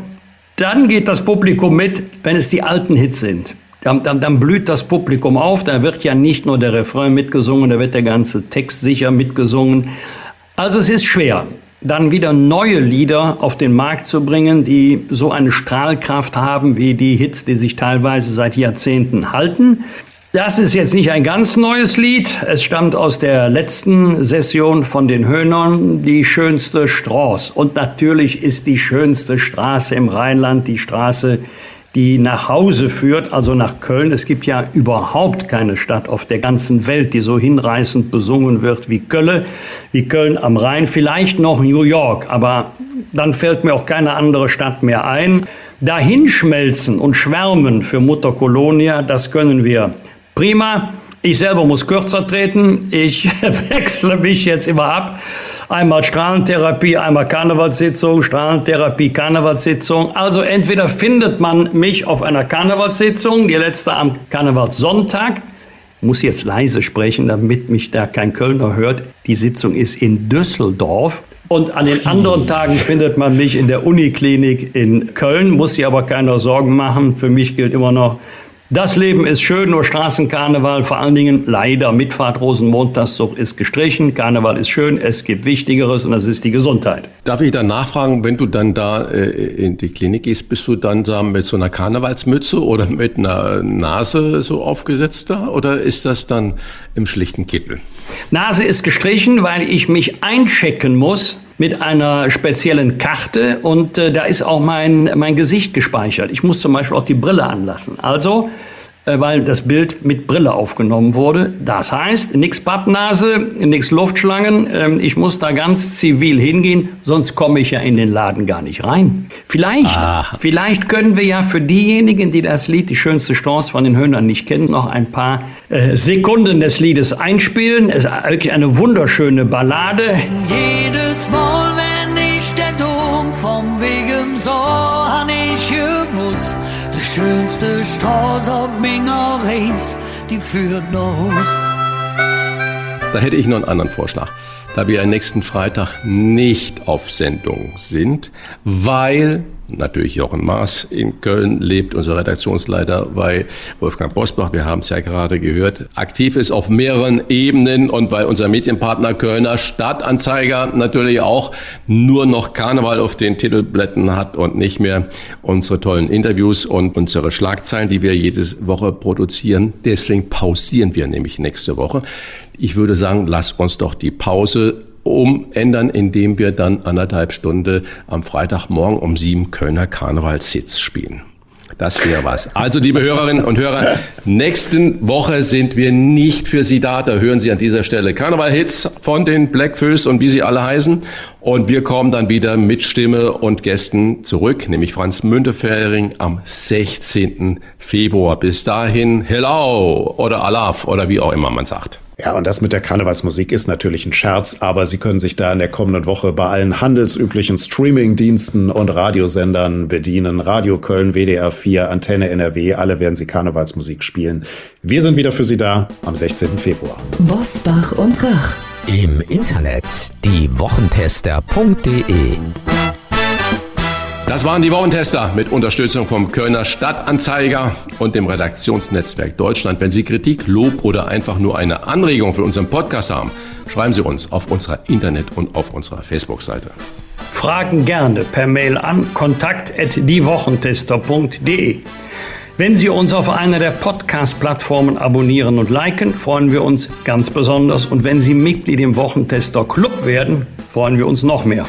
dann geht das Publikum mit, wenn es die alten Hits sind. Dann, dann, dann, blüht das Publikum auf, da wird ja nicht nur der Refrain mitgesungen, da wird der ganze Text sicher mitgesungen. Also es ist schwer, dann wieder neue Lieder auf den Markt zu bringen, die so eine Strahlkraft haben wie die Hits, die sich teilweise seit Jahrzehnten halten. Das ist jetzt nicht ein ganz neues Lied. Es stammt aus der letzten Session von den Höhnern, die schönste Straße. Und natürlich ist die schönste Straße im Rheinland die Straße, die nach Hause führt, also nach Köln. Es gibt ja überhaupt keine Stadt auf der ganzen Welt, die so hinreißend besungen wird wie Köln, wie Köln am Rhein. Vielleicht noch New York, aber dann fällt mir auch keine andere Stadt mehr ein. Dahinschmelzen und schwärmen für Mutter Colonia, das können wir Prima. Ich selber muss kürzer treten. Ich <laughs> wechsle mich jetzt immer ab. Einmal Strahlentherapie, einmal Karnevalssitzung, Strahlentherapie, Karnevalssitzung. Also entweder findet man mich auf einer Karnevalssitzung, die letzte am Karnevalssonntag, muss jetzt leise sprechen, damit mich da kein Kölner hört. Die Sitzung ist in Düsseldorf. Und an den anderen Tagen findet man mich in der Uniklinik in Köln, muss sich aber keiner Sorgen machen. Für mich gilt immer noch, das Leben ist schön, nur Straßenkarneval, vor allen Dingen leider Mitfahrt Rosenmontagszug ist gestrichen. Karneval ist schön, es gibt Wichtigeres und das ist die Gesundheit. Darf ich dann nachfragen, wenn du dann da äh, in die Klinik gehst, bist du dann da mit so einer Karnevalsmütze oder mit einer Nase so aufgesetzt da oder ist das dann im schlichten Kittel? Nase ist gestrichen, weil ich mich einchecken muss mit einer speziellen Karte und äh, da ist auch mein, mein Gesicht gespeichert. Ich muss zum Beispiel auch die Brille anlassen. Also weil das Bild mit Brille aufgenommen wurde. Das heißt, nix Pappnase, nix Luftschlangen. Ähm, ich muss da ganz zivil hingehen, sonst komme ich ja in den Laden gar nicht rein. Vielleicht, ah. vielleicht können wir ja für diejenigen, die das Lied Die schönste Chance von den Höhnern nicht kennen, noch ein paar äh, Sekunden des Liedes einspielen. Es ist wirklich eine wunderschöne Ballade. Jedes Mal, wenn ich der Dom vom Wegen so, han ich gewusst, schönste Straße auf meiner Reis, die führt nach Hus. Da hätte ich noch einen anderen Vorschlag da wir nächsten Freitag nicht auf Sendung sind, weil natürlich Jochen Maas in Köln lebt, unser Redaktionsleiter bei Wolfgang Bosbach, wir haben es ja gerade gehört, aktiv ist auf mehreren Ebenen und weil unser Medienpartner Kölner Stadtanzeiger natürlich auch nur noch Karneval auf den Titelblättern hat und nicht mehr unsere tollen Interviews und unsere Schlagzeilen, die wir jede Woche produzieren. Deswegen pausieren wir nämlich nächste Woche. Ich würde sagen, lass uns doch die Pause umändern, indem wir dann anderthalb Stunden am Freitagmorgen um sieben Kölner Karnevalshits spielen. Das wäre was. Also, liebe Hörerinnen und Hörer, nächsten Woche sind wir nicht für Sie da. Da hören Sie an dieser Stelle Karneval-Hits von den Blackfoes und wie sie alle heißen. Und wir kommen dann wieder mit Stimme und Gästen zurück, nämlich Franz Müntefering am 16. Februar. Bis dahin, hello oder alaf oder wie auch immer man sagt. Ja, und das mit der Karnevalsmusik ist natürlich ein Scherz, aber Sie können sich da in der kommenden Woche bei allen handelsüblichen Streamingdiensten und Radiosendern bedienen. Radio Köln, WDR 4, Antenne NRW, alle werden Sie Karnevalsmusik spielen. Wir sind wieder für Sie da am 16. Februar. Bosbach und Rach. Im Internet diewochentester.de das waren die Wochentester mit Unterstützung vom Kölner Stadtanzeiger und dem Redaktionsnetzwerk Deutschland. Wenn Sie Kritik, Lob oder einfach nur eine Anregung für unseren Podcast haben, schreiben Sie uns auf unserer Internet- und auf unserer Facebook-Seite. Fragen gerne per Mail an kontakt.diewochentester.de. Wenn Sie uns auf einer der Podcast-Plattformen abonnieren und liken, freuen wir uns ganz besonders. Und wenn Sie Mitglied im Wochentester Club werden, freuen wir uns noch mehr.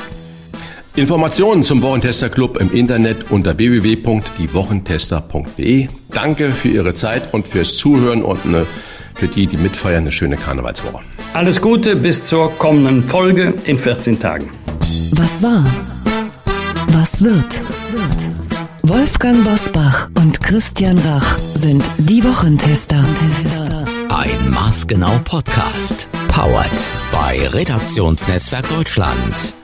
Informationen zum Wochentester Club im Internet unter www.diewochentester.de. Danke für Ihre Zeit und fürs Zuhören und eine, für die, die mitfeiern, eine schöne Karnevalswoche. Alles Gute bis zur kommenden Folge in 14 Tagen. Was war? Was wird? Wolfgang Bosbach und Christian Rach sind die Wochentester. Ein Maßgenau Podcast. Powered bei Redaktionsnetzwerk Deutschland